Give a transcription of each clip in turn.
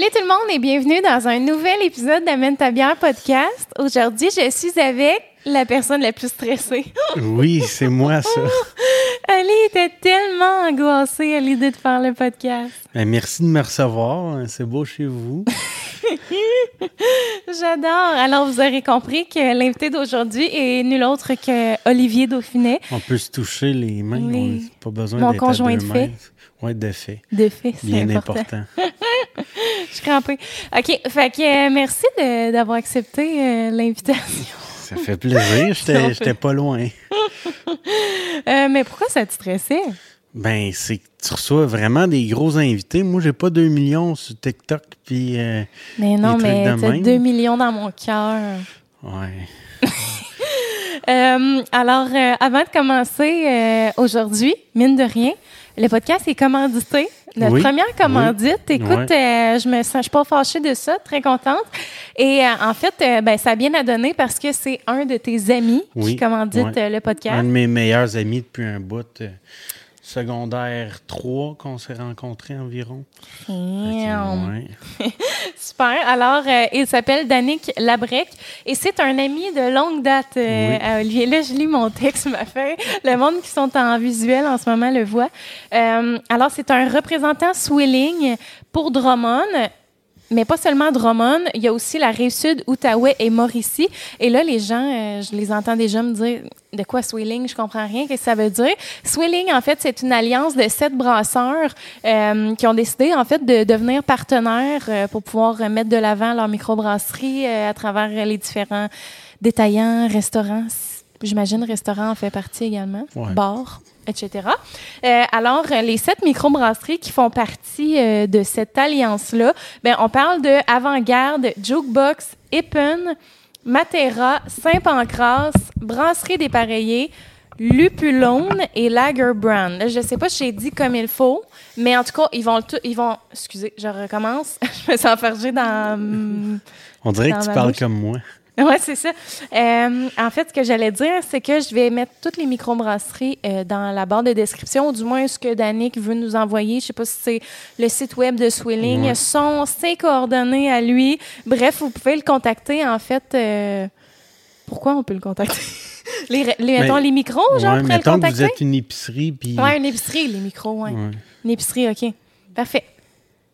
Salut tout le monde et bienvenue dans un nouvel épisode d'Amène ta bière podcast. Aujourd'hui, je suis avec la personne la plus stressée. Oui, c'est moi ça. Ali était tellement angoissée à l'idée de faire le podcast. Ben, merci de me recevoir. C'est beau chez vous. J'adore. Alors, vous aurez compris que l'invité d'aujourd'hui est nul autre que Olivier Dauphinet. On peut se toucher les mains. Oui. On- Pas besoin Mon d'être à conjoint de fait. Ouais, de fait. De fait, c'est Bien important. important. Je suis crampée. OK. Fait que euh, merci d'avoir accepté euh, l'invitation. Ça fait plaisir. J'étais pas loin. Euh, mais pourquoi ça te stressait? Ben, c'est que tu reçois vraiment des gros invités. Moi, j'ai pas 2 millions sur TikTok. Puis, Mais non, Des mais de t'as même. 2 millions dans mon cœur. ouais. Alors, avant de commencer aujourd'hui, mine de rien, le podcast est commandité. Notre Oui, première commandite. oui, Écoute, euh, je me sens, je suis pas fâchée de ça, très contente. Et euh, en fait, euh, ben, ça a bien à donner parce que c'est un de tes amis qui Oui, commandite euh, le Un podcast. de mes meilleurs amis depuis un bout. Euh, secondaire 3 qu'on s'est rencontrés environ. Ouais. Super. Alors, euh, il s'appelle Danick Labrec et c'est un ami de longue date euh, Oui. à Olivier. Là, je lis mon texte, ma fait. Le monde qui sont en visuel en ce moment le voit. Euh, alors, c'est un représentant Swilling pour Drummond. Mais pas seulement Drummond, il y a aussi la Rive-Sud, Outaouais et Mauricie. Et là, les gens, euh, je les entends déjà me dire de quoi Swilling, je comprends rien, qu'est-ce que ça veut dire? Swilling, en fait, c'est une alliance de sept brasseurs euh, qui ont décidé, en fait, de devenir partenaires euh, pour pouvoir mettre de l'avant leur microbrasserie euh, à travers les différents détaillants, restaurants. J'imagine restaurant en fait partie également, Ouais. bar, etc. Euh, alors, euh, les sept microbrasseries qui font partie euh, de cette alliance-là, ben, on parle de Avant-Garde, Jukebox, Ippen, Matera, Saint-Pancras, Brasserie des Pareillés, Lupulone et Lagerbrand. Là, je sais pas si j'ai dit comme il faut, mais en tout cas, ils vont ils vont, excusez, je recommence. je me sens enfargée dans, On dirait Dans que tu parles bouche. comme moi. Ouais, c'est ça. Euh, en fait, ce que j'allais dire, c'est que je vais mettre toutes les microbrasseries euh, dans la barre de description, ou du moins ce que Danick veut nous envoyer. Je sais pas si c'est le site web de Swilling, Ouais. son, ses coordonnées à lui. Bref, vous pouvez le contacter, en fait. euh, pourquoi on peut le contacter? les, les, Mais- mettons, les micros, genre, ouais, le que vous contacter? êtes une épicerie, puis... Ouais, une épicerie, les micros. Ouais. Une épicerie, OK. Parfait.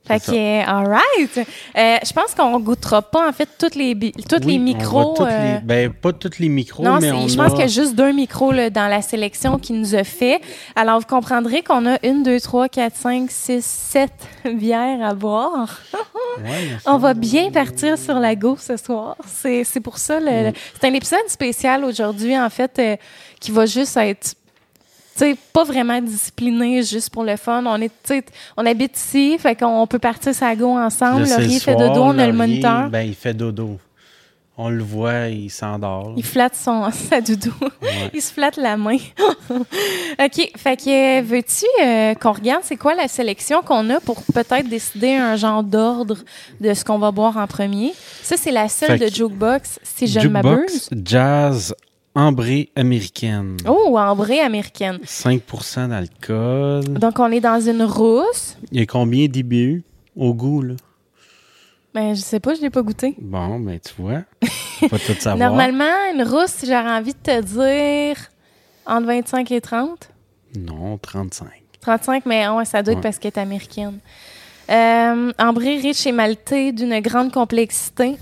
Fait que, all right. Euh, je pense qu'on goûtera pas, en fait, toutes les, toutes Oui, les micros. toutes euh, les- ben, pas tous les micros, non, mais on je a... pense qu'il y a juste deux micros là, dans la sélection qu'il nous a fait. Alors, vous comprendrez qu'on a une, deux, trois, quatre, cinq, six, sept bières à boire. Ouais, On va bien partir sur la go ce soir. C'est pour ça. le- c'est un épisode spécial aujourd'hui, en fait, euh, qui va juste être. Tu sais, pas vraiment discipliné, juste pour le fun. On est, on habite ici, fait qu'on peut partir sa go ensemble. Là, Laurier fait dodo, on a le moniteur. Ben, il fait dodo. On le voit, il s'endort. Il flatte son, sa doudou. Ouais. Il se flatte la main. OK. Fait que, euh, veux-tu euh, qu'on regarde c'est quoi la sélection qu'on a pour peut-être décider un genre d'ordre de ce qu'on va boire en premier? Ça, c'est la seule Fait de Jukebox, si je ne m'abuse. Jazz Ambrée américaine. Oh, ambrée américaine. 5% d'alcool. Donc, on est dans une rousse. Il y a combien d'IBU au goût, là? Ben, je sais pas, je l'ai pas goûté. Bon, ben, tu vois. Faut Pas tout savoir. Normalement, une rousse, j'aurais envie de te dire entre 25 et 30. Non, 35. 35, mais ouais, ça doit être Ouais. parce qu'elle est américaine. Euh, ambré riche et maltais d'une grande complexité.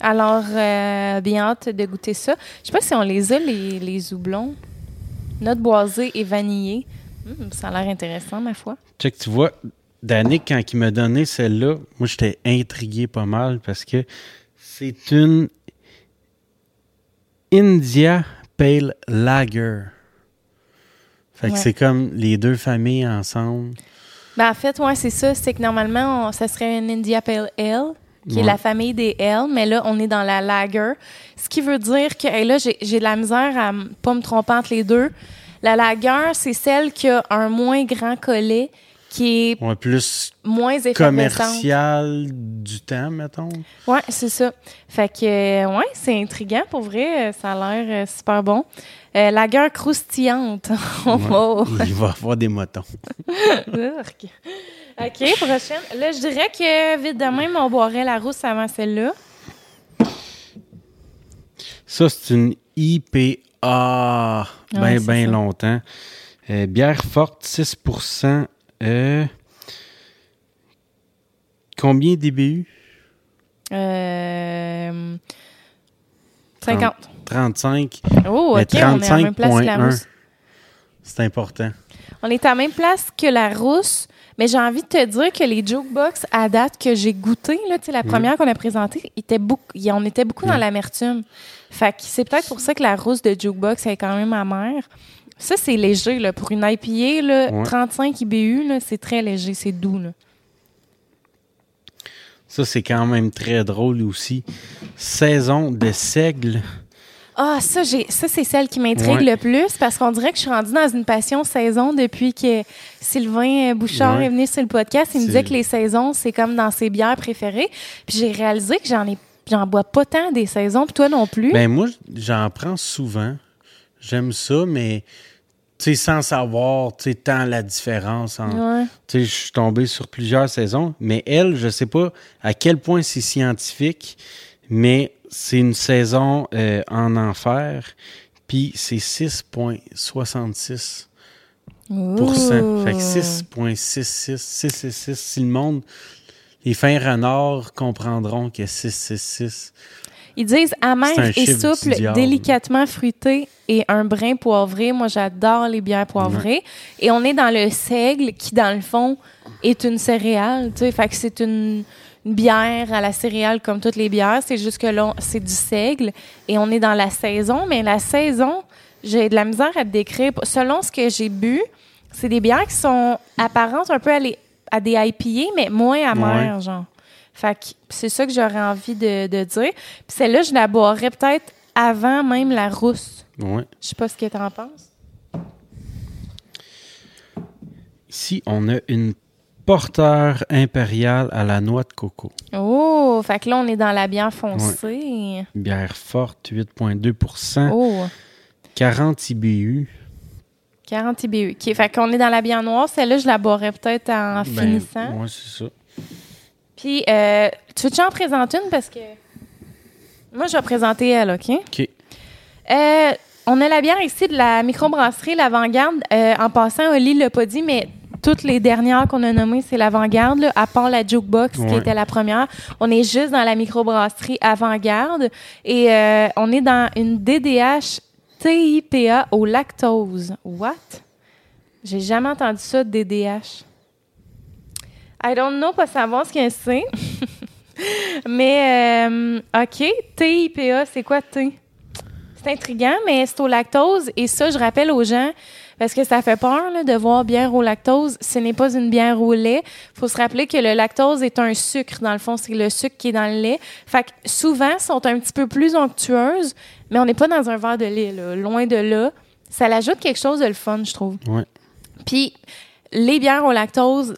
Alors, euh, bien hâte de goûter ça. Je sais pas si on les a, les, les houblons. Note boisée et vanillée. Hum, ça a l'air intéressant, ma foi. Check, tu vois, Danick, quand il m'a donné celle-là, moi, j'étais intrigué pas mal parce que c'est une India Pale Lager. Fait que Ouais. c'est comme les deux familles ensemble. Ben, en fait, ouais, c'est ça. C'est que normalement, on- ça serait une India Pale Ale, qui est la famille des Ale, mais là, on est dans la lager. Ce qui veut dire que, et là, j'ai j'ai de la misère à pas me tromper entre les deux. La lager, c'est celle qui a un moins grand collet, qui est Ouais, plus moins commercial du temps, mettons. Ouais, c'est ça. Fait que, euh, ouais, c'est intriguant pour vrai. euh, Ça a l'air euh, super bon. Euh, la gueule croustillante. Oh, Ouais, Il va avoir des motons. OK, prochaine. Là, je dirais que vite de même, on boirait la rousse avant celle-là. Ça, c'est une IPA. Ben, ben ça. longtemps. Euh, bière forte, 6% euh, Combien DBU? Euh, 50. 35. Oh, OK, on est à la même place que la 35.1. rousse. C'est important. On est à la même place que la rousse, mais j'ai envie de te dire que les jukebox à date que j'ai goûté, là, la première qu'on a présentée, était beaucoup, on était beaucoup dans Mm. l'amertume. Fait que c'est peut-être pour ça que la rousse de jukebox est quand même amère. Ça, c'est léger, là. Pour une IPA, là, Ouais. 35 IBU, c'est très léger, c'est doux, là. Ça, c'est quand même très drôle aussi. Saison de seigle. Ah, ça, j'ai, ça c'est celle qui m'intrigue Ouais. le plus parce qu'on dirait que je suis rendue dans une passion saison depuis que Sylvain Bouchard Ouais. est venu sur le podcast. Il me disait que les saisons, c'est comme dans ses bières préférées. Puis j'ai réalisé que j'en ai, j'en bois pas tant des saisons, puis toi non plus. Ben moi, j'en prends souvent. J'aime ça, mais tu sais, sans savoir tu sais, tant la différence. en- Ouais. Tu sais, je suis tombé sur plusieurs saisons, mais elle, je sais pas à quel point c'est scientifique, mais c'est une saison euh, en enfer, puis c'est 6,66 Ouh. Fait que 6,66, 666. Si le monde, les fins renards comprendront que 666. Ils disent amer et souple, délicatement fruité et un brin poivré. Moi, j'adore les bières poivrées. Et on est dans le seigle qui, dans le fond, est une céréale. Tu sais, fait que c'est une, une bière à la céréale comme toutes les bières. C'est juste que là, c'est du seigle et on est dans la saison. Mais la saison, j'ai de la misère à te décrire. Selon ce que j'ai bu, c'est des bières qui sont apparentes un peu à, les- à des IPA, mais moins amères, genre. Fait que c'est ça que j'aurais envie de, de dire. Puis celle-là, je la boirais peut-être avant même la rousse. Ouais. Je sais pas ce que t'en penses. Ici, on a une porteur impériale à la noix de coco. Oh, fait que là, on est dans la bière foncée. Bière forte, 8,2% Oh, 40 IBU. 40 IBU. OK, fait qu'on est dans la bière noire. Celle-là, je la boirais peut-être en Ben, finissant. ouais, c'est ça. Puis, euh, tu veux-tu en présenter une? Parce que moi, je vais présenter elle, OK? OK. Euh, on a la bière ici de la microbrasserie L'Avant-Garde. Euh, en passant, Oli l'a pas dit, mais toutes les dernières qu'on a nommées, c'est l'Avant-Garde, à part la Jukebox, qui était la première. On est juste dans la microbrasserie Avant-Garde et euh, on est dans une DDH TIPA au lactose. What? J'ai jamais entendu ça, DDH. I don't know, pas savoir ce que c'est. mais, euh, OK, TIPA, c'est quoi T? C'est intriguant, mais c'est au lactose. Et ça, je rappelle aux gens, parce que ça fait peur là, de voir bière au lactose. Ce n'est pas une bière au lait. faut se rappeler que le lactose est un sucre. Dans le fond, c'est le sucre qui est dans le lait. Fait que souvent, sont un petit peu plus onctueuses, mais on n'est pas dans un verre de lait. Là. Loin de là. Ça l'ajoute quelque chose de le fun, je trouve. Ouais. Puis, les bières au lactose,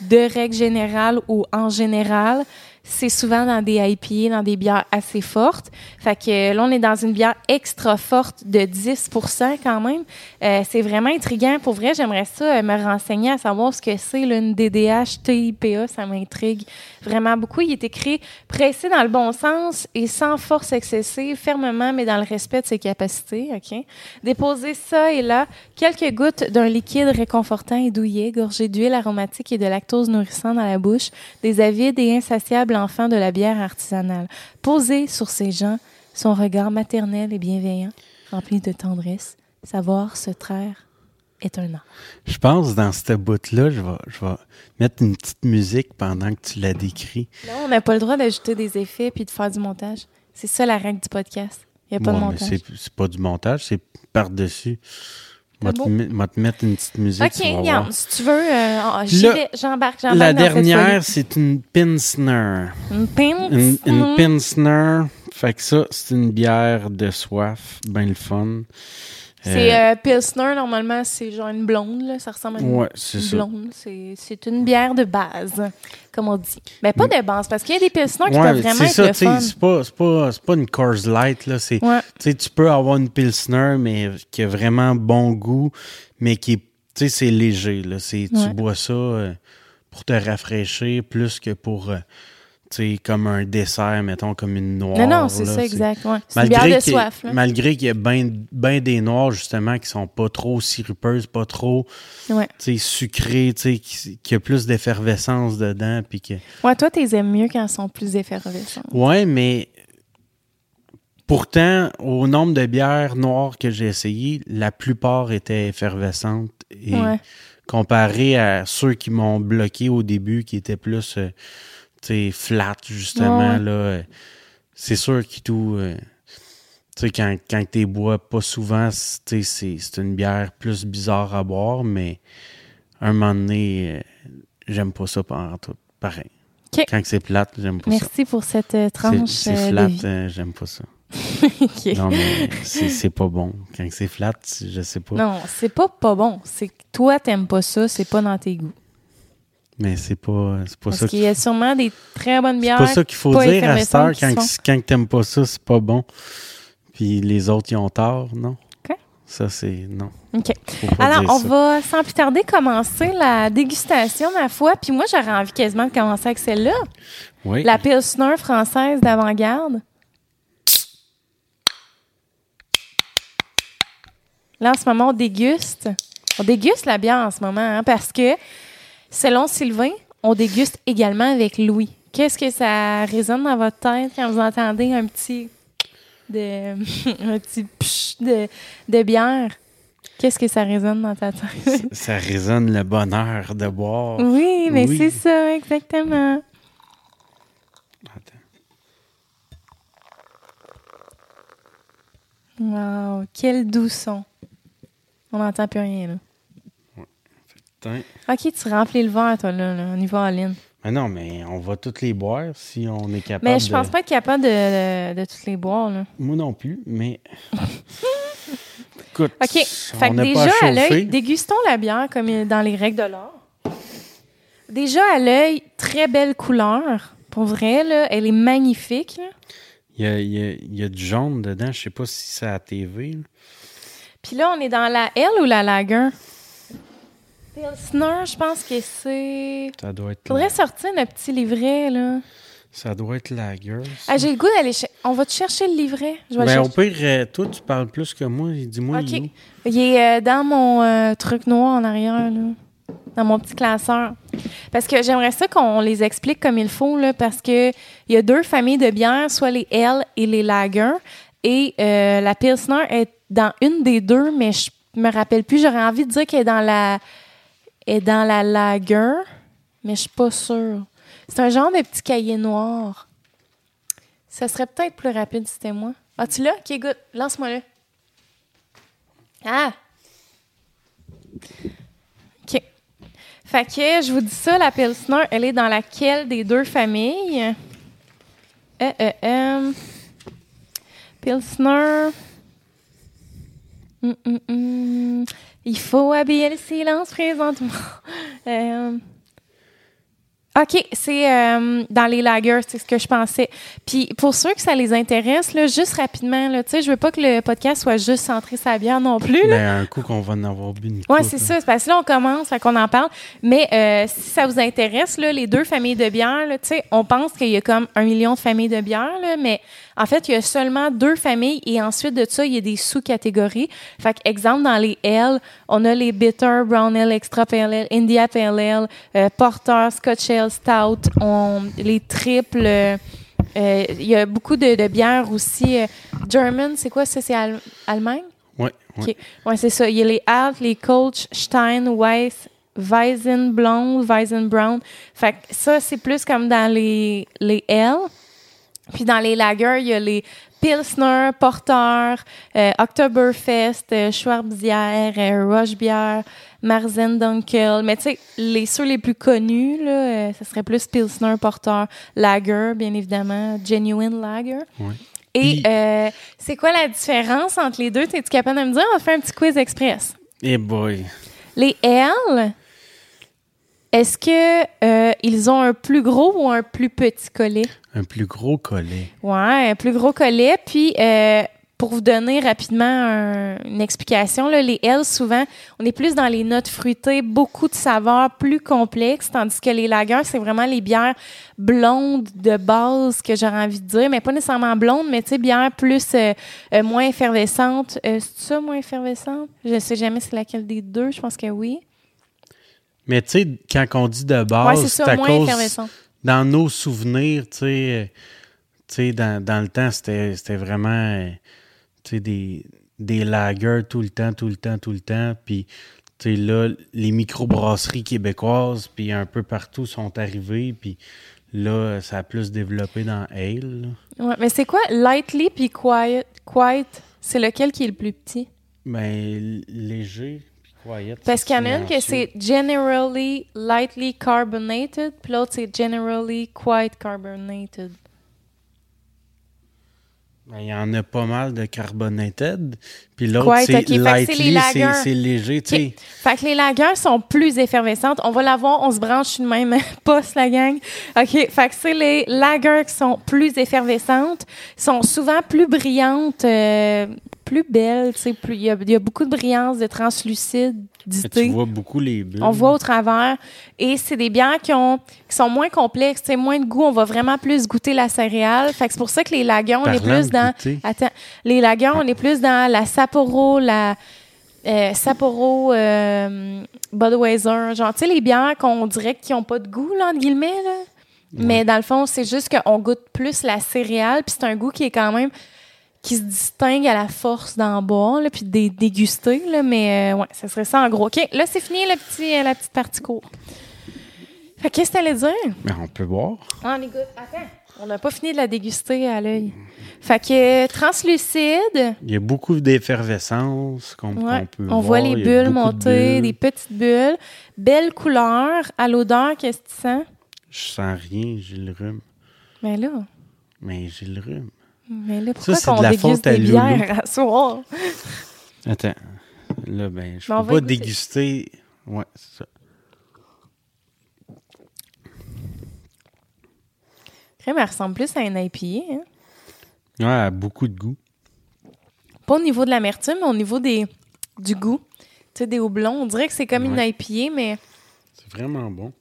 de règle générale ou en général, c'est souvent dans des IPA, dans des bières assez fortes. Fait que là, on est dans une bière extra forte de 10% quand même. Euh, c'est vraiment intriguant. Pour vrai, j'aimerais ça euh, me renseigner à savoir ce que c'est une DDH TIPA. Ça m'intrigue vraiment beaucoup. Il est écrit pressé dans le bon sens et sans force excessive, fermement, mais dans le respect de ses capacités. OK? Déposer ça et là, quelques gouttes d'un liquide réconfortant et douillet, gorgé d'huile aromatique et de lactose nourrissant dans la bouche, des avides et insatiables enfants de la bière artisanale. Poser sur ces gens son regard maternel et bienveillant, rempli de tendresse. Savoir se traire est un art. Je pense dans cette bout-là, je vais, je vais mettre une petite musique pendant que tu la décris. Là, on n'a pas le droit d'ajouter des effets puis de faire du montage. C'est ça la règle du podcast. Il n'y a pas Ouais, de montage. c'est, c'est pas du montage, c'est par-dessus. Je vais te, mettre une petite musique. OK, tu vas Yann, voir. si tu veux, euh, j'y Là, vais, j'embarque, j'embarque La dernière, c'est une Pinsner. Une pince. Une, une. Pinsner. Fait que ça, c'est une bière de soif. Ben le fun. C'est euh, Pilsner, normalement, c'est genre une blonde, là. Ça ressemble à une, Ouais, blonde. C'est une bière de base, comme on dit. Mais pas de base, parce qu'il y a des Pilsner qui Ouais, peuvent vraiment c'est être ça, le fun. c'est pas, c'est pas, c'est pas une Coors Light, là. Ouais. tu peux avoir une Pilsner, mais qui a vraiment bon goût, mais qui est, tu sais, c'est léger, là. Tu bois ça euh, pour te rafraîchir plus que pour, euh, sais, comme un dessert, mettons, comme une noire. Non, non, c'est ça, exact. Ouais. C'est une bière de soif, là. malgré qu'il y a bien des noirs, justement, qui sont pas trop sirupeuses, pas trop, Ouais. tu sais, sucrées, tu sais, qui, qui a plus d'effervescence dedans, puis que... Ouais, toi, t'es aimes mieux quand elles sont plus effervescentes. Ouais, mais pourtant, au nombre de bières noires que j'ai essayées, la plupart étaient effervescentes. Et Ouais. comparé à ceux qui m'ont bloqué au début, qui étaient plus, euh, tu flat, justement, Ouais, là, euh, c'est sûr que tout... euh, tu sais, quand, quand tu bois pas souvent, c'est une bière plus bizarre à boire, mais un moment donné, euh, j'aime pas ça par tout. Pareil. Quand c'est plate, j'aime pas ça. Merci pour cette euh, tranche C'est flat, j'aime pas ça. Non, mais c'est c'est pas bon. Quand c'est flat, je sais pas. Non, c'est pas pas bon. C'est que toi, t'aimes pas ça, c'est pas dans tes goûts. Mais c'est pas, c'est pas Parce ça qu'il qu'il y a sûrement des très bonnes c'est bières. pas ça qu'il faut dire à cette heure. Quand, quand t'aimes pas ça, c'est pas bon. Puis les autres, ils ont tort, non? OK. Ça, c'est. Non. OK. Alors, on ça. va sans plus tarder commencer la dégustation, ma foi. Puis moi, j'aurais envie quasiment de commencer avec celle-là. Oui. La Pilsner française d'avant-garde. Là, en ce moment, on déguste. On déguste la bière en ce moment, hein, parce que, selon Sylvain, on déguste également avec Louis. Qu'est-ce que ça résonne dans votre tête quand vous entendez un petit de un petit psh de, de bière? Qu'est-ce que ça résonne dans ta tête? Ça résonne le bonheur de boire. oui, mais Oui. c'est ça, exactement. Attends. Wow, quel doux son. On n'entend plus rien, là. OK, tu remplis le verre, toi, là. là. On y va, Aline. Mais non, mais on va toutes les boire si on est capable. Mais je de- pense pas être capable de, de, de toutes les boire, là. Moi non plus, mais. Écoute, OK. Fait que déjà, à à l'œil, dégustons la bière comme dans les règles de l'art. Déjà, à l'œil, très belle couleur. Pour vrai, là, elle est magnifique. là. Il y a, il y a- il y a du jaune dedans. Je sais pas si c'est à la TV. là. Puis là, on est dans la L ou la Lager? Pilsner, je pense que c'est... Ça doit être. Faudrait la- sortir notre petit livret, là. Ça doit être la gueule. Ah, j'ai le goût d'aller... ch- On va te chercher le livret? Je vais le Ben, au pire, euh, toi, tu parles plus que moi. Dis-moi, il est OK. Il est euh, dans mon euh, truc noir en arrière, là. Dans mon petit classeur. Parce que j'aimerais ça qu'on les explique comme il faut, là, parce que il y a deux familles de bières, soit les L et les Lager. Et euh, la Pilsner est dans une des deux, mais je me rappelle plus. J'aurais envie de dire qu'elle est dans la est dans la Lager, mais je suis pas sûre. C'est un genre de petit cahier noir. Ça serait peut-être plus rapide si c'était moi. Ah, tu l'as? OK, good. Lance-moi-le. Ah! OK. Fait je vous dis ça, la Pilsner, elle est dans laquelle des deux familles? Euh, euh, euh. Pilsner. Hum, hum, hum. Il faut habiller le silence présentement. Euh, OK, c'est euh, dans les lagers, c'est ce que je pensais. Puis pour ceux que ça les intéresse, là, juste rapidement, là, tu sais, je veux pas que le podcast soit juste centré sur la bière non plus. là. Ben, un coup qu'on va en avoir bu une Oui, c'est ça. Parce que là, on commence, fait qu'on en parle. Mais euh, si ça vous intéresse, là, les deux familles de bières, là, tu sais, on pense qu'il y a comme un million de familles de bières, là, mais en fait, il y a seulement deux familles et ensuite de ça, il y a des sous-catégories. Fait que, exemple, dans les L, on a les Bitter, Brown Ale, Extra Pale Ale, India Pale Ale, euh, Porter, Scotch Ale, Stout, on, les triples. euh, Il y a beaucoup de, de bières aussi. euh, German, c'est quoi ça? C'est Al- Allemagne? Ouais, ouais. OK. Ouais, c'est ça. Il y a les Alt, les Coach, Stein, Weiss, Weizen Blonde, Weizen Brown. Fait que ça, c'est plus comme dans les, les L. Puis dans les lagers, il y a les Pilsner, Porter, euh, Oktoberfest, euh, Schwarzbier, euh, Rochebier, Marzen Dunkel. Mais tu sais, les ceux les plus connus, là, euh, ce serait plus Pilsner, Porter, Lager, bien évidemment, Genuine Lager. Ouais. Et euh, c'est quoi la différence entre les deux? Es-tu capable de me dire? On va faire un petit quiz express. Eh boy. Les L, est-ce que euh, ils ont un plus gros ou un plus petit collet? Un plus gros collet. Ouais, un plus gros collet. Puis, euh, pour vous donner rapidement un- une explication, là, les L, souvent, on est plus dans les notes fruitées, beaucoup de saveurs plus complexes, tandis que les lagers, c'est vraiment les bières blondes de base que j'aurais envie de dire, mais pas nécessairement blondes, mais tu sais, bières plus, euh, moins effervescentes. C'est ça, moins effervescente? Je sais jamais c'est laquelle des deux, je pense que oui. Mais tu sais, quand on dit de Ouais, base, c'est c'est à cause... Dans nos souvenirs, tu sais... dans, dans le temps, c'était vraiment... des, des lagers tout le temps, tout le temps, tout le temps. Puis, tu sais, là, les microbrasseries québécoises, puis un peu partout sont arrivées. Puis là, ça a plus développé dans Ale. là. Ouais, mais c'est quoi lightly puis quiet? Quiet, c'est lequel qui est le plus petit? Ben, léger, quiet. Parce qu'il y en a une que c'est generally lightly carbonated, puis l'autre c'est generally quite carbonated. Ben, Il y en a pas mal de carbonated. Puis l'autre, c'est ok. Fait que c'est les lightly, c'est léger, tu sais. Ok. Fait que les lagers sont plus effervescentes. On va la voir, on se branche le même poste, la gang. OK. Fait que c'est les lagers qui sont plus effervescentes, sont souvent plus brillantes, euh, plus belles, tu sais, il y a, il y a beaucoup de brillance, de Mais translucidité. Tu vois beaucoup les bulles. On voit au travers. Et c'est des bières qui, ont, qui sont moins complexes, sais, moins de goût. On va vraiment plus goûter la céréale. Fait que c'est pour ça que les lagers, on est plus dans... goûter. Attends. Les lagers, on est plus dans la Sapporo, la... euh, Sapporo, euh, Budweiser, genre, tu sais, les bières qu'on dirait qu'ils n'ont pas de goût, là, entre guillemets, là. Mais dans le fond, c'est juste qu'on goûte plus la céréale, puis c'est un goût qui est quand même qui se distingue à la force d'en boire, là, puis de dé- déguster, là, mais euh, ouais, ça serait ça en gros. OK, là, c'est fini le petit, euh, la petite partie court. Fait que qu'est-ce que t'allais dire? Ben, on peut voir. Ah, on. Attends, on n'a pas fini de la déguster à l'œil. Fait que euh, translucide, Il y a beaucoup d'effervescence qu'on ouais, peut on voir. voit les bulles de monter, bulles. des petites bulles, belle couleur, à l'odeur, qu'est-ce que tu sens? Je sens rien, j'ai le rhume. Mais là, Mais j'ai le rhume. Mais là, pourquoi c'est de qu'on la déguste faute à des bières à soir? Attends. Là, ben, je on peux pas goûter. déguster. Ouais, c'est ça. Crème, elle ressemble plus à un IPA, hein? Ouais, elle a beaucoup de goût. Pas au niveau de l'amertume, mais au niveau des, du goût. Tu sais, des houblons. On dirait que c'est comme une Ouais. IPA, mais C'est vraiment bon.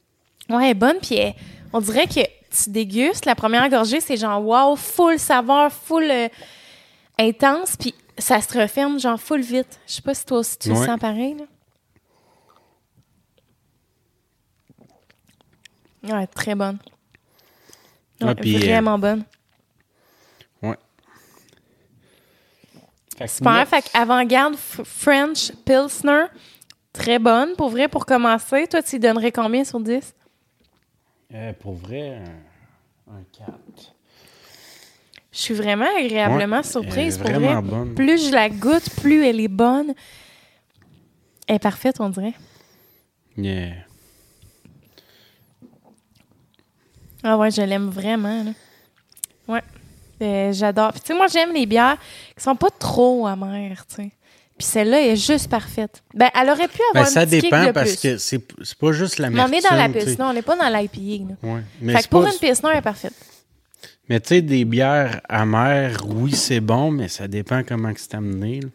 ouais, elle est bonne. Puis elle- on dirait que tu dégustes, la première gorgée, c'est genre wow, full saveur, full euh, intense. Puis ça se referme genre full vite. Je sais pas si toi aussi tu le Ouais. sens pareil. Là. Ouais, très bonne. Ouais, Ouais, puis, euh, vraiment bonne. Ouais. Fait que Super. Fait avant-garde F- French Pilsner, très bonne. Pour vrai, pour commencer, toi, tu y donnerais combien sur 10? Euh, pour vrai, un, un 4. Je suis vraiment agréablement Ouais, surprise. elle est Pour vrai, bonne. plus je la goûte, plus elle est bonne. Elle est parfaite, on dirait. Yeah. Ah ouais, je l'aime vraiment. là. Ouais. Euh, J'adore. Tu sais, moi, j'aime les bières qui sont pas trop amères, tu sais. Puis celle-là est juste parfaite. Ben, elle aurait pu avoir Ben, un ça kick dépend de parce plus. que c'est c'est pas juste la Mais on est dans la sais. Pilsner, on n'est pas dans l'IPA. Ouais. Mais Fait que pour pas- une Pilsner, elle est parfaite. Mais tu sais, des bières amères, oui, c'est bon, mais ça dépend comment c'est amené. là.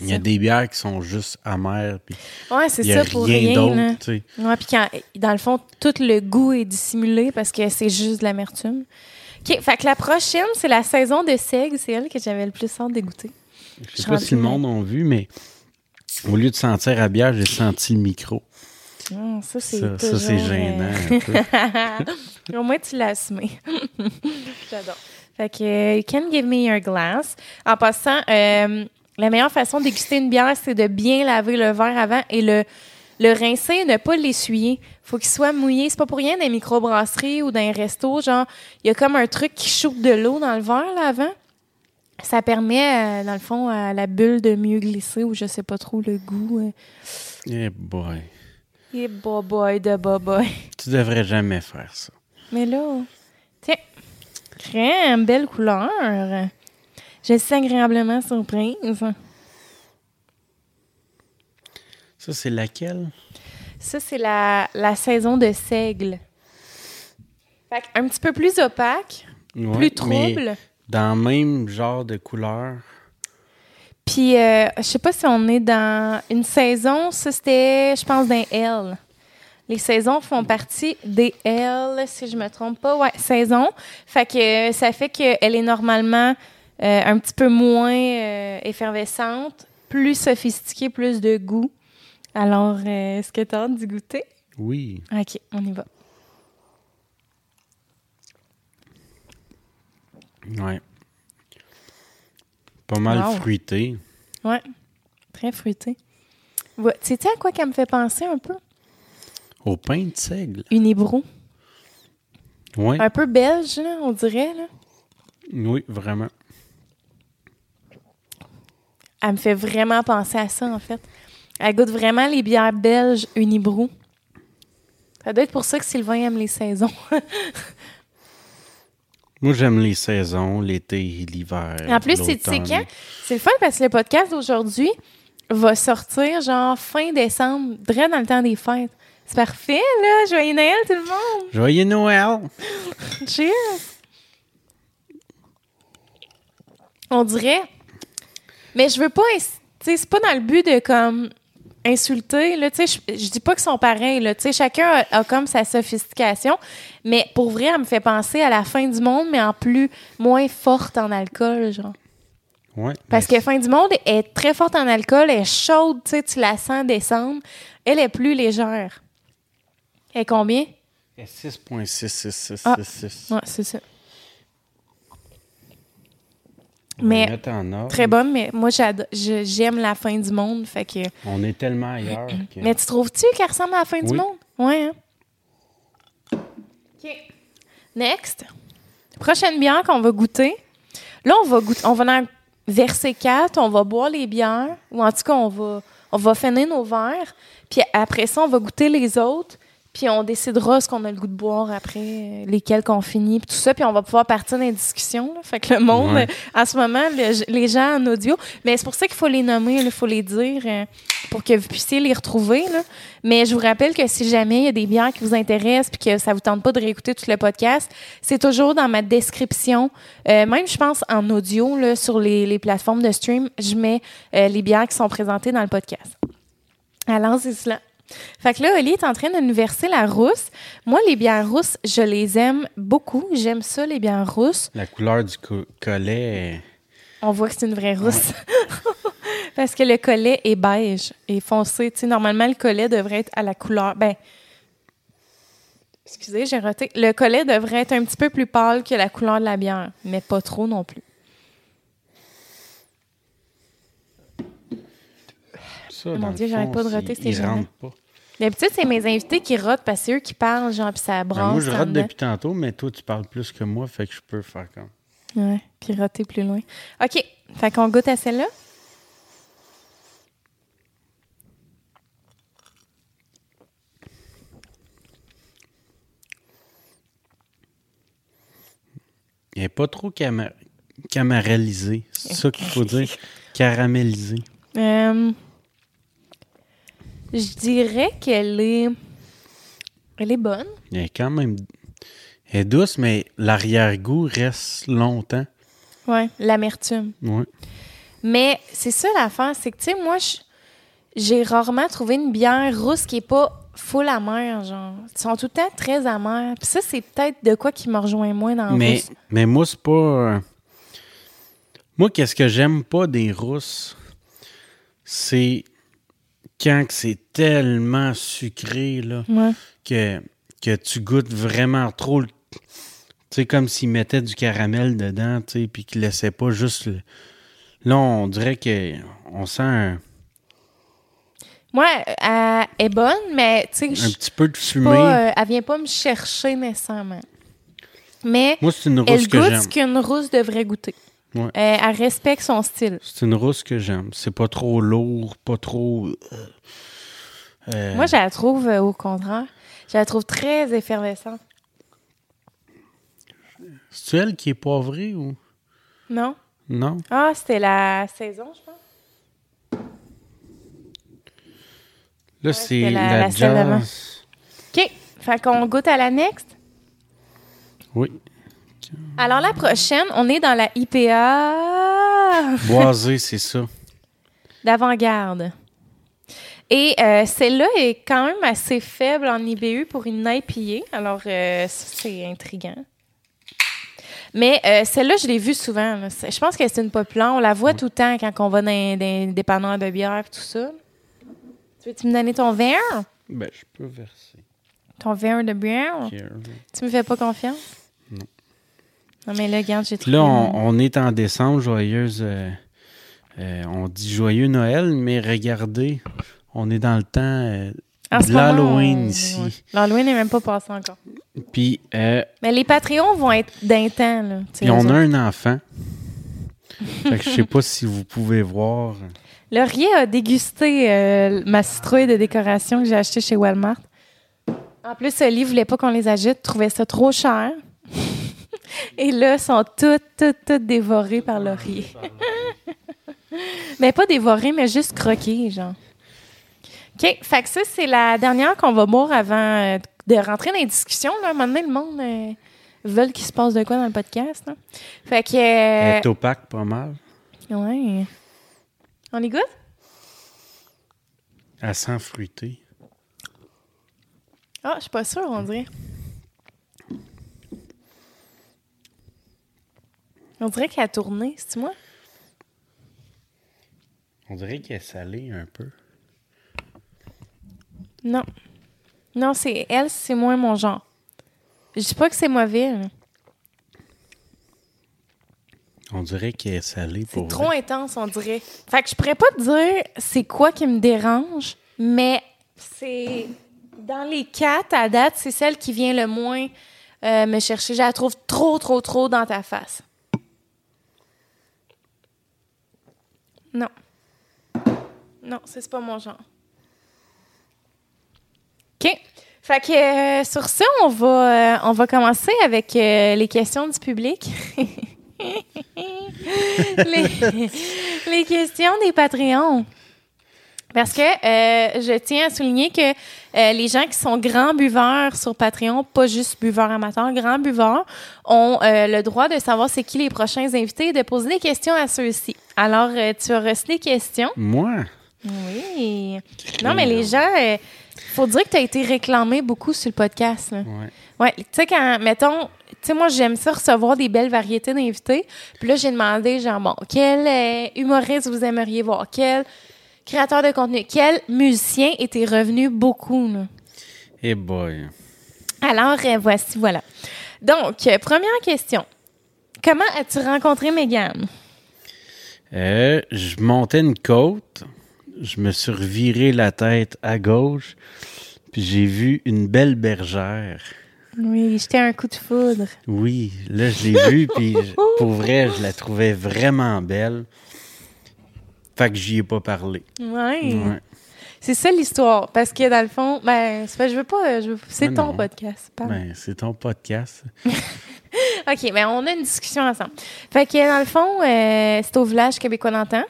Il y a des bières qui sont juste amères, puis Ouais, c'est il y a ça pour rien rien. d'autre, tu sais. Ouais, puis quand, dans le fond, tout le goût est dissimulé parce que c'est juste de l'amertume. OK, fait que la prochaine, c'est la saison de seigle. C'est elle que j'avais le plus hâte de goûter. Je sais pas si le monde a vu, mais au lieu de sentir la bière, j'ai senti le micro. Hum, ça, c'est Ça, toujours, c'est gênant. un peu. euh, Au moins, tu l'as assumé. J'adore. Fait que, euh, you can give me your glass. En passant, euh, la meilleure façon de déguster une bière, c'est de bien laver le verre avant et le, le rincer, ne pas l'essuyer. Faut qu'il soit mouillé. C'est pas pour rien dans les microbrasseries ou dans les restos. Genre, il y a comme un truc qui shoot de l'eau dans le verre, là, avant. Ça permet, euh, dans le fond, à la bulle de mieux glisser ou je sais pas trop le goût. euh. Eh boy. Et boy de boy. Tu devrais jamais faire ça. Mais là, tiens, crème, belle couleur. Je suis agréablement surprise. Ça, c'est laquelle? Ça, c'est la, la saison de seigle. Fait un petit peu plus opaque, Ouais, plus mais trouble. Dans le même genre de couleur. Puis, euh, je sais pas si on est dans une saison. Ça, c'était, je pense, d'un L. Les saisons font partie des L, si je me trompe pas. Ouais, saison. Fait que euh, ça fait qu'elle est normalement euh, un petit peu moins euh, effervescente, plus sophistiquée, plus de goût. Alors, est-ce que tu as hâte d'y goûter? Oui. OK, on y va. Ouais. Pas mal Wow. fruité. Ouais, très fruité. Ouais, Tu sais à quoi qu'elle me fait penser un peu? Au pain de seigle. Une hébrou. Oui. Un peu belge, là, on dirait. Là. Oui, vraiment. Elle me fait vraiment penser à ça, en fait. Elle goûte vraiment les bières belges Unibrou. Ça doit être pour ça que Sylvain aime les saisons. Moi, j'aime les saisons, l'été, l'hiver. en plus, c'est quand? C'est le fun parce que le podcast d'aujourd'hui va sortir genre fin décembre, direct dans le temps des fêtes. C'est parfait, là! Joyeux Noël, tout le monde! Joyeux Noël! Cheers! On dirait. Mais je veux pas. Tu sais, c'est pas dans le but de comme insulter. Là, tu sais, je, je dis pas qu'ils sont pareils. Là, tu sais, chacun a, a comme sa sophistication. Mais pour vrai, elle me fait penser à la fin du monde, mais en plus moins forte en alcool, genre. Ouais. Parce que fin du monde est très forte en alcool, elle est chaude, tu sais, tu la sens descendre. Elle est plus légère. Elle est combien? c'est 6.6666. Ah. Ouais, c'est ça. On va Mais en. Très bonne, mais moi, j'aime la fin du monde. Fait que... On est tellement ailleurs que... Mais tu trouves-tu qu'elle ressemble à la fin du monde? Ouais, hein? OK. Next. Prochaine bière qu'on va goûter. Là, on va goûter, on va en verser quatre, on va boire les bières, ou en tout cas, on va, on va finir nos verres. Puis après ça, on va goûter les autres. Puis on décidera ce qu'on a le goût de boire après, euh, lesquels qu'on finit, puis tout ça. Puis on va pouvoir partir dans les discussions. là. Fait que le monde, Ouais. euh, en ce moment, le- les gens en audio, mais c'est pour ça qu'il faut les nommer, il faut les dire euh, pour que vous puissiez les retrouver. là. Mais je vous rappelle que si jamais il y a des bières qui vous intéressent puis que ça vous tente pas de réécouter tout le podcast, c'est toujours dans ma description. Euh, même, je pense, en audio, là, sur les, les plateformes de stream, je mets les bières qui sont présentées dans le podcast. Alors, c'est cela. Fait que là, Oli est en train de nous verser la rousse. Moi, les bières rousses, je les aime beaucoup. J'aime ça, les bières rousses. La couleur du co- collet... On voit que c'est une vraie rousse. Parce que le collet est beige et foncé. Tu sais, normalement, le collet devrait être à la couleur. Ben, excusez, j'ai raté. Le collet devrait être un petit peu plus pâle que la couleur de la bière, mais pas trop non plus. Ça, Mon dans le Dieu, j'arrête pas de roter, c'est il gênant. pas. D'habitude, c'est mes invités qui rotent parce que c'est eux qui parlent, genre, puis ça Ben, brasse. moi, je rate dedans. depuis tantôt, mais toi, tu parles plus que moi, fait que je peux faire comme... Ouais, puis roter plus loin. OK. Fait qu'on goûte à celle-là. Il n'est pas trop cama- caramélisé. C'est ça qu'il faut dire. Caramélisé. Euh, je dirais qu'elle est. Elle est bonne. Elle est quand même... Elle est douce, mais l'arrière-goût reste longtemps. Ouais, l'amertume. Ouais. Mais c'est ça l'affaire, c'est que, tu sais, moi, j'ai rarement trouvé une bière rousse qui est pas full amère, genre. Ils sont tout le temps très amères. Puis ça, c'est peut-être de quoi qui me rejoint moins dans le Mais, rousse. mais moi, c'est pas... Moi, qu'est-ce que j'aime pas des rousses, c'est quand c'est tellement sucré, là, Ouais. que, que tu goûtes vraiment trop le... Tu sais, comme s'ils mettaient du caramel dedans, tu sais, puis qu'ils laissaient pas juste le... Là, on dirait que on sent un, Moi, elle est bonne, mais, tu sais, un petit peu de fumée. pas, euh, elle vient pas me chercher nécessairement. Mais Moi, c'est une rousse elle que goûte ce qu'une rousse devrait goûter. Ouais. Euh, elle respecte son style. C'est une rousse que j'aime. C'est pas trop lourd, pas trop... euh, euh, Moi, je la trouve euh, au contraire. Je la trouve très effervescente. C'est elle qui est poivrée ou... Non? Non? Ah, c'était la saison, je pense. Là, c'est la- la, la jazz. OK. Fait qu'on goûte à la next. Oui. Alors, la prochaine, on est dans la IPA Boisé, c'est ça. d'avant-garde. Et euh, celle-là est quand même assez faible en IBU pour une IPA. Alors, euh, ça, c'est intriguant. Mais euh, celle-là, je l'ai vue souvent. là. Je pense que c'est une populaire. On la voit tout le temps quand on va dans des dépanneurs de bière et tout ça. Tu veux-tu me donner ton verre? Ben, je peux verser. Ton verre de bière? Tu me fais pas confiance? Non. Mais là, regarde, j'ai là, on, on est en décembre, joyeuse. euh, euh, on dit joyeux Noël, mais regardez, on est dans le temps euh, de l'Halloween on- ici. ouais. L'Halloween n'est même pas passé encore. Puis, Mais les Patreons vont être d'un temps, là. puis on a un enfant. fait que je sais pas si vous pouvez voir. Laurier a dégusté ma citrouille de décoration que j'ai achetée chez Walmart. En plus, Oli voulait pas qu'on les agite, trouvait ça trop cher. Et là, ils sont toutes, toutes, toutes dévorées par Laurier. mais pas dévorées, mais juste croquées, genre. OK, fait que ça, c'est la dernière qu'on va boire avant euh, de rentrer dans les discussions. Là. À un moment donné, le monde euh, veut qu'il se passe de quoi dans le podcast. là. Fait que... Euh, est opaque pas mal. ouais. On y goûte? Elle sent fruité. Ah, je suis pas sûre, on dirait. On dirait qu'elle a tourné, c'est moi? On dirait qu'elle est salée un peu. Non. Non, c'est elle, c'est moins mon genre. Je dis pas que c'est mauvais. là. On dirait qu'elle est salée C'est pour trop vrai. intense, on dirait. Fait que je pourrais pas te dire c'est quoi qui me dérange, mais c'est dans les quatre à date, c'est celle qui vient le moins euh, me chercher. Je la trouve trop, trop, trop dans ta face. Non. Non, c'est pas mon genre. OK. Fait que euh, sur ça, on va, euh, on va commencer avec euh, les questions du public. les, les questions des Patreons. Parce que euh, je tiens à souligner que euh, les gens qui sont grands buveurs sur Patreon, pas juste buveurs amateurs, grands buveurs, ont euh, le droit de savoir c'est qui les prochains invités et de poser des questions à ceux-ci. Alors, tu as reçu des questions? Moi? Oui. Non, mais les gens, il faut dire que tu as été réclamé beaucoup sur le podcast. là. Ouais. Ouais, tu sais, quand, mettons, tu sais, moi, j'aime ça recevoir des belles variétés d'invités. Puis là, j'ai demandé, genre, bon, quel humoriste vous aimeriez voir? Quel? Créateur de contenu? Quel musicien était revenu beaucoup, là? Eh boy. Alors, euh, voici, voilà. Donc, euh, première question. Comment as-tu rencontré Megan? Euh, je montais une côte, je me suis reviré la tête à gauche, puis j'ai vu une belle bergère. Oui, j'étais un coup de foudre. Oui, là, je l'ai vue, puis pour vrai, je la trouvais vraiment belle. Fait que j'y ai pas parlé. Ouais. Ouais. C'est ça l'histoire. Parce que dans le fond, ben, je veux pas. je veux- c'est ton podcast. Ben, c'est ton podcast. OK, mais on a une discussion ensemble. Fait que dans le fond, euh, c'est au village québécois d'antan.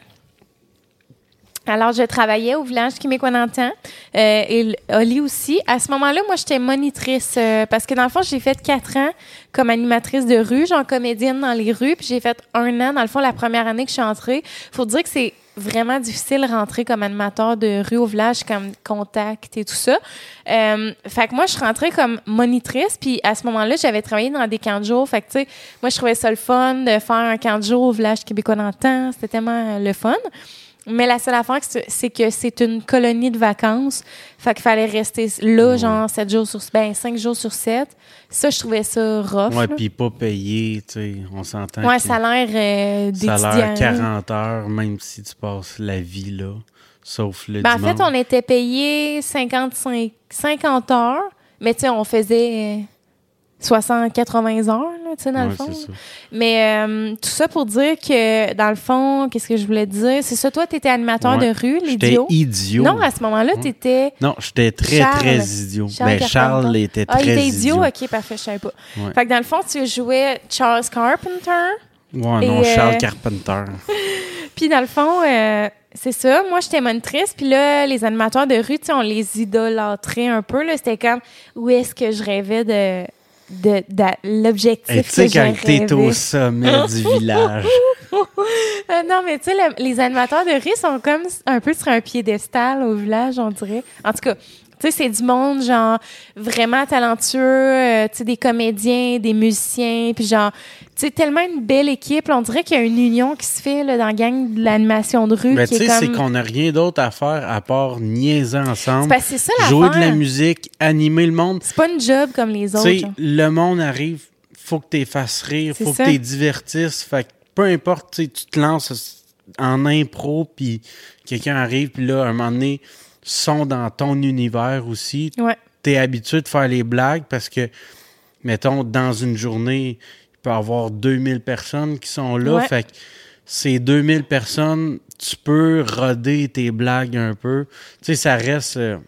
Alors, je travaillais au village d'antan euh, et Oli aussi. À ce moment-là, moi, j'étais monitrice euh, parce que dans le fond, j'ai fait quatre ans comme animatrice de rue, genre comédienne dans les rues, puis j'ai fait un an, dans le fond, la première année que je suis entrée. Faut dire que c'est vraiment difficile de rentrer comme animateur de rue au village, comme contact et tout ça. Euh, fait que moi, je suis rentrée comme monitrice, puis à ce moment-là, j'avais travaillé dans des camps de jour. Fait que, tu sais, moi, je trouvais ça le fun de faire un camp de jour au village québécois d'antan. C'était tellement euh, le fun. Mais la seule affaire, c'est- que c'est une colonie de vacances. Fait qu'il fallait rester là, genre, 7 jours sur... Ben, 5 jours sur 7. Ça, je trouvais ça rough. Ouais, puis pas payé, tu sais, on s'entend Ouais, que ça a l'air euh, ça a d'étudiant. l'air 40 heures, même si tu passes la vie là, sauf le Ben, en dimanche. fait, on était payé 55, 50 heures, mais tu sais, on faisait 60, 80 heures, là, tu sais, dans le fond. Mais euh, tout ça pour dire que, dans le fond, qu'est-ce que je voulais dire? C'est ça, toi, tu étais animateur Ouais. de rue, l'idiot. idiot. Non, à ce moment-là, tu étais... Non, j'étais très, Charles. très idiot. Charles ben, Charles était Ah, très il était idiot? idiot. OK, parfait, je savais pas. Ouais. Fait que dans le fond, tu jouais Charles Carpenter. Ouais, non, Charles euh, Carpenter. Puis dans le fond, euh, c'est ça. Moi, j'étais monitrice. Puis là, les animateurs de rue, tu sais, on les idolâtrait un peu. là. C'était comme où est-ce que je rêvais de, de, de- l'objectif tu sais, quand t'es au sommet du village. Euh, non, mais tu sais, le- les animateurs de rue sont comme un peu sur un piédestal au village, on dirait. En tout cas, tu sais, c'est du monde, genre, vraiment talentueux, euh, tu sais, des comédiens, des musiciens, puis genre, tu sais, tellement une belle équipe. là, on dirait qu'il y a une union qui se fait là, dans la gang de l'animation de rue. Mais tu sais, c'est qu'on n'a rien d'autre à faire à part niaiser ensemble, c'est ça jouer de la musique, animer le monde. C'est pas une job comme les Tu autres. sais, genre. le monde arrive, faut que tu fasses rire, faut que tu divertisses. Fait que peu importe, tu sais, tu te lances en impro, puis quelqu'un arrive, puis là, à un moment donné, sont dans ton univers aussi. Ouais. Tu es habitué de faire les blagues parce que, mettons, dans une journée, il peut y avoir 2000 personnes qui sont là. Ouais. Fait que ces 2000 personnes, tu peux roder tes blagues un peu. Tu sais, ça reste... euh,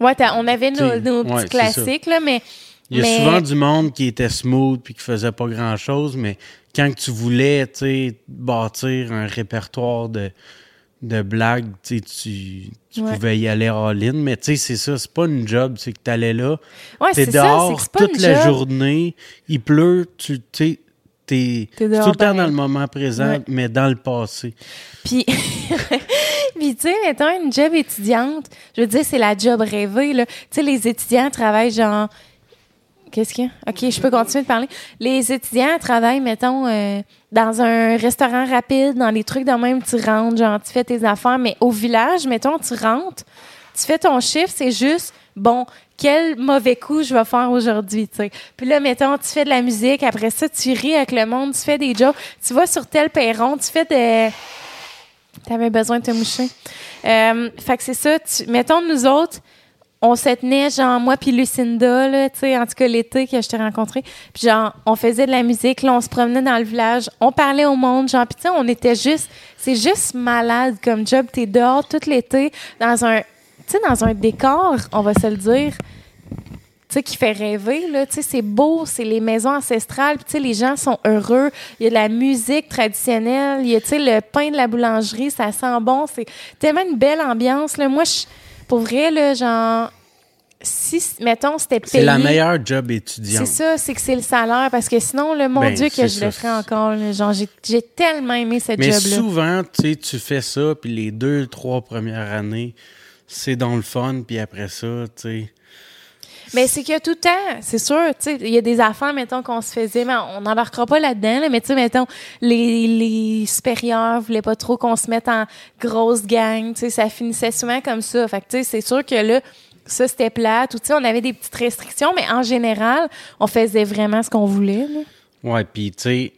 Ouais, on avait nos, petits classiques, là, mais. Il y a mais- souvent du monde qui était smooth puis qui faisait pas grand chose, mais quand tu voulais tu sais, bâtir un répertoire de, de blagues, tu, tu, Ouais. pouvais y aller all-in. Mais tu sais, c'est ça, c'est pas une job, c'est que tu allais là, Ouais, t'es ça, dehors pas toute la job. journée, il pleut, tu sais, t'es tout le temps pareil. dans le moment présent, Ouais. mais dans le passé. Puis, puis tu sais, mettons une job étudiante, je veux dire, c'est la job rêvée, là. Tu sais, les étudiants travaillent genre. Qu'est-ce qu'il y a? OK, je peux continuer de parler. Les étudiants travaillent, mettons, euh, dans un restaurant rapide, dans les trucs de même, tu rentres, genre, tu fais tes affaires, mais au village, mettons, tu rentres, tu fais ton chiffre, c'est juste, bon, quel mauvais coup je vais faire aujourd'hui, tu sais. Puis là, mettons, tu fais de la musique, après ça, tu ris avec le monde, tu fais des jokes, tu vas sur tel perron, tu fais des... T'avais besoin de te moucher. Euh, fait que c'est ça. Tu, mettons, nous autres, on se tenait, genre, moi puis Lucinda, là, tu sais, en tout cas, l'été que je t'ai rencontré. Puis genre, on faisait de la musique, là, on se promenait dans le village, on parlait au monde, genre, puis tu sais, on était juste... C'est juste malade comme job. T'es dehors tout l'été, dans un... Tu sais, dans un décor, on va se le dire, tu sais, qui fait rêver, là. Tu sais, c'est beau, c'est les maisons ancestrales, puis tu sais, les gens sont heureux. Il y a de la musique traditionnelle, il y a, tu sais, le pain de la boulangerie, ça sent bon. C'est tellement une belle ambiance, là. Moi, je, pour vrai, là, genre, si, mettons, c'était payé... C'est la meilleure job C'est étudiante. ça, c'est que c'est le salaire, parce que sinon, le mon Ben, Dieu, que c'est je ça. le ferais encore, là. Genre, j'ai, j'ai tellement aimé cette Mais job-là. souvent, tu sais, tu fais ça, puis les deux, trois premières années, c'est dans le fun, puis après ça, tu sais... Mais c'est que tout le temps, c'est sûr, tu sais, il y a des affaires, mettons, qu'on se faisait, mais on n'embarquera pas là-dedans, là, mais tu sais, mettons, les, les supérieurs voulaient pas trop qu'on se mette en grosse gang, tu sais, ça finissait souvent comme ça. Fait que, tu sais, c'est sûr que là, ça, c'était plate, ou tu sais, on avait des petites restrictions, mais en général, on faisait vraiment ce qu'on voulait, là. Ouais, puis tu sais,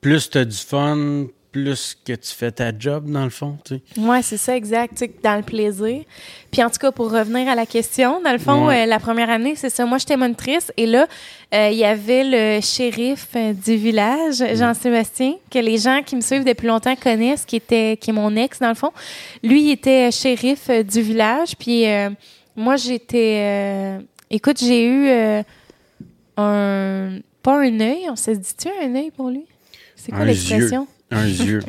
plus t'as du fun, plus que tu fais ta job, dans le fond, tu sais. Ouais, c'est ça, exact, tu sais, dans le plaisir. Puis en tout cas, pour revenir à la question, dans le fond, Ouais. euh, la première année, c'est ça, moi, j'étais monitrice, et là, euh, il y avait le shérif euh, du village, Jean-Sébastien, que les gens qui me suivent depuis longtemps connaissent, qui était, qui est mon ex, dans le fond. Lui, il était shérif du village, puis euh, moi, j'étais... écoute, j'ai eu un... Pas un œil, on s'est dit-tu un œil pour lui? C'est quoi l'expression? Un yeux.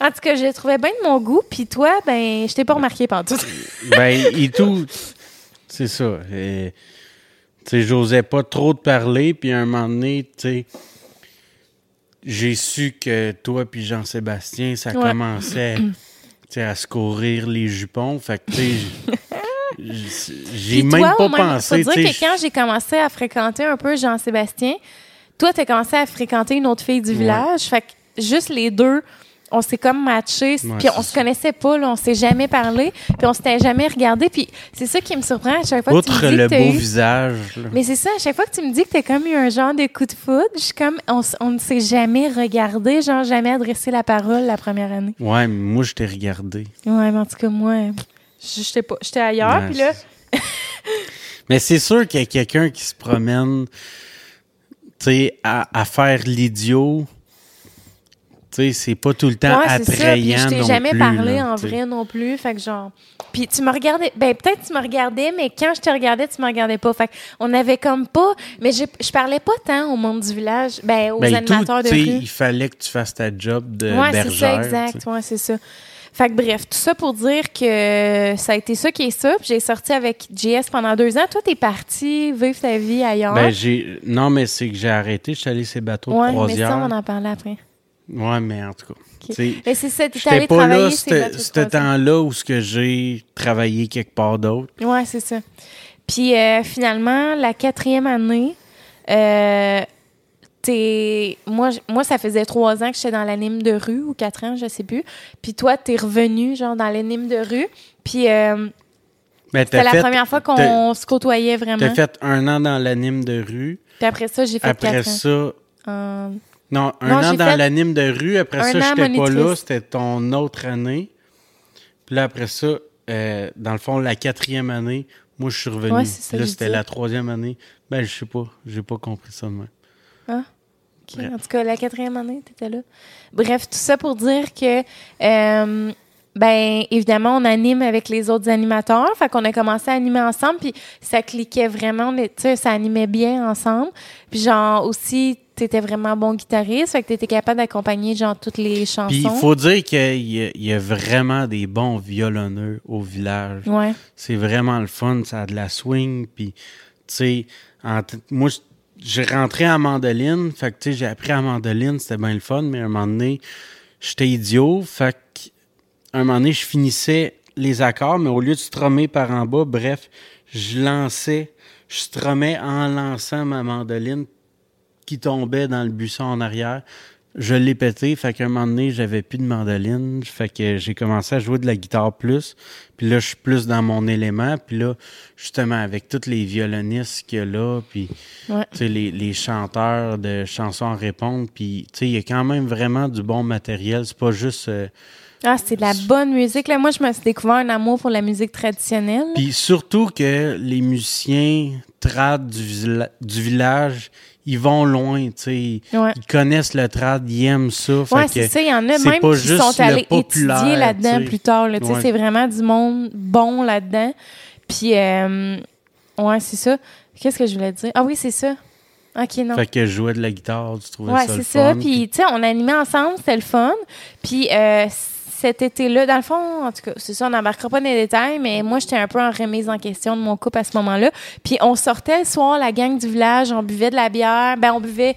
En tout cas, je trouvais bien de mon goût, puis toi, ben, je t'ai pas remarqué pendant tout. ben, et tout, c'est ça. Tu sais, j'osais pas trop te parler, puis à un moment donné, tu sais, j'ai su que toi puis Jean-Sébastien, ça Ouais. commençait tu à se courir les jupons. Fait que, tu sais, j'ai même toi, pas même- pensé, Faut tu dire que quand j'ai commencé à fréquenter un peu Jean-Sébastien, toi, t'as commencé à fréquenter une autre fille du village. Fait que juste les deux, on s'est comme matchés. Puis on se connaissait pas, là, on s'est jamais parlé. Puis on s'était jamais regardé. Puis c'est ça qui me surprend à chaque fois que tu me dis le que beau eu... visage, là. Mais c'est ça, à chaque fois que tu me dis que t'as comme eu un genre de coup de foudre, je suis comme, on, ne s'est jamais regardé, genre jamais adressé la parole la première année. Ouais, mais moi, je t'ai regardé. Ouais, mais en tout cas, moi, j'étais pas, j'étais ailleurs. Puis là, Mais c'est sûr qu'il y a quelqu'un qui se promène, tu sais, à, à faire l'idiot. Sais, c'est pas tout le temps Ouais, c'est ça. Puis attrayant je t'ai jamais plus, parlé là, en vrai non plus. Fait que genre. Puis tu me regardais. Ben, peut-être tu me regardais, mais quand je te regardais, tu me regardais pas. Fait que on avait comme pas. Mais je, je parlais pas tant au monde du village. Ben, aux Ben, animateurs tout, de rue. il fallait que tu fasses ta job de Ouais, c'est ça, exact. Ouais, c'est ça. Fait que bref, tout ça pour dire que ça a été ça qui est ça. J'ai sorti avec JS pendant deux ans. Toi, t'es parti vivre ta vie ailleurs. Ben, j'ai... Non, mais c'est que j'ai arrêté. Je suis allé ces bateaux ouais, de mais croisière. ça, on en parlait après. Ouais, mais en tout cas. Mais c'est ça, t'es allé pas travailler là, ce temps-là où ce que j'ai travaillé quelque part d'autre. Ouais, c'est ça. Puis euh, finalement, la quatrième année, euh, t'es. Moi, moi, ça faisait trois ans que j'étais dans l'anime de rue, ou quatre ans, je sais plus. Puis toi, t'es revenu, genre, dans l'anime de rue. Puis euh, c'était la première fois qu'on se côtoyait vraiment. t'as fait un an dans l'anime de rue. Puis après ça, j'ai fait Après quatre ça, ans. Non, un Non, an dans fait l'anime de rue. Après un ça, an j'étais pas là. C'était ton autre année. Puis là, après ça, euh, dans le fond, la quatrième année, moi, je suis revenu. Ouais, c'est ça là, je c'était la troisième année. Ben, je sais pas. J'ai pas compris ça de même. Bref. En tout cas, la quatrième année, tu étais là. Bref, tout ça pour dire que, euh, ben, évidemment, on anime avec les autres animateurs. Fait qu'on a commencé à animer ensemble, puis ça cliquait vraiment. Tu sais, ça animait bien ensemble. Puis, genre, aussi, t'étais vraiment bon guitariste. Fait que t'étais capable d'accompagner, genre, toutes les chansons. Puis il faut dire qu'il y, a- il y a vraiment des bons violonneux au village. Ouais. C'est vraiment le fun, ça a de la swing. Puis, tu sais, moi, j'ai rentré en mandoline. Fait que, tu sais, j'ai appris à mandoline, c'était bien le fun. Mais à un moment donné, j'étais idiot. Fait que, un moment donné, je finissais les accords, mais au lieu de strummer par en bas, bref, je lançais, je strummais en lançant ma mandoline qui tombait dans le buisson en arrière. Je l'ai pété, fait qu'à un moment donné, j'avais plus de mandoline, fait que j'ai commencé à jouer de la guitare plus. Puis là, je suis plus dans mon élément. Puis là, justement, avec tous les violonistes qu'il y a là, puis Ouais. les, les chanteurs de chansons en répondre, puis tu sais, il y a quand même vraiment du bon matériel. C'est pas juste... euh, Ah, c'est de la bonne musique. Là, moi, je me suis découvert un amour pour la musique traditionnelle. Puis surtout que les musiciens trad du, du village, ils vont loin, tu sais. Ouais. Ils connaissent le trad, ils aiment ça. Ouais, c'est ça. Il y en a même qui sont allés étudier là-dedans plus tard. là. Tu sais, Ouais. C'est vraiment du monde bon là-dedans. Puis, euh, ouais, c'est ça. Qu'est-ce que je voulais dire? Ah oui, c'est ça. OK, non. Fait que je jouais de la guitare, tu trouvais Ouais, ça le c'est ça. Puis, tu sais, on animait ensemble, c'était le fun. Puis, euh, cet été-là, dans le fond, en tout cas, c'est ça, on n'embarquera pas dans les détails, mais moi, j'étais un peu en remise en question de mon couple à ce moment-là. Puis, on sortait le soir, la gang du village, on buvait de la bière. Ben, on buvait.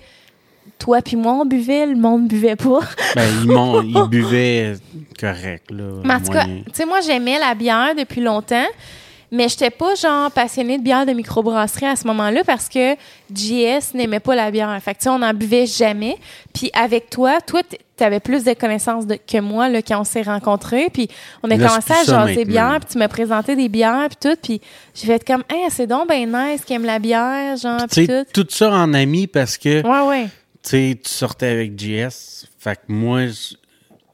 Toi puis moi, on buvait, le monde buvait pas. Ben, ils, ils buvaient correct, là. Mais en tout cas, tu sais, moi, j'aimais la bière depuis longtemps, mais j'étais pas, genre, passionnée de bière de microbrasserie à ce moment-là parce que JS n'aimait pas la bière. Fait que, tu sais, on n'en buvait jamais. Puis avec toi, toi, tu avais plus de connaissances de- que moi, là, quand on s'est rencontrés. Puis on a Là, commencé à jaser bière, puis tu m'as présenté des bières, puis tout. Puis j'ai fait comme, hey, c'est donc ben nice qui aime la bière, genre, puis tout. tout ça en ami parce que, Ouais, ouais. tu sais, tu sortais avec JS. Fait que moi,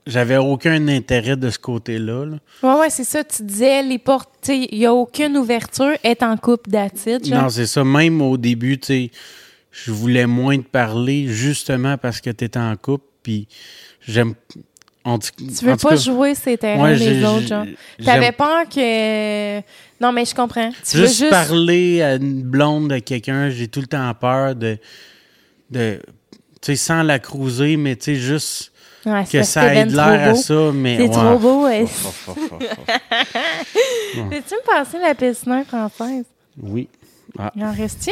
j'avais aucun intérêt de ce côté-là. là. Ouais, ouais, c'est ça. Tu disais, les portes, il n'y a aucune ouverture, est en couple d'attitude. Non, c'est ça. Même au début, tu sais, je voulais moins te parler justement parce que tu étais en couple. Puis j'aime. on dit- Tu veux pas cas, jouer ces terrains ouais, j'ai- autres, genre. T'avais peur que. Non, mais je comprends. Tu veux juste, juste. parler à une blonde de quelqu'un, j'ai tout le temps peur de. de tu sais, sans la cruiser, mais tu sais, juste Ouais, c'est que ça ben aide l'air à trop beau. ça. Mais T'es ouais. trop beau, ouais. Peux-tu me passer la piscine française? Oui. Ah, Il en reste-tu?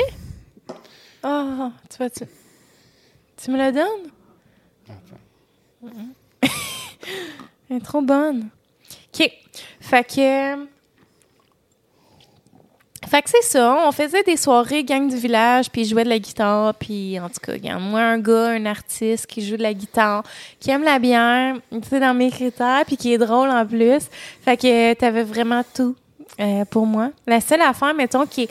Oh, tu vas-tu. Tu me la donnes? Elle est trop bonne. OK. Fait que. Fait que c'est ça. On faisait des soirées gang du village, puis je jouais de la guitare, puis en tout cas, regarde, moi, un gars, un artiste qui joue de la guitare, qui aime la bière, tu sais, dans mes critères, puis qui est drôle en plus. Fait que t'avais vraiment tout euh, pour moi. La seule affaire, mettons, qui est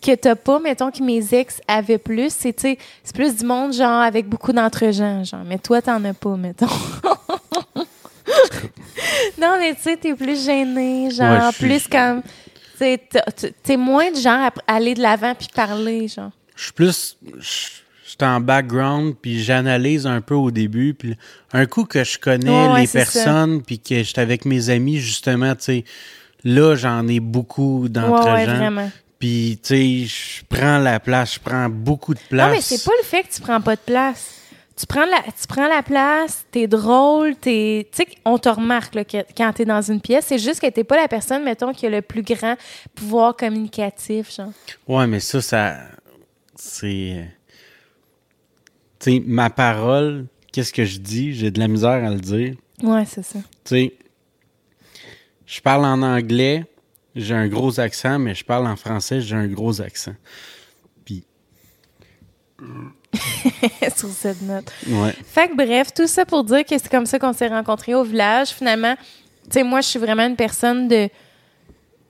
que t'as pas, mettons que mes ex avaient plus, c'est, c'est plus du monde, genre, avec beaucoup d'entre-gens, genre. Mais toi, t'en as pas, mettons. non, mais tu sais, t'es plus gêné, genre, Ouais, je suis- plus comme... t'es moins de genre à aller de l'avant puis parler, genre. Je suis plus. je- j'étais en background, puis j'analyse un peu au début. Puis un coup que je connais Ouais, ouais, les personnes, puis que j'étais avec mes amis, justement, tu sais, là, j'en ai beaucoup d'entre ouais, gens. vraiment. Puis, tu sais, je prends la place, je prends beaucoup de place. Non, mais c'est pas le fait que tu prends pas de place. Tu prends la, tu prends la place, t'es drôle, t'es. Tu sais, on te remarque là, quand t'es dans une pièce. C'est juste que t'es pas la personne, mettons, qui a le plus grand pouvoir communicatif, genre. Ouais, mais ça, ça. C'est. Tu sais, ma parole, qu'est-ce que je dis? J'ai de la misère à le dire. Ouais, c'est ça. Tu sais, je parle en anglais, j'ai un gros accent, mais je parle en français, j'ai un gros accent. Puis, Sur cette note. ouais. Fait que bref, tout ça pour dire que c'est comme ça qu'on s'est rencontrés au village. Finalement, tu sais, moi, je suis vraiment une personne de.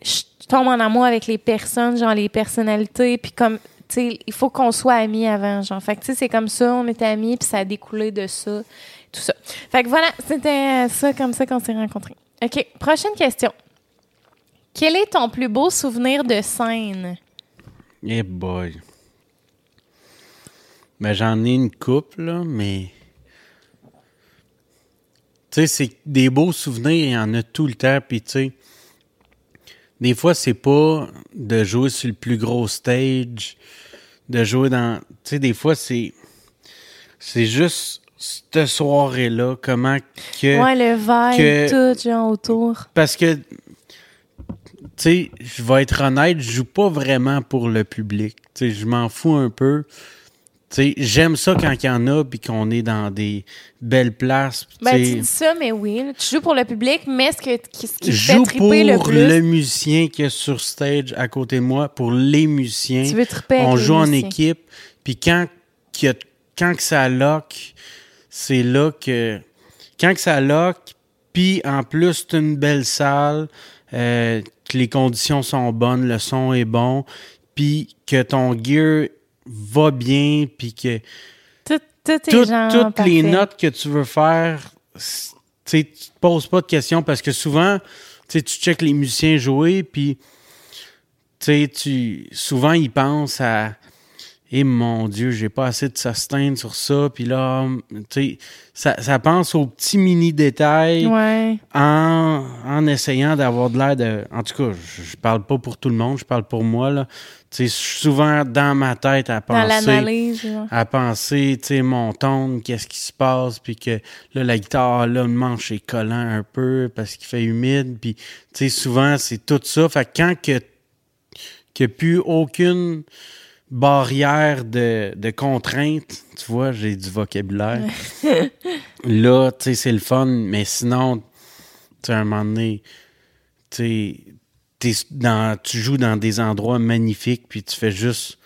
Je tombe en amour avec les personnes, genre les personnalités, puis comme. Tu sais, il faut qu'on soit amis avant, genre. Fait que, tu sais, c'est comme ça, on était amis, puis ça a découlé de ça, tout ça. Fait que voilà, c'était ça, comme ça qu'on s'est rencontrés. OK, prochaine question. Quel est ton plus beau souvenir de scène? Eh boy. Ben, j'en ai une coupe, là, mais. Tu sais, c'est des beaux souvenirs, il y en a tout le temps, puis tu sais. Des fois, c'est pas de jouer sur le plus gros stage, de jouer dans. Tu sais, des fois, c'est. C'est juste cette soirée-là, comment que. Ouais, le vibe, que- tout, genre, autour. Parce que, tu sais, je vais être honnête, je joue pas vraiment pour le public. Tu sais, je m'en fous un peu. J'aime ça quand il y en a puis qu'on est dans des belles places. tu Ben, tu dis ça, mais oui. là, Tu joues pour le public, mais ce, que, qui- ce qui je fait joue pour le plus, le musicien qui est sur stage à côté de moi, pour les musiciens. tu veux On joue en musiciens. équipe. Puis quand, a- quand que ça lock, c'est là que... Quand que ça lock, puis en plus, c'est une belle salle, euh, que les conditions sont bonnes, le son est bon, puis que ton gear va bien, puis que Tout, tout est tout- genre toutes les notes que tu veux faire, tu te poses pas de questions parce que souvent, tu checkes les musiciens jouer, puis tu souvent ils pensent à et mon Dieu, j'ai pas assez de sustain sur ça, puis là, tu sais, ça, ça pense aux petits mini détails Ouais. en, en essayant d'avoir de l'air de. En tout cas, je, parle pas pour tout le monde, je parle pour moi, là. Tu sais, je suis souvent dans ma tête à Dans penser l'analyse. genre. à penser, tu sais, mon ton, qu'est-ce qui se passe, puis que là, la guitare, là, le manche est collant un peu parce qu'il fait humide, puis, tu sais, souvent, c'est tout ça. Fait que quand que, a plus aucune barrière de, de contrainte, tu vois, j'ai du vocabulaire, là, tu sais, c'est le fun, mais sinon, tu sais, à un moment donné, tu dans, tu joues dans des endroits magnifiques, puis tu fais juste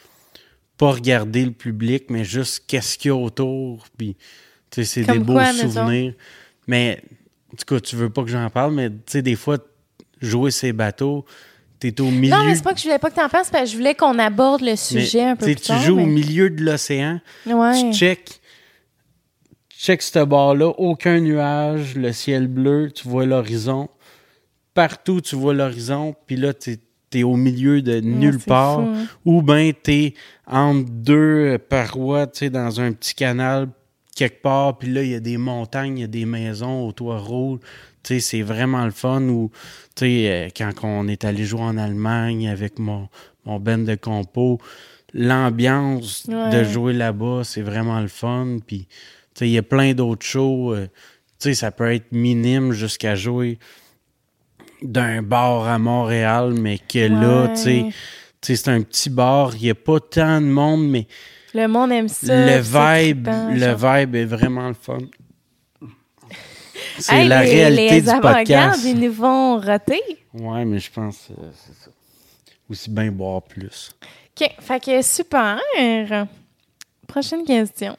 pas regarder le public, mais juste qu'est-ce qu'il y a autour. Puis, tu sais, c'est des beaux souvenirs. Mais, en tout cas, tu veux pas que j'en parle, mais tu sais, des fois, jouer ces bateaux, t'es au milieu. Non, mais c'est pas que je voulais pas que t'en penses, parce que je voulais qu'on aborde le mais, sujet un peu plus Tu tard. joues au milieu de l'océan, Ouais. tu check, tu check ce bord-là, aucun nuage, le ciel bleu, tu vois l'horizon. Partout, tu vois l'horizon, puis là, tu es au milieu de nulle part. fou, hein. Ou bien t'es entre deux parois, tu sais, dans un petit canal quelque part, puis là, il y a des montagnes, il y a des maisons au toit rouge. C'est vraiment le fun. Ou, euh, quand on est allé jouer en Allemagne avec mon, mon band de compo, l'ambiance Ouais. de jouer là-bas, c'est vraiment le fun. Puis, il y a plein d'autres shows. euh, ça peut être minime jusqu'à jouer d'un bar à Montréal, mais que là, Ouais. tu sais, tu sais, c'est un petit bar, il n'y a pas tant de monde, mais Le monde aime ça. le vibe, trippant, le genre. vibe est vraiment le fun. C'est Hey, la les- réalité les du podcast. ils nous vont roter. Ouais, mais je pense que c'est ça. Aussi bien boire plus. OK, fait que super. Prochaine question.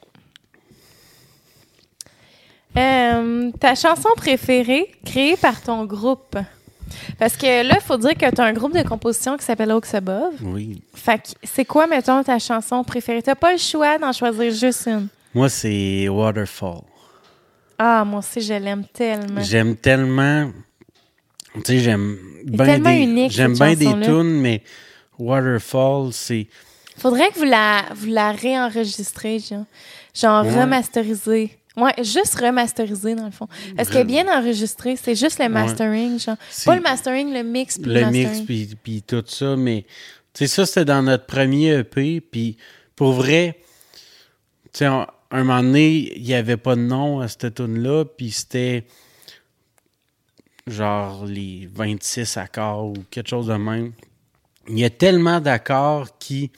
Euh, ta chanson préférée créée par ton groupe? Parce que là, il faut dire que tu as un groupe de composition qui s'appelle Oaks Above. Oui. Fait que c'est quoi, mettons, ta chanson préférée? T'as pas le choix d'en choisir juste une. Moi, c'est Waterfall. Ah, moi aussi, je l'aime tellement. J'aime tellement. Tu sais, j'aime bien tellement des. unique, J'aime bien des tunes, mais Waterfall, c'est. Faudrait que vous la, vous la réenregistrez, genre. Genre Ouais. remasteriser. Ouais, juste remasteriser, dans le fond. Est-ce qu'elle est bien enregistrée? C'est juste le mastering, genre. Pas le mastering, le mix puis le, le mix puis, puis tout ça, mais tu sais, ça, c'était dans notre premier EP, puis pour vrai, tu sais, un moment donné, il n'y avait pas de nom à cette tune-là, puis c'était genre les 26 accords ou quelque chose de même. Il y a tellement d'accords qui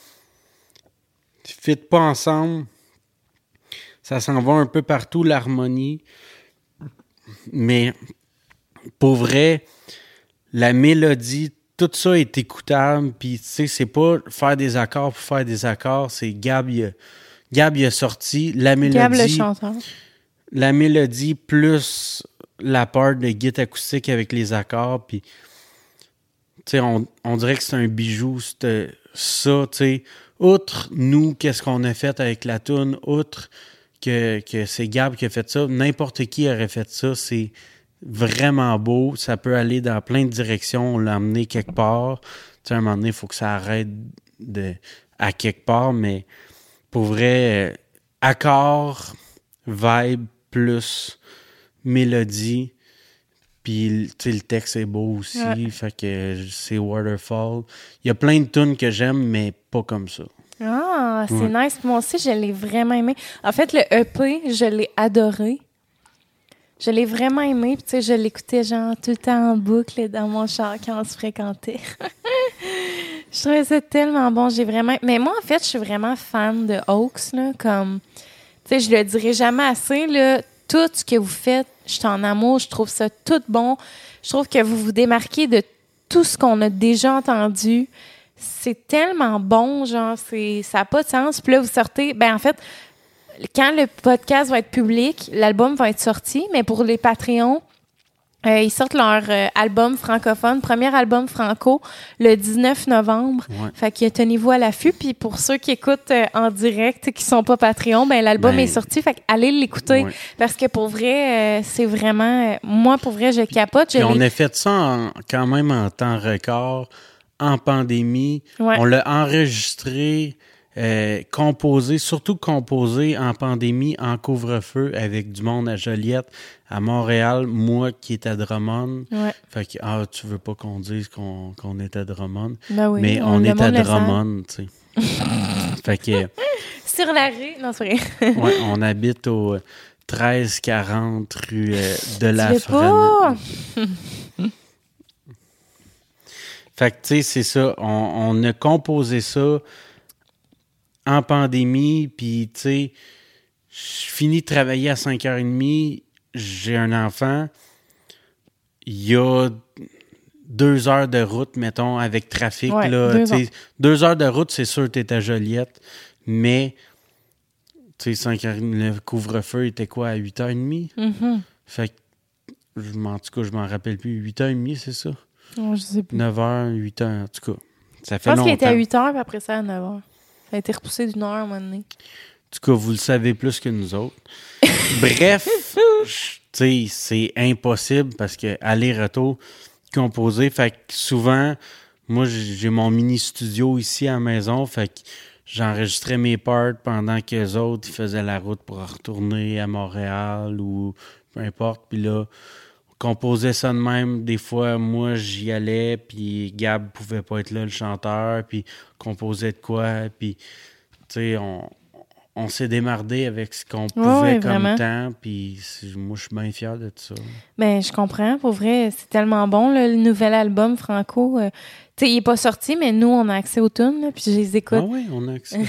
ne fit pas ensemble. Ça s'en va un peu partout, l'harmonie. Mais pour vrai, la mélodie, tout ça est écoutable. Puis, tu sais, c'est pas faire des accords pour faire des accords. C'est Gab, Gab, il a sorti la mélodie. Gab, le chanteur. la mélodie plus la part de guitare acoustique avec les accords. Puis, tu sais, on, on dirait que c'est un bijou, c'est ça, tu sais. Outre nous, qu'est-ce qu'on a fait avec la tune, outre que, que c'est Gab qui a fait ça, n'importe qui aurait fait ça, c'est vraiment beau. Ça peut aller dans plein de directions, on l'a amené quelque part. Tu sais, à un moment donné, il faut que ça arrête de, à quelque part, mais pour vrai, accord, vibe plus mélodie. Puis, tu sais, le texte est beau aussi. Ouais. Fait que c'est Waterfall. Il y a plein de tunes que j'aime, mais pas comme ça. Ah, c'est Ouais. nice. Moi aussi, je l'ai vraiment aimé. En fait, le EP, je l'ai adoré. Je l'ai vraiment aimé. Puis, tu sais, je l'écoutais genre tout le temps en boucle dans mon char quand on se fréquentait. je trouvais ça tellement bon. J'ai vraiment. Mais moi, en fait, je suis vraiment fan de Hawks, là. Comme. Tu sais, je le dirai jamais assez, là. Tout ce que vous faites, je suis en amour. Je trouve ça tout bon. Je trouve que vous vous démarquez de tout ce qu'on a déjà entendu. C'est tellement bon, genre, ça n'a pas de sens. Puis là, vous sortez, ben en fait, quand le podcast va être public, l'album va être sorti, mais pour les Patreons, euh, ils sortent leur euh, album francophone, premier album franco, le 19 novembre. Ouais. Fait que tenez-vous à l'affût. Puis pour ceux qui écoutent euh, en direct, qui sont pas Patreon, ben l'album Ben, est sorti. Fait que allez l'écouter. Ouais. Parce que pour vrai, euh, c'est vraiment... euh, moi, pour vrai, je capote. Je on a fait ça en- quand même en temps record, en pandémie. Ouais. On l'a enregistré, euh, composé, surtout composé en pandémie, en couvre-feu, avec du monde à Joliette, à Montréal, moi qui est à Drummond. Ouais. Fait que, ah, tu veux pas qu'on dise qu'on qu'on est à Drummond? Ben oui, mais on- est à. Drummond, tu sais. fait que, Sur la rue. Non, c'est vrai. ouais, on habite au 1340 rue euh, de la? Fait que, tu sais, c'est ça. On, on a composé ça en pandémie, puis, tu sais, je finis de travailler à 5h30, j'ai un enfant. Il y a deux heures de route, mettons, avec trafic. Ouais, là, deux deux heures de route, c'est sûr que tu es à Joliette, mais, tu sais, 5h30, le couvre-feu était quoi, à 8h30? Mhm. Fait que, je en tout cas, je m'en rappelle plus. 8h30, c'est ça? Oh, je sais plus. 9h, 8h, en tout cas. Ça Je fait pense longtemps. qu'il était à 8 heures, puis après ça à 9 heures. Ça a été repoussé d'une heure à un moment donné. En tout cas, vous le savez plus que nous autres. Bref, je- tu sais, c'est impossible parce que aller-retour composé, fait que souvent, moi, j'ai mon mini studio ici à la maison, fait que j'enregistrais mes parts pendant que les autres, ils faisaient la route pour retourner à Montréal ou peu importe. Puis là, composait ça de même. Des fois, moi, j'y allais, puis Gab pouvait pas être là, le chanteur, puis composait de quoi, puis, tu sais, on, on s'est démardé avec ce qu'on pouvait ouais, comme vraiment. temps, puis moi, je suis bien fier de ça. Ben, je comprends. Pour vrai, c'est tellement bon, là, le nouvel album Franco. euh, tu sais, il est pas sorti, mais nous, on a accès aux tunes, là, puis je les Ah écoute. oui, on a accès.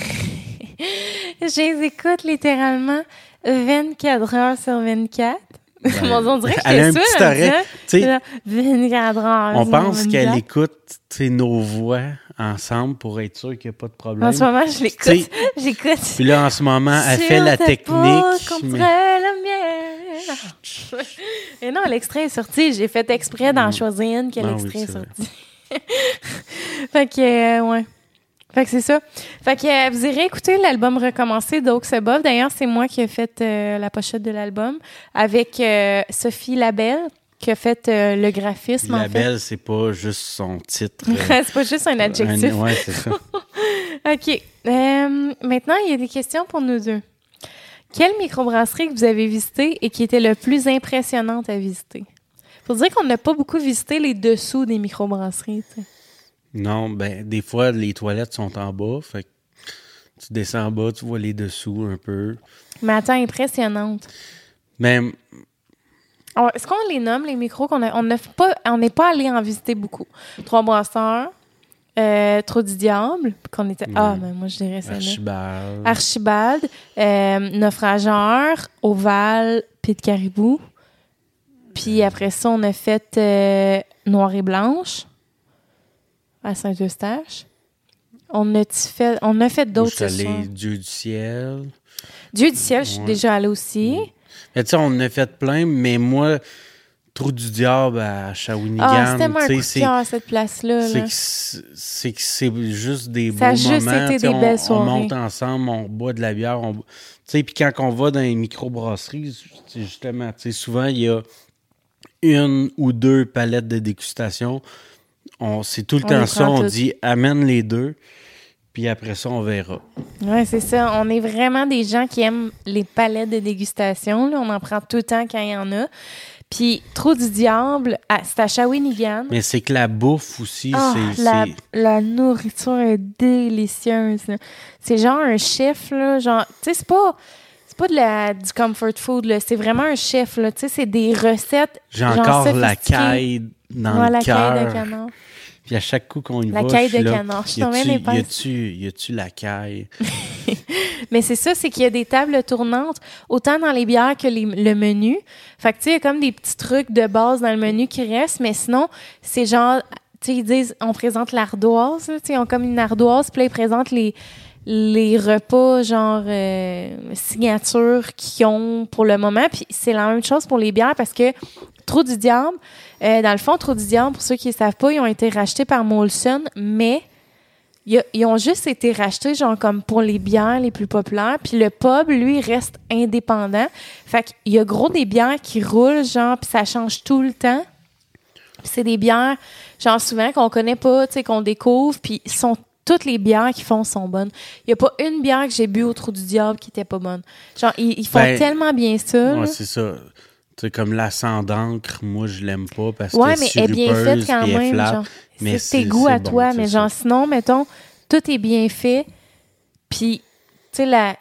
Je les écoute littéralement 24 heures sur 24. On dirait que Elle a un petit oreille. Tu sais, 24 heures on pense qu'elle 24. écoute nos voix ensemble pour être sûr qu'il n'y a pas de problème. En ce moment, je l'écoute. J'écoute. Puis là, en ce moment, elle fait la technique. mais- la mienne. Et non, l'extrait est sorti. J'ai fait exprès d'en choisir une que Ah oui, l'extrait est sorti. fait que, euh, ouais. Fait que c'est ça. Fait que euh, vous irez écouter l'album Recommencer d'Oaks D'ailleurs, c'est moi qui ai fait euh, la pochette de l'album avec euh, Sophie Labelle qui a fait le graphisme. Labelle, en fait. c'est pas juste son titre. c'est pas juste un adjectif. Un, ouais, c'est ça. OK. maintenant, il y a des questions pour nous deux. Quelle microbrasserie que vous avez visitée et qui était le plus impressionnante à visiter? Il Faut dire qu'on n'a pas beaucoup visité les dessous des microbrasseries. T'sais. Non, ben des fois les toilettes sont en bas, fait que tu descends en bas, tu vois les dessous un peu. Mais attends, impressionnante. Ben, mais est-ce qu'on les nomme les micros qu'on a on n'est pas on n'est pas allé en visiter beaucoup? Trois brasseurs, euh, Trop du diable, qu'on était ah mais ben moi je dirais ça Archibald. Archibald, euh, naufrageur, ovale, pied de caribou. Puis après ça on a fait euh, noir et blanche à Saint-Eustache. On a fait, on a fait d'autres sessions. Dieu du ciel? Dieu du ciel, je suis déjà allée aussi. Mais tu sais, on a fait plein, mais moi, Trou du Diable à Shawinigan. Ah, c'était un coup cette place-là. C'est que c'est juste des Ça beaux juste moments. Été des on, belles on monte ensemble, on boit de la bière. On... Tu sais, puis quand on va dans les microbrasseries, justement, tu souvent, il y a une ou deux palettes de dégustation on, c'est tout le temps ça, on dit amène les deux, puis après ça, on verra. Oui, c'est ça. On est vraiment des gens qui aiment les palettes de dégustation. Là. On en prend tout le temps quand il y en a. Puis, Trop du Diable, à, c'est à Shawinigan. Mais c'est que la bouffe aussi, ah, c'est, la, la, nourriture est délicieuse. C'est genre un chef, là. Genre, tu sais, c'est pas pas du comfort food, c'est vraiment un chef. C'est des recettes. J'ai encore la caille dans voilà, le cœur. Puis à chaque coup qu'on y la va, caille de là, canard. Je y a-tu la caille? Mais c'est ça, c'est qu'il y a des tables tournantes, autant dans les bières que le menu. Fait que, tu sais, il y a comme des petits trucs de base dans le menu qui restent, mais sinon, c'est genre, tu ils disent, on présente l'ardoise, tu sais, ont comme une ardoise, puis là, ils présentent les, les repas genre euh, signature qu'ils ont pour le moment. Puis c'est la même chose pour les bières parce que Trou du Diable, euh, dans le fond, Trou du Diable, pour ceux qui ne savent pas, ils ont été rachetés par Molson, mais ils ont juste été rachetés, genre, comme pour les bières les plus populaires. Puis le pub, lui, reste indépendant. Fait qu'il y a gros des bières qui roulent, genre, puis ça change tout le temps. c'est des bières, genre, souvent qu'on connaît pas, tu sais, qu'on découvre. Puis sont toutes les bières qu'ils font sont bonnes. Il n'y a pas une bière que j'ai bu au Trou du Diable qui était pas bonne. Genre, ils, font ben, tellement bien ça. C'est ça sais, comme l'ascendant moi, je l'aime pas parce ouais, que c'est mais elle bien faite quand même. Mais c'est tes goûts à toi. Mais genre, sinon, mettons, tout est bien fait. Puis, tu sais, la...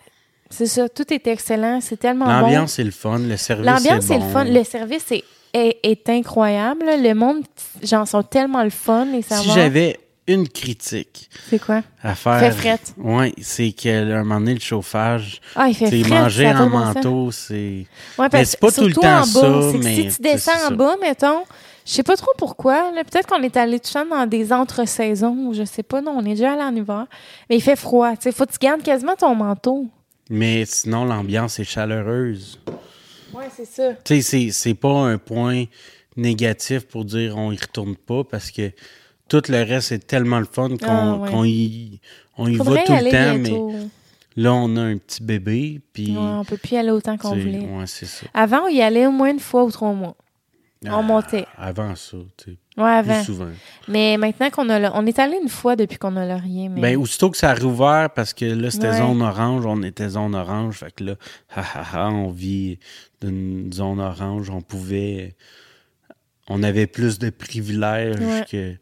c'est ça, tout est excellent. C'est tellement L'ambiance bon. L'ambiance, c'est le fun. Le service, L'ambiance, c'est, le fun. Le service est, est, incroyable. Le monde, genre, sont tellement le fun. Si j'avais une critique. C'est quoi? À faire. Fait frette. Oui, c'est qu'à un moment donné, le chauffage. Ah, il fait manger en manteau, c'est. Ouais, parce c'est pas tout le temps en bas, ça. Mais si tu descends en bas, mettons, je sais pas trop pourquoi. Peut-être qu'on est allé tout dans des entre-saisons, je sais pas. Non, on est déjà allé en hiver. Mais il fait froid. Tu sais, faut que tu gardes quasiment ton manteau. Mais sinon, l'ambiance est chaleureuse. Oui, c'est ça. Tu sais, c'est pas un point négatif pour dire on y retourne pas parce que tout le reste est tellement le fun ah, qu'on y, on y va tout le temps, mais là, on a un petit bébé. Puis, ouais, on peut plus y aller autant qu'on voulait. Avant, on y allait au moins une fois ou trois mois. on ah, montait. Avant ça, tu sais. Ouais, avant. Plus souvent. Mais maintenant qu'on a le... On est allé une fois depuis qu'on a le rien. Mais... Ben, aussitôt que ça a rouvert, parce que là, c'était zone orange, on était zone orange. Fait que là, ha, ha, ha, on vit d'une zone orange. On pouvait... On avait plus de privilèges que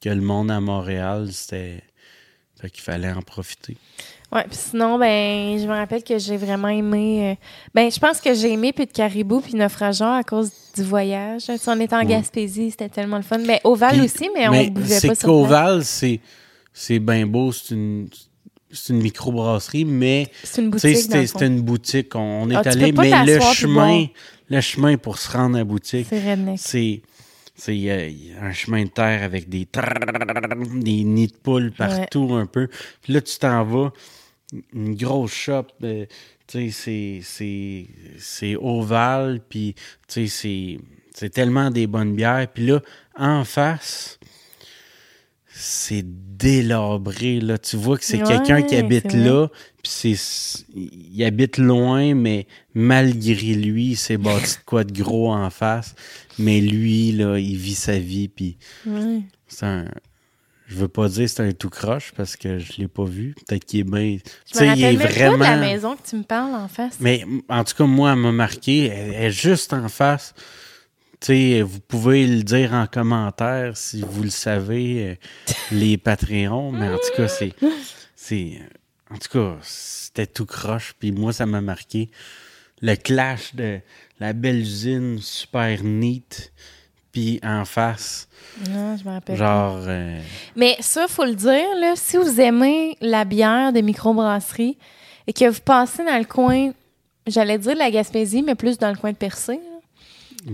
que le monde à Montréal, c'était. Fait qu'il fallait en profiter. Ouais, puis sinon, ben, je me rappelle que j'ai vraiment aimé. Euh, ben, je pense que j'ai aimé puis de Caribou puis Naufrageant à cause du voyage. Si on était en. Gaspésie, c'était tellement le fun. Mais Oval aussi, mais, mais on buvait pas sur Oval, c'est c'est bien beau, c'est une c'est une microbrasserie, mais c'est une boutique. C'était une boutique. On, est ah, allé, mais le chemin, le chemin pour se rendre à la boutique, c'est c'est un chemin de terre avec des des nids de poules partout un peu. Puis là, tu t'en vas, une grosse shop, tu sais, c'est ovale, puis tu sais, c'est tellement des bonnes bières. Puis là, en face, c'est délabré, là. Tu vois que c'est Ouais, quelqu'un qui habite c'est là, puis c'est il habite loin, mais malgré lui, il s'est bâti de quoi de gros en face. Mais lui, là, il vit sa vie, puis Ouais. c'est un... je veux pas dire que c'est un tout croche parce que je l'ai pas vu. Peut-être qu'il est bien. Tu sais, il est de la maison que tu me parles en face. Mais en tout cas, moi, elle m'a marqué. Elle, elle est juste en face. Tu sais, vous pouvez le dire en commentaire si vous le savez, euh, les Patreons. Mais en tout cas, c'est. c'est en tout cas, c'était tout croche. Puis moi, ça m'a marqué. Le clash de la belle usine super neat. Puis en face, Non, je me rappelle. pas. genre. euh, Mais ça, faut le dire, là, si vous aimez la bière de microbrasserie et que vous passez dans le coin, j'allais dire de la Gaspésie, mais plus dans le coin de Percé. là.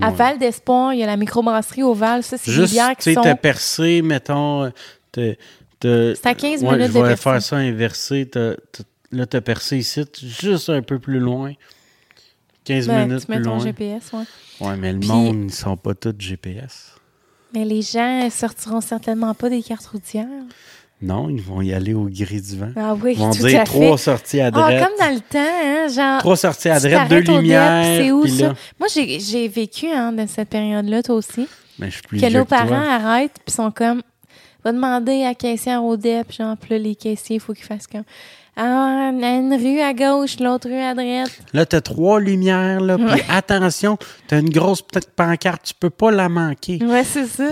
À ouais. Val d'Espoir, il y a la microbrasserie Oval. Ça, c'est des Juste, bières tu qui sais, sont. t'as percé, mettons. euh, t'as- t'as- C'est à 15 Ouais, minutes je vais faire ça inversé. T'as- là, t'as percé ici, juste un peu plus loin. 15 Ben, minutes tu mets plus ton loin. GPS, ouais. Ouais, mais le Puis- monde, ils sont pas tous GPS. Mais les gens sortiront certainement pas des cartes routières. Non, ils vont y aller au gris du vent. Ah oui, Ils vont tout dire à trois fait. sorties à Ah, droite. comme dans le temps, hein, genre. Trois sorties à droite, deux lumières. C'est où ça? là- Moi, j'ai vécu hein, dans cette période-là, toi aussi. Mais je suis plus que nos toi. parents arrêtent puis sont comme va demander à caissière au DEP genre puis là les caissiers il faut qu'ils fassent comme ah une rue à gauche l'autre rue à droite. Là, t'as trois lumières, là. Puis attention, t'as une grosse petite pancarte, tu peux pas la manquer. ouais c'est ça.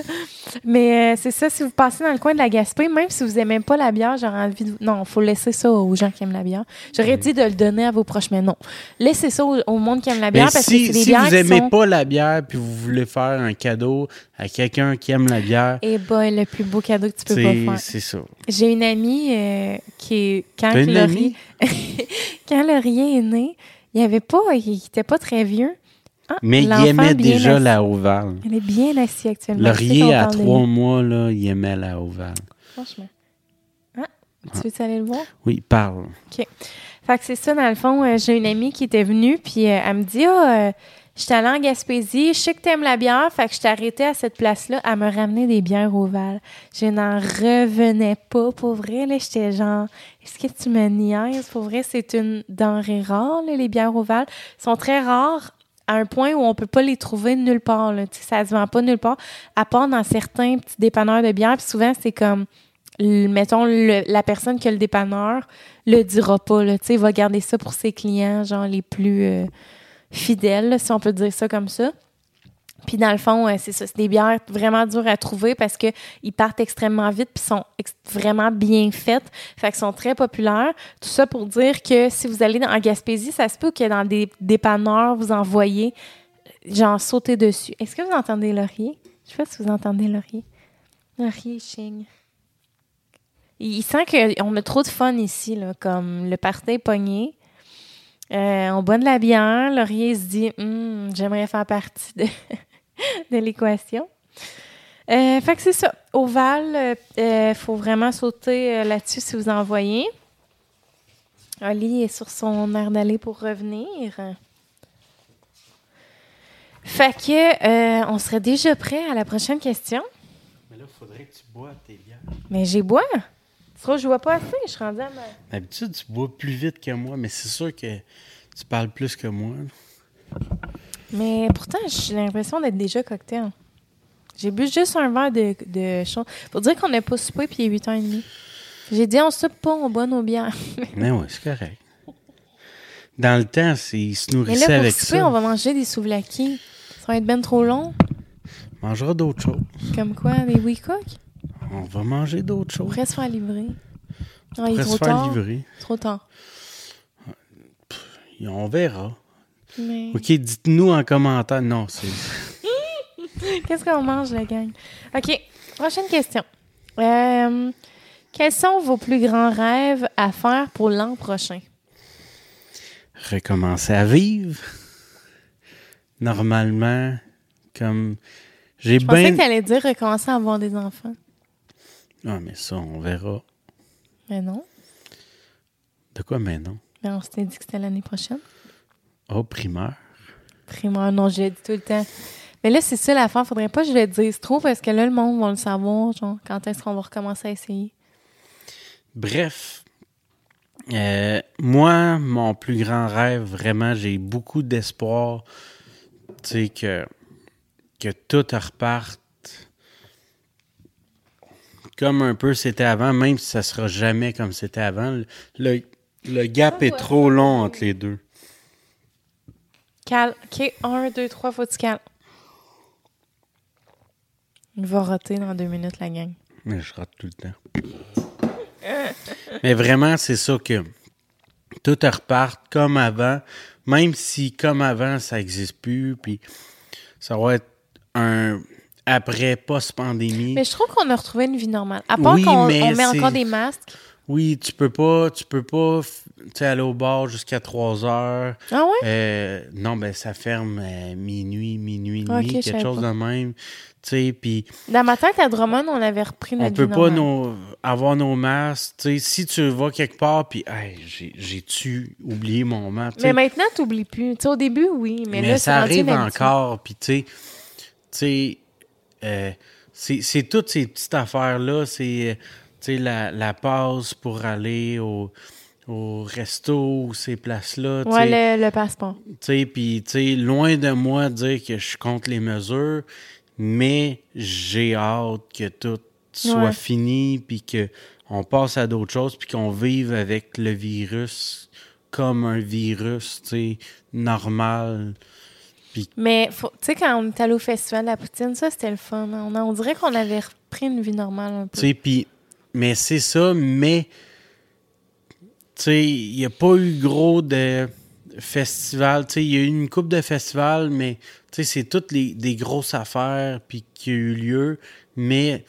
Mais euh, c'est ça si vous passez dans le coin de la Gaspé même si vous aimez pas la bière j'aurais envie de non faut laisser ça aux gens qui aiment la bière. J'aurais dit de le donner à vos proches mais non. Laissez ça au, au monde qui aime la bière Mais parce que c'est des si bières vous qui aimez sont pas la bière puis vous voulez faire un cadeau à quelqu'un qui aime la bière, et boy le plus beau cadeau que tu peux pas faire c'est ça. J'ai une amie euh, qui est quand une Laurier amie? quand Laurier est né, il avait pas il était pas très vieux. Ah, Mais il l'enfant aimait déjà assis. la ovale. Elle est bien assise actuellement. Laurier, à trois mois, là, il aimait la ovale. Franchement. Ah, tu veux aller le voir? Oui, parle. Fait que c'est ça, dans le fond, euh, j'ai une amie qui était venue, puis euh, elle me dit Ah, euh, je suis allée en Gaspésie, je sais que t'aimes la bière, fait que je arrêtée à cette place-là à me ramener des bières ovales. Je n'en revenais pas, pour vrai, là, j'étais genre, est-ce que tu me niaises? Pour vrai, c'est une denrée rare, les bières ovales. Sont très rares à un point où on peut pas les trouver nulle part, là. Tu sais, ça se vend pas nulle part, à part dans certains petits dépanneurs de bière, puis souvent, c'est comme mettons, la personne qui a le dépanneur le dira pas, là, va garder ça pour ses clients, genre les plus euh, fidèles, là, si on peut dire ça comme ça. Puis dans le fond, euh, c'est ça, c'est des bières vraiment dures à trouver parce que ils partent extrêmement vite puis sont vraiment bien faites, fait qu'ils sont très populaires. Tout ça pour dire que si vous allez en Gaspésie, ça se peut que dans des dépanneurs, vous en voyez, genre sauter dessus. Est-ce que vous entendez Laurier? Je sais pas si vous entendez Laurier. Laurier chigne. Il sent qu'on a trop de fun ici, là, comme le party pogné. Euh, on boit de la bière. Laurier se dit Hum, j'aimerais faire partie de, de l'équation. Euh, fait que c'est ça. Oval, il euh, faut vraiment sauter euh, là-dessus si vous en voyez. Oli est sur son air d'aller pour revenir. Fait que euh, on serait déjà prêt à la prochaine question. Mais là, il faudrait que tu bois tes bières. Mais j'ai bois. Que je vois pas assez? Je suis rendue à ma... D'habitude, tu bois plus vite que moi, mais c'est sûr que tu parles plus que moi. Mais pourtant, j'ai l'impression d'être déjà cocktail. J'ai bu juste un verre de, de chaud. Pour dire qu'on n'a pas soupé puis il est 8h30. J'ai dit on soupe pas, on boit nos bières. Mais ouais, c'est correct. Dans le temps, ils se Mais nourrissaient là, pour avec souper, ça. on va manger des souvlaki. Ça va être ben trop long. On mangera d'autres choses. Comme quoi, des WeCook? On va manger d'autres On choses. pourrait se faire livrer. On il est trop se faire tard. livrer. Trop tard. On verra. Mais... OK, dites-nous en commentaire. Non, c'est... Qu'est-ce qu'on mange, la gang? OK, prochaine question. Euh, quels sont vos plus grands rêves à faire pour l'an prochain? recommencer à vivre. Normalement, comme... J'ai Je pensais bien... que tu allais dire recommencer à avoir des enfants. Ah, mais ça, on verra. Mais non. De quoi, mais non? Mais on s'était dit que c'était l'année prochaine. Oh, primaire. Primaire, non, je l'ai dit tout le temps. Mais là, c'est ça l'affaire. Faudrait pas que je le dise trop parce que là, le monde va le savoir, genre, quand est-ce qu'on va recommencer à essayer. Bref, euh, moi, mon plus grand rêve, vraiment, j'ai beaucoup d'espoir, tu sais, que, que tout reparte comme un peu c'était avant, même si ça sera jamais comme c'était avant. Le, le gap est trop long entre les deux. Cal. OK, un, deux, trois, faut que tu cales. Il va roter dans deux minutes, la gang. Mais je rate tout le temps. Mais vraiment, c'est ça que tout reparte comme avant, même si comme avant, ça n'existe plus, puis ça va être un après post-pandémie. Mais je trouve qu'on a retrouvé une vie normale. À part Oui, qu'on met encore des masques. Oui, tu peux pas, tu peux pas aller au bar jusqu'à 3 heures. Ah ouais? Euh, non, ben ça ferme à minuit, minuit et demi, Ok, je quelque chose pas. de même. Tu sais, puis Dans ma tête, à Drummond, on avait repris notre on peut vie pas nos- avoir nos masques. Tu sais, si tu vas quelque part, puis hey, j'ai- j'ai-tu oublié mon masque? Mais maintenant, t'oublies plus. Tu sais, au début, oui, mais, mais là, ça arrive encore, puis tu sais, euh, c'est toutes ces petites affaires-là, c'est, euh, la, la passe pour aller au, au resto, ou ces places-là. Ouais, le, le passeport. Puis, loin de moi de dire que je suis contre les mesures, mais j'ai hâte que tout soit Ouais. fini, puis qu'on passe à d'autres choses, puis qu'on vive avec le virus comme un virus, tu sais, normal. Mais, tu sais, quand on est allé au festival de la poutine, ça, c'était le fun. hein. On, on dirait qu'on avait repris une vie normale un peu. Tu sais, puis, mais c'est ça, mais, tu sais, il n'y a pas eu gros de festivals. Tu sais, il y a eu une coupe de festivals, mais, tu sais, c'est toutes les, des grosses affaires, puis qui a eu lieu, mais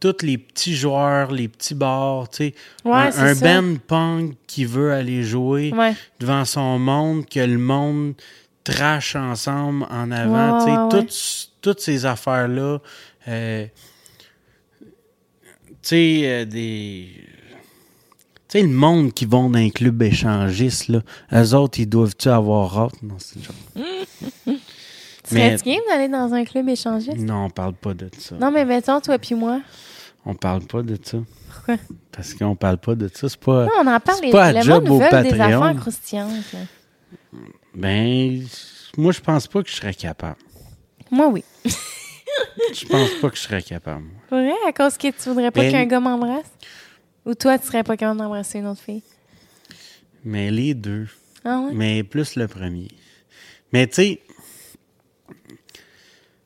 tous les petits joueurs, les petits bars, tu sais, Ouais, un, un band punk qui veut aller jouer Ouais. devant son monde, que le monde trash ensemble en avant. Ouais, tu ouais, toutes, toutes ces affaires-là. euh, tu sais, euh, des. Tu sais, le monde qui vont dans un club échangiste, là, eux autres, ils doivent-tu avoir hâte? Non, c'est. Serais-tu game d'aller dans un club échangiste? Non, on parle pas de ça. Non, mais mettons, toi puis moi. On parle pas de ça. Pourquoi? Parce qu'on parle pas de ça. C'est pas. Non, on en parle. c'est Les, pas à le job monde veut des affaires croustillantes. là. Ben, moi, je pense pas que je serais capable. Moi, oui. Je pense pas que je serais capable. vrai? À cause que tu voudrais pas Ben- qu'un gars m'embrasse? Ou toi, tu serais pas capable d'embrasser une autre fille? Mais les deux. Ah ouais? Mais plus le premier. Mais tu sais,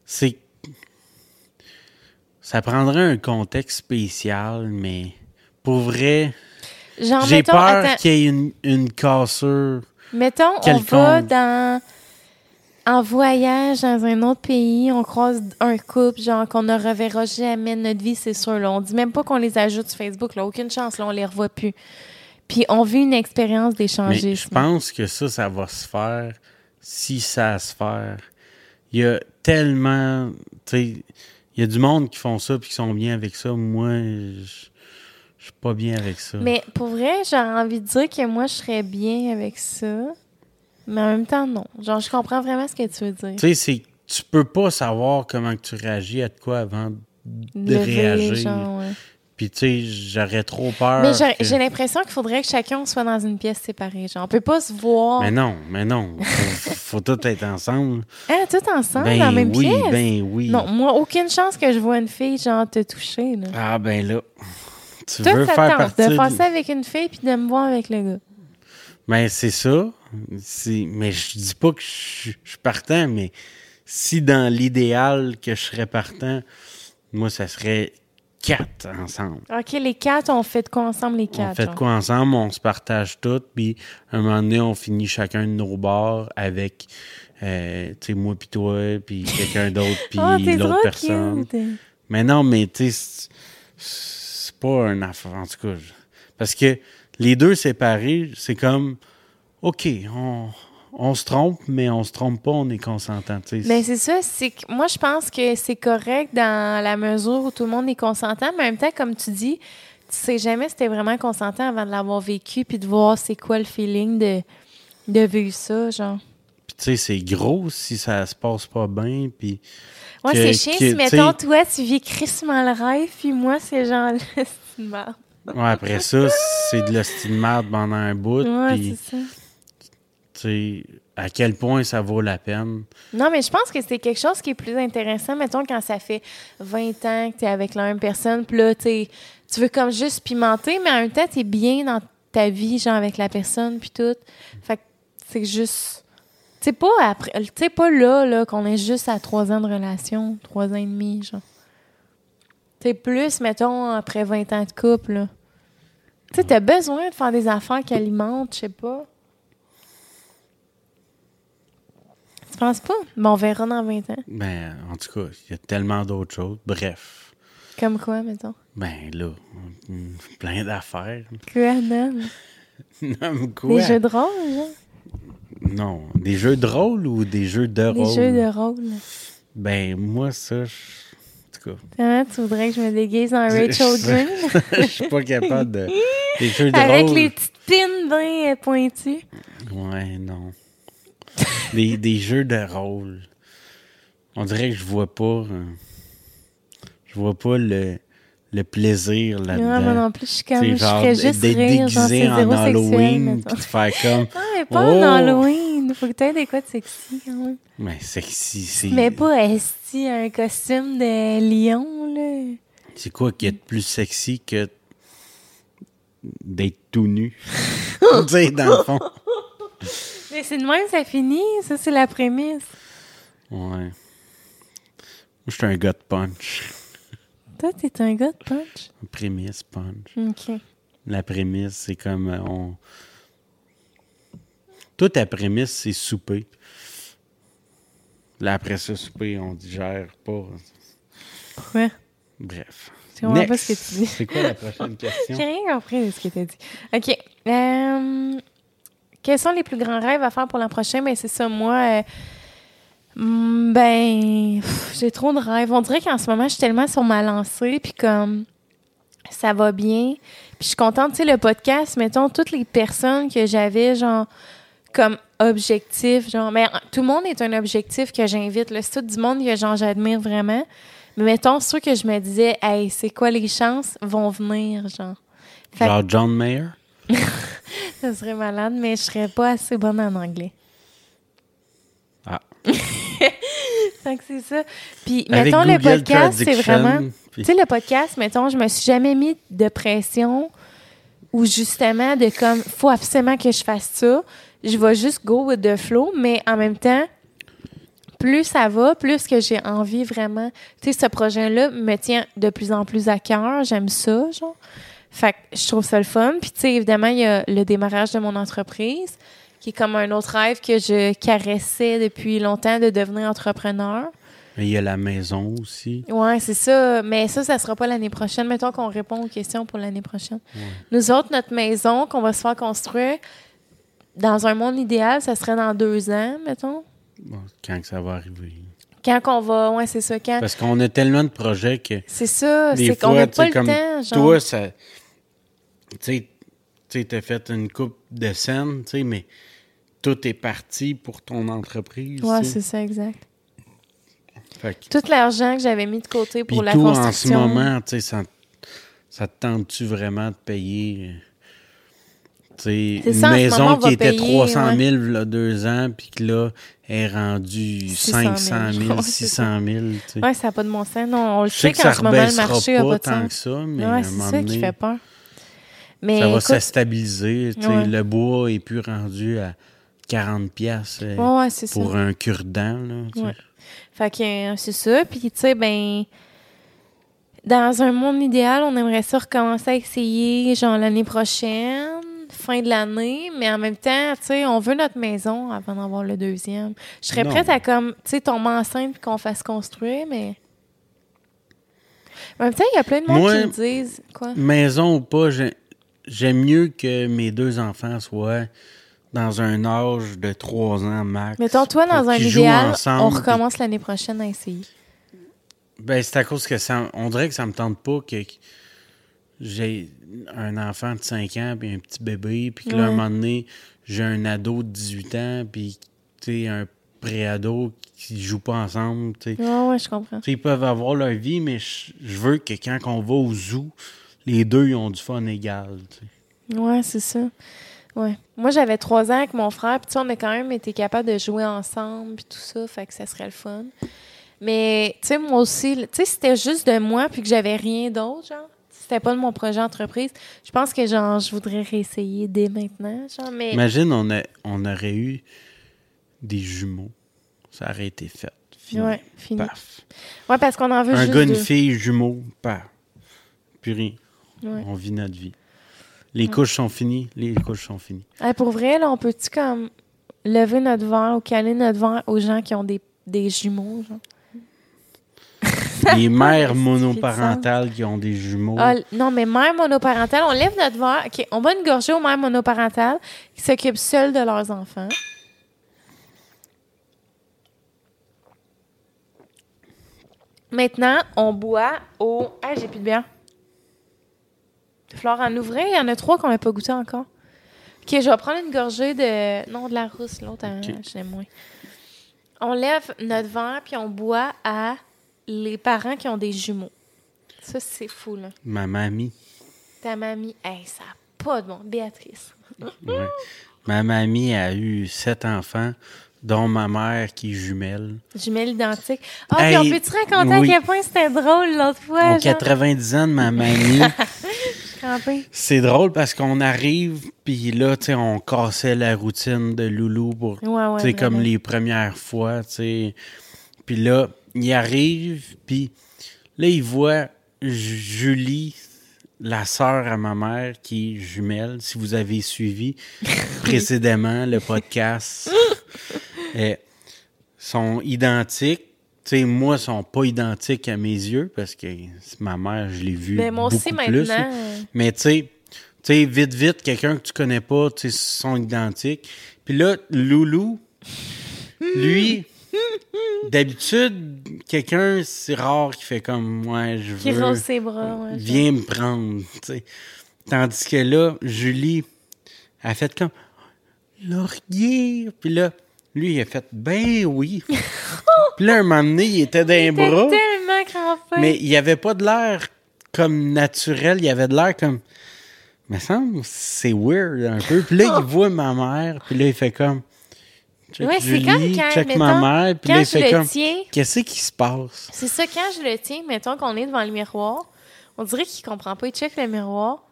c'est. Ça prendrait un contexte spécial, mais pour vrai, j'ai peur qu'il y ait une, une cassure. Mettons on va dans... En voyage dans un autre pays, on croise un couple, genre, qu'on ne reverra jamais de notre vie, c'est sûr. Là. On dit même pas qu'on les ajoute sur Facebook. Là. Aucune chance, là, on les revoit plus. Puis on vit une expérience d'échanger. je pense que ça, ça va se faire si ça se faire. Il y a tellement. Il y a du monde qui font ça puis qui sont bien avec ça. Moi, je je suis pas bien avec ça. Mais pour vrai, j'aurais envie de dire que moi, je serais bien avec ça. Mais en même temps, non. Genre, je comprends vraiment ce que tu veux dire. Tu sais, c'est tu peux pas savoir comment que tu réagis à de quoi avant de Lever, réagir. genre, ouais. Puis tu sais, j'aurais trop peur. Mais j'ai que- l'impression qu'il faudrait que chacun soit dans une pièce séparée. Genre, on peut pas se voir Mais non, mais non. Faut, faut tout être ensemble. hein, tout ensemble ben dans la même oui, pièce? ben oui. Non, moi, aucune chance que je vois une fille, genre, te toucher. Là. Ah ben là. Tu veux faire tente partie de ça avec une fille puis de me voir avec le gars. Ben, c'est ça. Mais je dis pas que je suis partant, mais si dans l'idéal que je serais partant, moi, ça serait quatre ensemble. OK, les quatre, on fait de quoi ensemble, les quatre? on fait de quoi ensemble, on se partage tout, puis à un moment donné, on finit chacun de nos bars avec, euh, tu sais, moi puis toi, puis quelqu'un d'autre, puis Oh, l'autre personne. cute. Mais non, mais tu sais, pas un affaire, en tout cas. je- Parce que les deux séparés, c'est comme, OK, on, on se trompe, mais on se trompe pas, on est consentant. Ben c'est ça, c'est moi je pense que c'est correct dans la mesure où tout le monde est consentant, mais en même temps, comme tu dis, tu sais jamais si t'es vraiment consentant avant de l'avoir vécu puis de voir c'est quoi le feeling de, de vivre ça, genre. Puis tu sais, c'est gros si ça se passe pas bien, puis... Ouais, c'est chiant si, mettons, toi, tu vis crissement le rêve, puis moi, c'est genre, merde. Ouais, après ça, c'est de la style merde pendant un bout, Ouais, puis... c'est ça. Tu sais, à quel point ça vaut la peine. Non, mais je pense que c'est quelque chose qui est plus intéressant, mettons, quand ça fait 20 ans que tu es avec la même personne, puis là, tu sais, tu veux comme juste pimenter, mais en même temps, tu es bien dans ta vie, genre, avec la personne, puis tout. Fait que c'est juste... Sais, pas après... Pas là, là, qu'on est juste à trois ans de relation, trois ans et demi, genre. Tu sais, plus, mettons, après 20 ans de couple, là. Tu sais, t'as besoin de faire des affaires qui alimentent, je sais pas. Tu penses pas? Bon, on verra dans 20 ans. Ben, en tout cas, il y a tellement d'autres choses. Bref. Comme quoi, mettons? Ben là, plein d'affaires. Quoi, non? Non, quoi? Des jeux de rôle, là? Non, des jeux de rôle ou des jeux de Des rôle? jeux de rôle. Ben, moi, ça, je... en tout cas, Comment tu voudrais que je me déguise en Rachel Green? je suis pas capable de... Des jeux de Avec rôle... les petites pines bien pointues. Ouais, non. des, des jeux de rôle. On dirait que je vois pas... euh, je vois pas le, le plaisir Non, là-dedans. moi non plus, je suis comme, je ferais juste d'être déguisé en Halloween, mettons. puis de faire comme... Ah, mais pas Oh! en Halloween. Faut que t'aies des quoi de sexy, quand même. Mais sexy, c'est... Mais pas esti un costume de lion, là. C'est quoi qui est de plus sexy que d'être tout nu? tu sais, dans le fond. Mais c'est de même, ça finit. Ça, c'est la prémisse. Ouais. Moi, je suis un gars de punch. Toi, t'es un gars de punch? Prémisse, punch. OK. La prémisse, c'est comme euh, on. Toute la prémisse, c'est souper. Là, après ça, souper, on digère pas. Pourquoi? Bref. Je comprends pas ce que tu dis. C'est quoi la prochaine question? J'ai rien compris de ce que t'as dit. OK. Euh, quels sont les plus grands rêves à faire pour l'an prochain? Ben, c'est ça, moi. euh, hmm, ben, j'ai trop de rêves. On dirait qu'en ce moment, je suis tellement sur ma lancée, puis comme ça va bien. Puis je suis contente, tu sais, le podcast, mettons, toutes les personnes que j'avais, genre, comme objectif, genre, mais euh, tout le monde est un objectif que j'invite, là. C'est tout du monde que, genre, j'admire vraiment. Mais mettons, ceux que je me disais, hey, c'est quoi les chances, vont venir, genre. Fait Genre John Mayer? ça serait malade, mais je serais pas assez bonne en anglais. Fait que c'est ça. Puis, Avec mettons, le podcast, c'est vraiment. puis- Tu sais, le podcast, mettons, je me suis jamais mis de pression ou justement de comme, faut absolument que je fasse ça. Je vais juste go with the flow, mais en même temps, plus ça va, plus que j'ai envie vraiment. Tu sais, ce projet-là me tient de plus en plus à cœur. J'aime ça, genre. Fait que je trouve ça le fun. Puis, tu sais, évidemment, il y a le démarrage de mon entreprise, qui est comme un autre rêve que je caressais depuis longtemps de devenir entrepreneur. Mais il y a la maison aussi. Ouais, c'est ça. Mais ça, ça sera pas l'année prochaine. Mettons qu'on répond aux questions pour l'année prochaine. Nous autres, notre maison qu'on va se faire construire, dans un monde idéal, ça serait dans deux ans, mettons. Bon, quand que ça va arriver. Quand qu'on va, ouais, c'est ça. Quand. Parce qu'on a tellement de projets que C'est ça. C'est qu'on n'a pas le comme temps, genre. toi, ça. Tu sais, tu sais, t'as fait une coupe de scènes, tu sais, mais tout est parti pour ton entreprise. sais. c'est ça, exact. Fait que- Tout l'argent que j'avais mis de côté pour la toi, construction. en ce moment, tu sais, ça, ça te tente-tu vraiment de payer une ça, maison moment, qui était payer, 300 000 ouais. là, deux ans, puis que là, est rendue 600 000. 500 000, Ouais, c'est 600 000. tu sais. Ouais, ça n'a pas de bon sens. Non, on le sait que qu'en ce moment, le marché n'a pas pas de tant que ça, mais Ouais, c'est ça qui fait peur. Mais ça va se stabiliser. Ouais. Le bois est plus rendu à 40 pièces ouais, ça. pour un cure-dent. Ouais. Fait que euh, c'est ça. Puis, tu sais, ben, dans un monde idéal, on aimerait ça recommencer à essayer, genre, l'année prochaine, fin de l'année. Mais en même temps, tu sais, on veut notre maison avant d'avoir le deuxième. Je serais Non. prête à, comme, tu sais, tomber enceinte et qu'on fasse construire, mais. En même temps, il y a plein de monde Moi- qui me disent. Quoi? Maison ou pas, j'ai- j'aime mieux que mes deux enfants soient dans un âge de 3 ans max. Mettons, toi, dans un jouent idéal, on recommence l'année prochaine à essayer. Ben, c'est à cause que ça. On dirait que ça me tente pas que j'ai un enfant de 5 ans puis un petit bébé, puis que là, un moment donné, j'ai un ado de 18 ans, puis tu sais, un pré-ado qui joue pas ensemble, tu sais. Ouais, ouais, je comprends. Ils peuvent avoir leur vie, mais je je veux que quand on va au zoo, les deux ils ont du fun égal. tu sais. Ouais, c'est ça. Ouais. Moi, j'avais trois ans avec mon frère, puis tu sais, on a quand même été capable de jouer ensemble, puis tout ça, fait que ça serait le fun. Mais, tu sais, moi aussi, tu sais, c'était juste de moi, puis que j'avais rien d'autre, genre. C'était pas de mon projet entreprise. Je pense que, genre, je voudrais réessayer dès maintenant, genre, mais... Imagine, on, a, on aurait eu des jumeaux. Ça aurait été fait. Fini. Ouais, fini. Paf. Ouais, parce qu'on en veut Un juste gars, une fille, jumeaux, paf. Plus rien. Ouais. On vit notre vie. Les couches sont finies. Les couches sont finies. Hey, pour vrai, là, on peut-tu, comme, lever notre verre ou caler notre verre aux gens qui ont des, des jumeaux, genre? Les mères monoparentales qui ont des jumeaux. Ah, non, mais mère monoparentale, on lève notre verre. OK, on va une gorgée aux mères monoparentales qui s'occupent seules de leurs enfants. Maintenant, on boit au. Ah, j'ai plus de bière. Flore en ouvrir, il y en a trois qu'on n'a pas goûté encore. OK, je vais prendre une gorgée de. Non, de la rousse, l'autre, hein, OK. je l'aime moins. On lève notre verre puis on boit à les parents qui ont des jumeaux. Ça, c'est fou, là. Ma mamie. Ta mamie, hey, ça n'a pas de bon. Béatrice. Ouais. Ma mamie a eu sept enfants, dont ma mère qui est jumelle. Jumelle identique. Ah, Hey, puis on peut-tu raconter oui. à quel point c'était drôle l'autre fois? Aux 90 ans de ma mamie. C'est drôle parce qu'on arrive, puis là, tu sais, on cassait la routine de Loulou pour, Ouais, ouais. tu sais, comme les premières fois, tu sais. Puis là, il arrive, puis là, il voit Ju- Julie, la sœur à ma mère, qui est jumelle, si vous avez suivi précédemment le podcast. sont identiques. Sais, moi, sont pas identiques à mes yeux parce que c'est ma mère, je l'ai vue Mais moi aussi, plus, maintenant. Mais tu sais, tu sais, vite, vite, quelqu'un que tu connais pas, tu sais, sont identiques. Puis là, Loulou, lui, d'habitude, quelqu'un, c'est rare qui fait comme, ouais, je Qui veux, rose ses bras. ouais, viens me prendre, tu sais. Tandis que là, Julie, elle a fait comme, Laurier. Puis là, lui, il a fait, ben oui. Puis là, un moment donné, il était T'es bras. tellement crampé. Mais il n'y avait pas de l'air comme naturel, il avait de l'air comme. Me semble, c'est weird un peu. Puis là, il voit ma mère, puis là, il fait comme. Check Ouais, c'est comme quand, check mettons, ma mère, puis quand il je fait le comme. tiens, Qu'est-ce qui se passe? c'est ça, quand je le tiens, mettons qu'on est devant le miroir, on dirait qu'il comprend pas. Il check le miroir.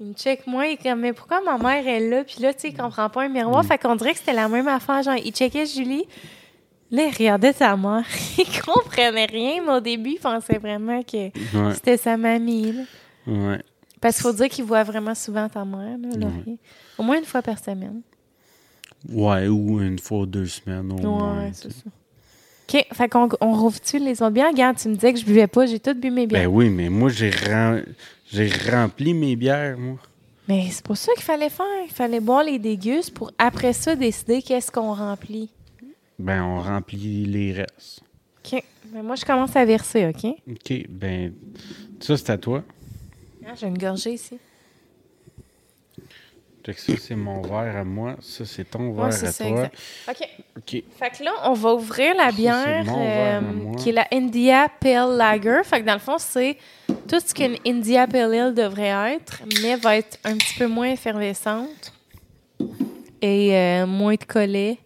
Il me check moi, il est comme, mais pourquoi ma mère est là? Puis là, tu sais, il comprend pas un Mm. miroir. Fait qu'on dirait que c'était la même affaire. Genre, il checkait Julie. Là, il regardait sa mère. il comprenait rien, mais au début, il pensait vraiment que Ouais, c'était sa mamie. là. ouais. Parce qu'il faut dire qu'il voit vraiment souvent ta mère, là, Laurier. Au moins une fois par semaine. Ouais, ou une fois ou deux semaines au moins. Ouais, tu c'est ça. OK, fait qu'on on rouvre-tu les autres bières? Regarde, tu me disais que je buvais pas, j'ai tout bu mes bières. Ben oui, mais moi, j'ai rem- j'ai rempli mes bières, moi. Mais c'est pas ça qu'il fallait faire. Il fallait boire les dégustes pour après ça décider qu'est-ce qu'on remplit. Ben, on remplit les restes. OK. Mais moi, je commence à verser, OK? OK, ben, ça, c'est à toi. Ah, j'ai une gorgée ici. Fait que ça, c'est mon verre à moi. Ça, c'est ton Ouais, verre c'est à ça, toi. exact. OK. OK. Fait que là, on va ouvrir la bière euh, qui est la India Pale Lager. Fait que dans le fond, c'est tout ce qu'une India Pale Ale devrait être, mais va être un petit peu moins effervescente et euh, moins de collet,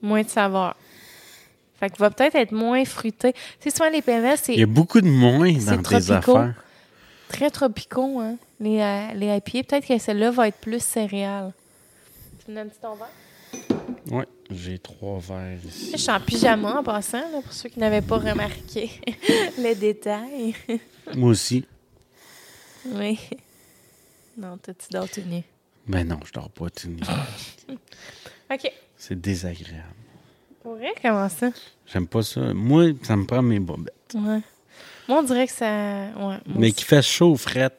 moins de saveur. Fait que va peut-être être moins fruité. Tu sais, souvent les PMS, c'est Il y a beaucoup de moins dans tes affaires. très tropicaux, hein, les, euh, les IPA. Peut-être que celle-là va être plus céréale. Tu me donnes ton verre? Ouais, j'ai trois verres ici. Je suis en pyjama en passant, là, pour ceux qui n'avaient pas remarqué les détails. Moi aussi. oui. Non, t'as-tu dors tout nu. Ben non, je dors pas tout nu. OK. C'est désagréable. Pour vrai, comment ça? J'aime pas ça. Moi, ça me prend mes bobettes. Ouais. Moi, on dirait que ça... Ouais, moi Mais qu'il fasse chaud ou fret,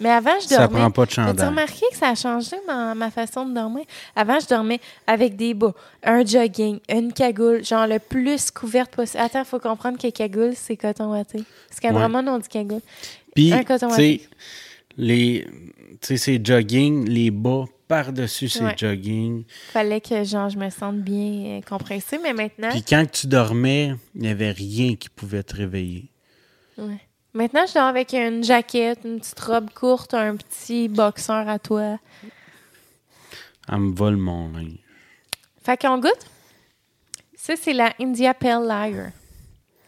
Mais avant, je ça dormais... prend pas de As-tu chandail. remarqué que ça a changé ma, ma façon de dormir? Avant, je dormais avec des bas, un jogging, une cagoule, genre le plus couverte possible. Attends, il faut comprendre que cagoule, c'est coton watté. Parce qu'à Ouais. Drummond, on dit cagoule. Puis, un coton sais, les, tu sais, ces jogging, les bas par-dessus ces Ouais. jogging. Fallait que genre, je me sente bien euh, compressée, mais maintenant... Puis quand tu dormais, il n'y avait rien qui pouvait te réveiller. Ouais. Maintenant, je dors avec une jaquette, une petite robe courte, un petit boxeur à toi. Elle me vole mon linge. Fait qu'on goûte. Ça, c'est la India Pale Lager.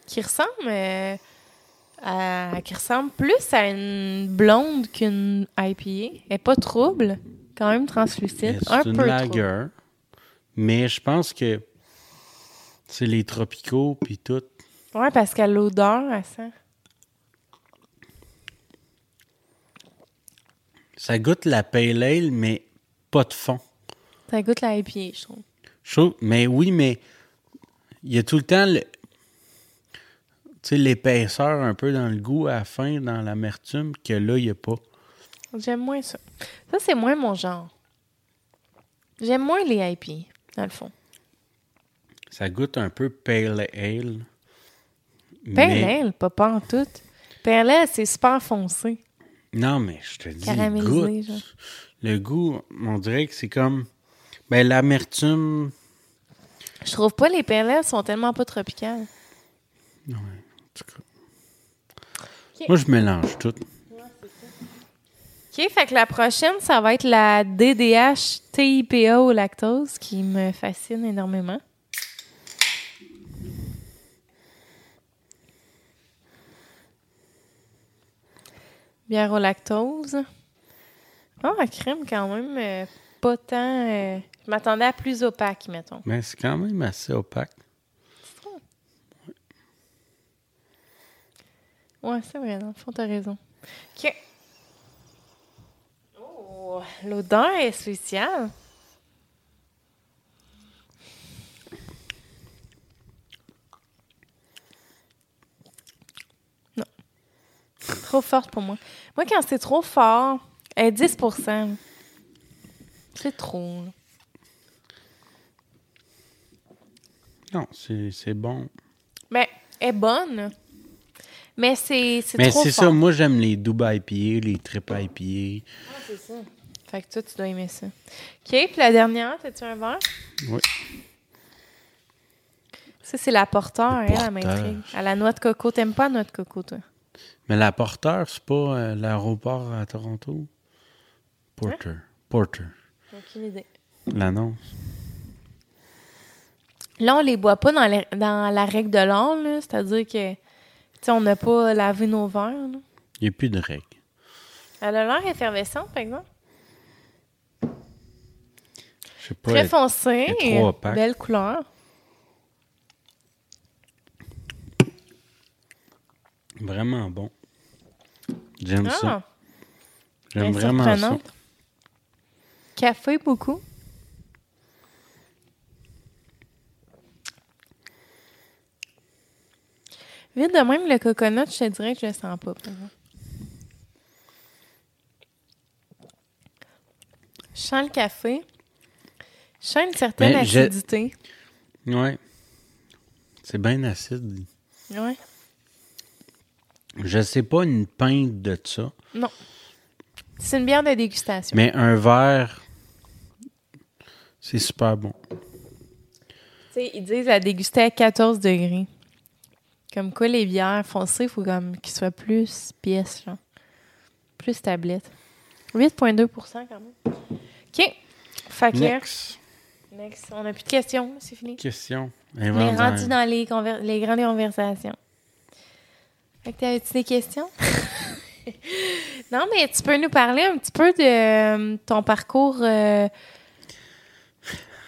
Qui ressemble, euh, à- qui ressemble plus à une blonde qu'une IPA. Elle est pas trouble. Quand même translucide. C'est Un une peu trouble. lager. Mais je pense que c'est les tropicaux puis tout. Ouais, parce qu'à l'odeur, elle sent. Ça goûte la pale ale, mais pas de fond. Ça goûte la IPA, je trouve. Je trouve- mais oui, mais il y a tout le temps le, tu sais, l'épaisseur un peu dans le goût à la fin, dans l'amertume, que là, il n'y a pas. J'aime moins ça. Ça, c'est moins mon genre. J'aime moins les IPA, dans le fond. Ça goûte un peu pale ale. Pale mais- ale, pas pas en tout. Pale ale, c'est super foncé. Non, mais je te dis, Caramélisé, goûte. genre. Le goût, on dirait que c'est comme. Ben, l'amertume. Je trouve pas les ale sont tellement pas tropicales. En tout cas. Ok. Moi, je mélange tout. OK, fait que la prochaine, ça va être la DDH TIPA au lactose qui me fascine énormément. Bière au lactose. Oh, la crème quand même euh, pas tant... euh, je m'attendais à plus opaque, mettons. Mais c'est quand même assez opaque. Ouais, c'est vrai, dans le fond, t'as raison. OK. Oh, l'odeur est spéciale. Non. Trop forte pour moi. Moi, quand c'est trop fort, elle est 10% C'est trop. là. Non, c'est c'est bon. Mais elle est bonne. Mais c'est c'est Mais trop c'est fort. ça, moi, j'aime les double IPA, les triple IPA. c'est ça. Fait que toi, tu dois aimer ça. OK, puis la dernière, t'as-tu un verre? Oui. Ça, c'est la porteur, Le elle, elle porteur. m'intrigue. À la noix de coco. T'aimes pas la noix de coco, toi? Mais la Porter, c'est pas euh, l'aéroport à Toronto? Porter. Porter. Aucune idée. L'annonce. Là, on les boit pas dans, les- dans la règle de l'or. C'est-à-dire que, on n'a pas lavé nos verres. Il n'y a plus de règles. Elle a l'air effervescente, par exemple. Je sais pas. Très foncée. Belle couleur. Vraiment bon. J'aime Ah, ça. J'aime bien vraiment ça. Café, beaucoup? Vite de même, le coconut, je te dirais que je le sens pas. Je sens le café. Je sens une certaine Mais je- acidité. Ouais. C'est bien acide. Ouais. Je sais pas une pinte de ça, Non. C'est une bière de dégustation. mais un verre, c'est super bon. Tu sais, ils disent la déguster à 14 degrés. Comme quoi, les bières foncées, il faut comme qu'ils soient plus pièces, genre. Plus tablette. 8,2% quand même. OK. Fait que, Next. next. On n'a plus de questions, c'est fini. Question. On est rendu dans les, les grandes conversations. Fait que t'avais-tu des questions? non, mais tu peux nous parler un petit peu de euh, ton parcours. euh,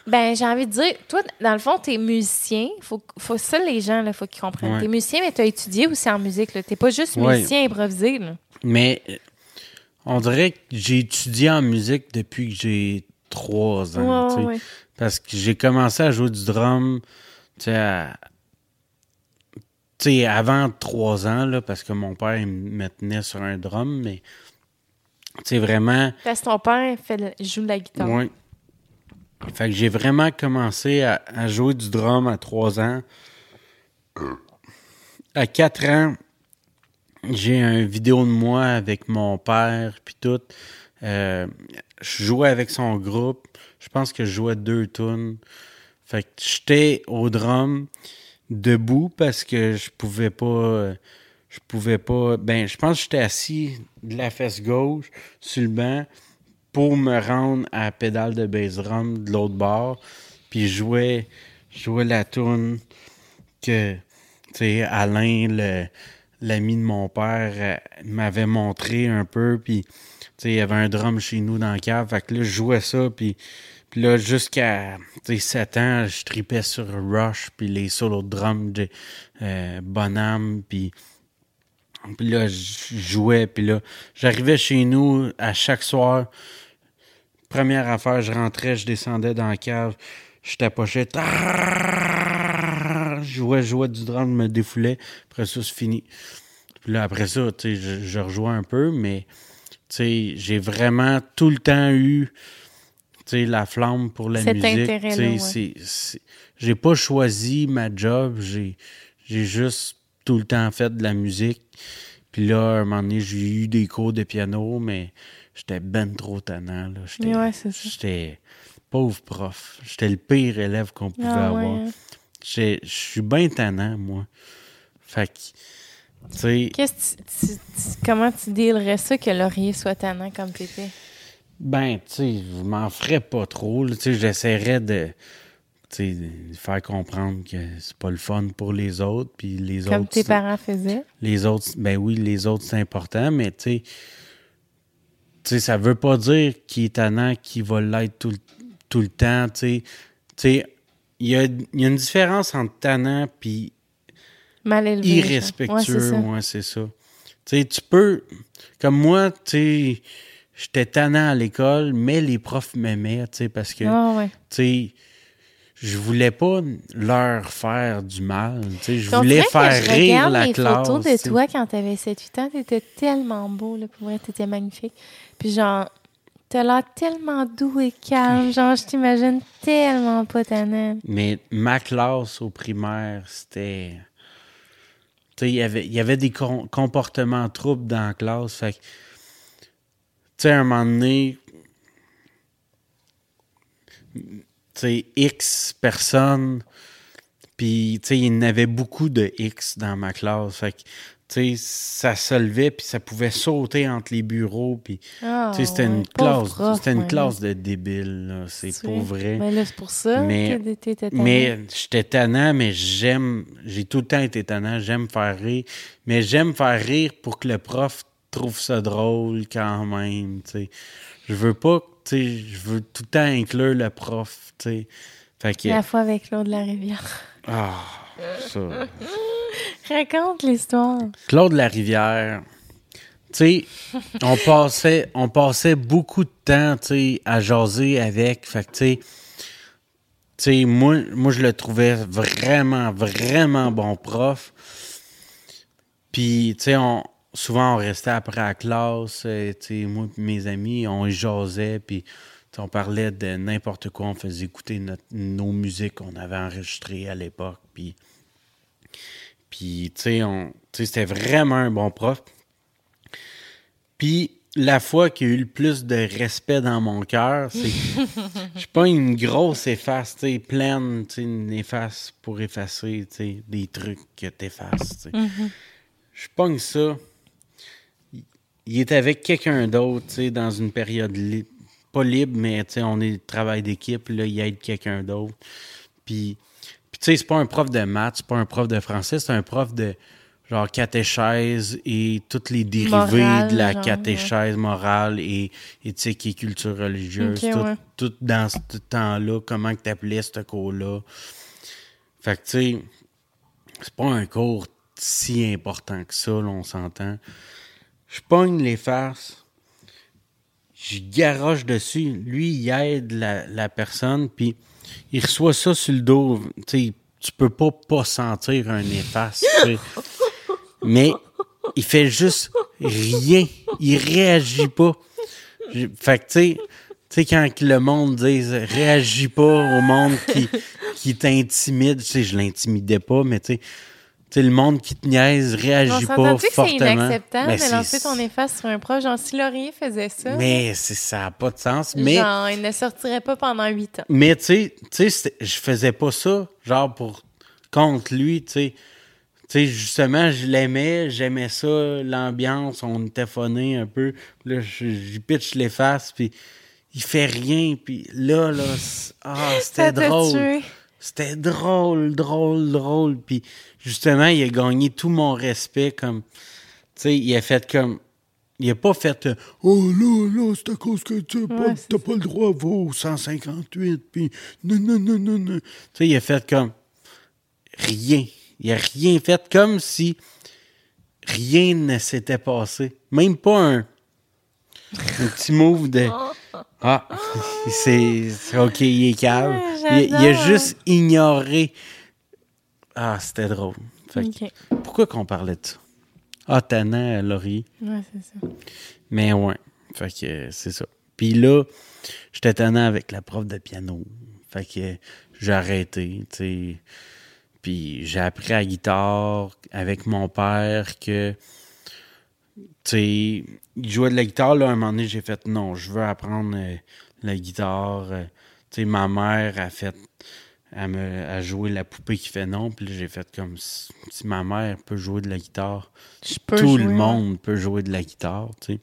Ben, j'ai envie de dire, toi, dans le fond, t'es musicien. Faut, faut ça, les gens, là, faut qu'ils comprennent. Ouais. T'es musicien, mais t'as étudié aussi en musique, là. T'es pas juste Ouais. musicien improvisé, là. Mais on dirait que j'ai étudié en musique depuis que j'ai trois ans. Ouais. Parce que j'ai commencé à jouer du drum, tu sais, à- sais, avant trois ans, là, parce que mon père il me tenait sur un drum, mais tu sais, vraiment, Parce que ton père fait le- joue de la guitare. ouais. Fait que j'ai vraiment commencé à, à jouer du drum à trois ans. À quatre ans, j'ai une vidéo de moi avec mon père, puis tout. Euh, je jouais avec son groupe. Je pense que je jouais deux tunes. Fait que j'étais au drum debout parce que je pouvais pas. Je pouvais pas. Ben, je pense que j'étais assis de la fesse gauche sur le banc. pour me rendre à la pédale de bass drum de l'autre bord. Puis je jouais, la tune que, Alain, le- l'ami de mon père, euh, m'avait montré un peu. Puis, il y avait un drum chez nous dans la cave. Fait que là, je jouais ça. Puis, puis là, jusqu'à tu sais, 7 ans, je tripais sur Rush. Puis les solos de drum de euh, Bonham. Puis. Là, je jouais, puis là, j'arrivais chez nous à chaque soir. Première affaire, je rentrais, je descendais dans la cave, je tapochais. Je jouais, jouais du drum, je me défoulais. Après ça, c'est fini. Puis là, après ça, tu sais, je, je rejouais un peu, mais tu sais, j'ai vraiment tout le temps eu la flamme pour la Cet musique. ouais. J'ai pas choisi ma job, j'ai juste tout le temps fait de la musique. Puis là, à un moment donné, j'ai eu des cours de piano, mais j'étais ben trop tannant. J'étais Ouais, c'est ça. j'étais pauvre prof. J'étais le pire élève qu'on pouvait Ah, ouais, avoir. hein. Je suis bien tannant, moi. Fait que, tu sais, Qu'est-ce que tu- tu- tu- comment tu dealerais ça que Laurier soit tannant comme t'étais? Ben, tu sais, je m'en ferais pas trop. Tu sais, j'essaierais de, faire comprendre que c'est pas le fun pour les autres, puis les Comme autres... tes parents faisaient? Les autres, ben oui, les autres, c'est important, mais tu sais, tu sais, ça veut pas dire qu'il est tannant, qu'il va l'être tout, le- tout le temps, tu sais. Tu sais, il y a, y a une différence entre tannant puis Mal élevé. Ouais, irrespectueux, c'est ça. ouais, c'est ça. Tu sais, tu peux, comme moi, tu sais, j'étais tannant à l'école, mais les profs m'aimaient, tu sais, parce que, Ah, ouais. tu sais, je voulais pas leur faire du mal, tu sais, je voulais faire je rire la les classe. photos de tu sais. toi quand t'avais 7-8 ans, t'étais tellement beau, là, pour vrai, t'étais magnifique. Puis genre, t'as l'air tellement doux et calme, genre, je t'imagine tellement pas tannant. Mais ma classe au primaire, c'était. Tu sais, il y avait- il y avait des com- comportements troubles dans la classe. Fait que. Sais, à un moment donné. Tu sais, X personnes. Puis, tu sais, il y en avait beaucoup de X dans ma classe. Fait que, tu sais, ça se levait, puis ça pouvait sauter entre les bureaux. Puis, Ah, tu sais, c'était une classe. prof, C'était une ouais, classe de débiles. C'est pour vrai. Ben là, c'est pour ça Mais- que t'étais tannant. Mais j'étais tannant, mais j'aime. J'ai tout le temps été tannant. J'aime faire rire. Mais j'aime faire rire pour que le prof trouve ça drôle quand même. tu sais. Je veux pas. tu sais, Je veux tout le temps inclure le prof. tu sais. Fait que. La fois avec Claude Larivière. Ah, ça. Raconte l'histoire. Claude Larivière. Tu sais, on passait, on passait beaucoup de temps, tu sais, à jaser avec. Fait que, tu sais, tu sais, moi, moi, je le trouvais vraiment, vraiment bon prof. Puis, tu sais, on, souvent, on restait après la classe, euh, moi et mes amis, on jasait, puis on parlait de n'importe quoi, on faisait écouter notre- nos musiques qu'on avait enregistrées à l'époque, puis... Puis, c'était vraiment un bon prof. Puis, la fois qu'il y a eu le plus de respect dans mon cœur, c'est. Je suis pas une grosse efface, tu sais, pleine, tu sais, une efface pour effacer, tu sais, des trucs que t'effaces, tu sais. Je pogne ça. Il- est avec quelqu'un d'autre, tu sais, dans une période libre. Pas libre, mais, tu sais, on est travail d'équipe, là, il aide quelqu'un d'autre. Puis, puis tu sais, c'est pas un prof de maths, c'est pas un prof de français, c'est un prof de genre catéchèse et toutes les dérivés Morale, de la genre, catéchèse morale et éthique et culture religieuse. Tout, ouais. tout dans ce temps-là, comment que t'appelais ce cours-là. Fait que tu sais, c'est pas un cours si important que ça, là, on s'entend. Je pogne les farces, je garoche dessus. Lui, il aide la, la personne, puis il reçoit ça sur le dos. Tu sais, tu peux pas pas sentir un efface. Mais il fait juste rien. Il réagit pas. Fait que, tu sais, tu quand le monde dit réagis pas au monde qui, qui t'intimide, tu sais, je l'intimidais pas, mais tu sais, sais, le monde qui te niaise On réagit pas que c'est fortement. inacceptable Mais de c'est- lancer ton efface sur un proche? Genre, si Laurier faisait ça, Mais c'est- ça n'a pas de sens. Mais, genre, il ne sortirait pas pendant huit ans. mais tu sais, je faisais pas ça, genre, pour contre lui, tu sais. Tu sais, justement, je l'aimais, j'aimais ça, l'ambiance, on était phoné un peu. Là, je, je pitch les faces, puis, il fait rien, puis là, là, ah, c'était t'a drôle. tué. C'était drôle, drôle, drôle. Puis justement, il a gagné tout mon respect comme. Tu sais, il a fait comme. Il a pas fait euh, Oh là, là, c'est à cause que tu n'as pas, Ouais, le droit à vos 158. Puis non, non, non, non, non. Tu sais, il a fait comme. Rien. Il a rien fait comme si rien ne s'était passé. Même pas un. Un petit move de. Ah, c'est. OK, il est calme. Il, il a juste ignoré. Ah, c'était drôle. Fait que- pourquoi qu'on parlait de ça? Ah, tannant, euh, Laurie. Ouais, c'est ça. Mais ouais. Fait que c'est ça. Puis là, j'étais tannant avec la prof de piano. Fait que j'ai arrêté, tu sais. Puis j'ai appris à la guitare avec mon père que, sais, il jouait de la guitare. Là, à un moment donné, j'ai fait non, je veux apprendre euh, la guitare. Euh, tu sais, ma mère a fait, elle me, a joué la poupée qui fait non. Puis j'ai fait comme si, si ma mère peut jouer de la guitare tout le monde peut jouer de la guitare, tu sais.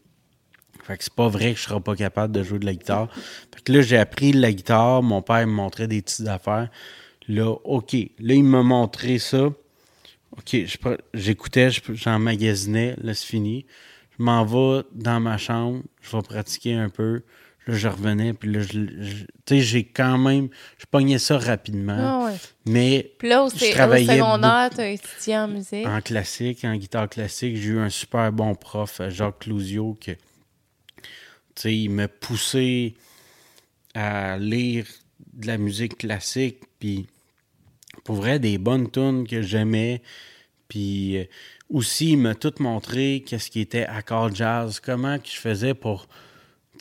Fait que c'est pas vrai que je serais pas capable de jouer de la guitare. Fait que là, j'ai appris la guitare. Mon père me montrait des petites affaires. Là, OK. Là, il m'a montré ça. OK, j'écoutais, je- j'emmagasinais. Là, c'est fini. Je m'en vais dans ma chambre. Je vais pratiquer un peu. Là, je revenais. Puis là, je, je- tu sais, j'ai quand même... Je pognais ça rapidement. Ah ouais. Mais Puis là, au, Je sé- au travaillais secondaire, tu as étudié en musique? en classique, en guitare classique, j'ai eu un super bon prof, Jacques Clouzio, que, tu sais, il m'a poussé à lire de la musique classique, puis pour vrai, des bonnes tunes que j'aimais, puis euh, aussi, il m'a tout montré qu'est-ce qui était accord jazz, comment je faisais pour,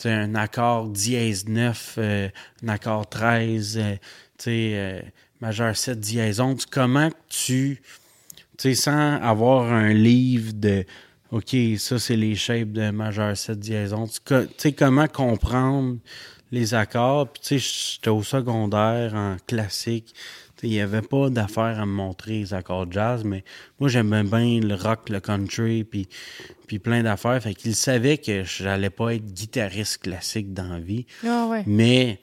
un accord dièse 9, euh, un accord 13, euh, euh, majeur 7 dièse 11, comment tu tu sais, sans avoir un livre de OK, ça c'est les shapes de majeur 7 dièse 11. Tu comment comprendre les accords? Puis, tu sais, j'étais au secondaire en classique. Il n'y avait pas d'affaire à me montrer les accords jazz, mais moi j'aimais bien le rock, le country, puis, puis plein d'affaires. Fait qu'il savait que j'allais pas être guitariste classique dans la vie. Ah ouais. Mais,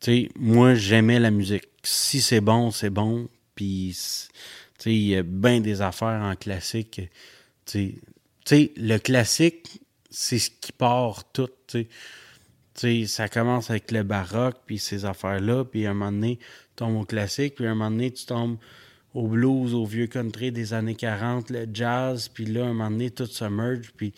tu sais, moi, j'aimais la musique. Si c'est bon, c'est bon. Puis, tu sais, il y a bien des affaires en classique. Tu sais, tu sais, le classique, c'est ce qui part tout, tu sais. Tu sais, ça commence avec le baroque, puis ces affaires-là, puis à un moment donné, tu tombes au classique, puis à un moment donné, tu tombes au blues, au vieux country des années 40, le jazz, puis là, à un moment donné, tout se merge, puis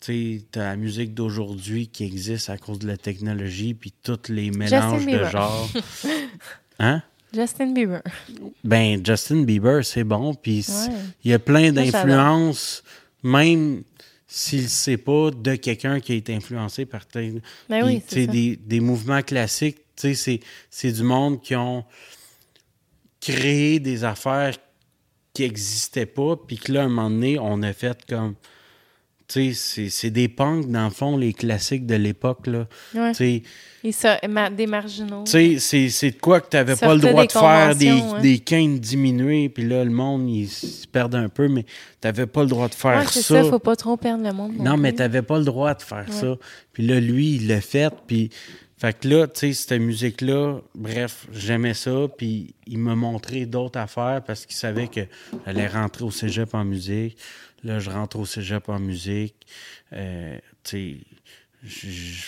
tu t'as la musique d'aujourd'hui qui existe à cause de la technologie, puis tous les mélanges de genres. Hein? Justin Bieber. Ben, Justin Bieber, c'est bon, puis Ouais. il y a plein d'influences, même s'il ne sait pas, de quelqu'un qui a été influencé par tes- Ben oui, des, des mouvements classiques. tu sais, C'est c'est du monde qui ont créé des affaires qui n'existaient pas, puis que là, à un moment donné, on a fait comme. C'est- des punks, dans le fond, les classiques de l'époque. là. Ouais. Et ça, ma- des marginaux. c'est- de quoi que tu n'avais pas le droit de faire des, hein. quintes diminuées, puis là, le monde, il se perd un peu, mais tu n'avais pas le droit de faire Ouais, ça. ça, faut pas trop perdre le monde. non, mais tu n'avais pas le droit de faire Ouais. ça. Puis là, lui, il l'a fait, puis... Fait que là, tu sais, cette musique-là, bref, j'aimais ça, puis il m'a montré d'autres affaires parce qu'il savait que j'allais rentrer au cégep en musique. Là, je rentre au cégep en musique. Euh, tu sais, je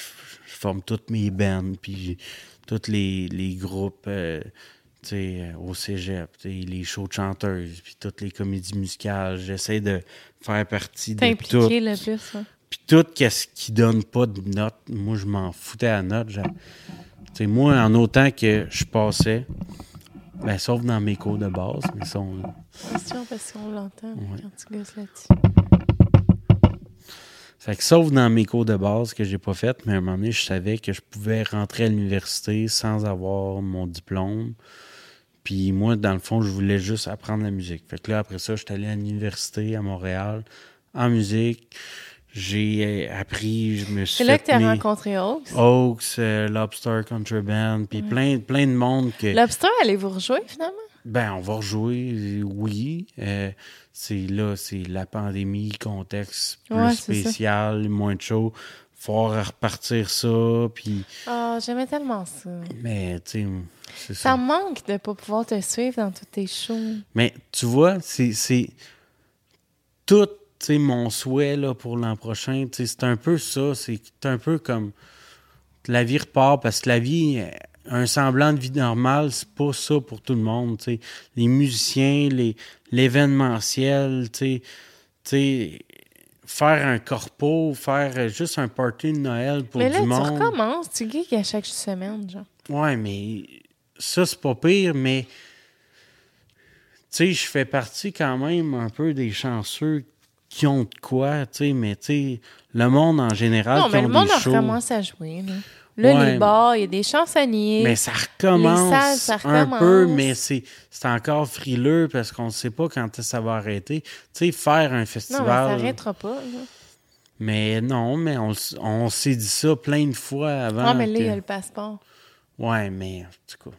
forme toutes mes bands, puis tous les, les groupes, euh, euh, au cégep, les shows de chanteuses, puis toutes les comédies musicales. J'essaie de faire partie de tout. le plus. Puis tout qu'est-ce qui donne pas de notes, moi je m'en foutais à note. Genre, tu sais, moi, en autant que je passais, ben, sauf dans mes cours de base, mais ça, on- Question parce qu'on l'entend Ouais. quand tu gosses là-dessus. Fait que sauf dans mes cours de base que j'ai pas fait, mais à un moment donné, je savais que je pouvais rentrer à l'université sans avoir mon diplôme. Puis moi, dans le fond, je voulais juste apprendre la musique. Fait que là, après ça, je suis allé à l'université à Montréal en musique. J'ai euh, appris, je me suis C'est là que tu as rencontré Oaks. Oaks, euh, Lobster Country Band, puis plein, plein de monde que... Lobster, allez-vous rejouer finalement? Ben, on va rejouer, oui. Euh, c'est là, c'est la pandémie, contexte plus Ouais, spécial, moins de show. falloir repartir ça, puis... Ah, j'aimais tellement ça. Mais, tu sais, c'est Ça ça. manque de pas pouvoir te suivre dans tous tes shows. Mais, tu vois, c'est... tout, sais, mon souhait, là, pour l'an prochain, c'est un peu ça, c'est un peu comme... La vie repart, parce que la vie... euh, Un semblant de vie normale, c'est pas ça pour tout le monde. Les musiciens, les l'événementiel, faire un corpo, faire euh, juste un party de Noël pour Mais du là, tu monde. recommences. Tu gigs à chaque semaine, genre. Ouais, mais ça, c'est pas pire, mais tu sais, je fais partie quand même un peu des chanceux qui ont de quoi, tu sais, mais tu sais, le monde en général non, qui mais ont le monde recommencé à jouer. Là, là Ouais. les bars, il y a des chansonniers. mais ça recommence, Les salles, ça un recommence. peu, mais c'est c'est encore frileux parce qu'on ne sait pas quand ça va arrêter. Tu sais, faire un non, mais festival... ça n'arrêtera pas. Là. Mais non, mais on, on s'est dit ça plein de fois avant. Ah, mais là, il y a le passeport. Ouais, mais en tout cas.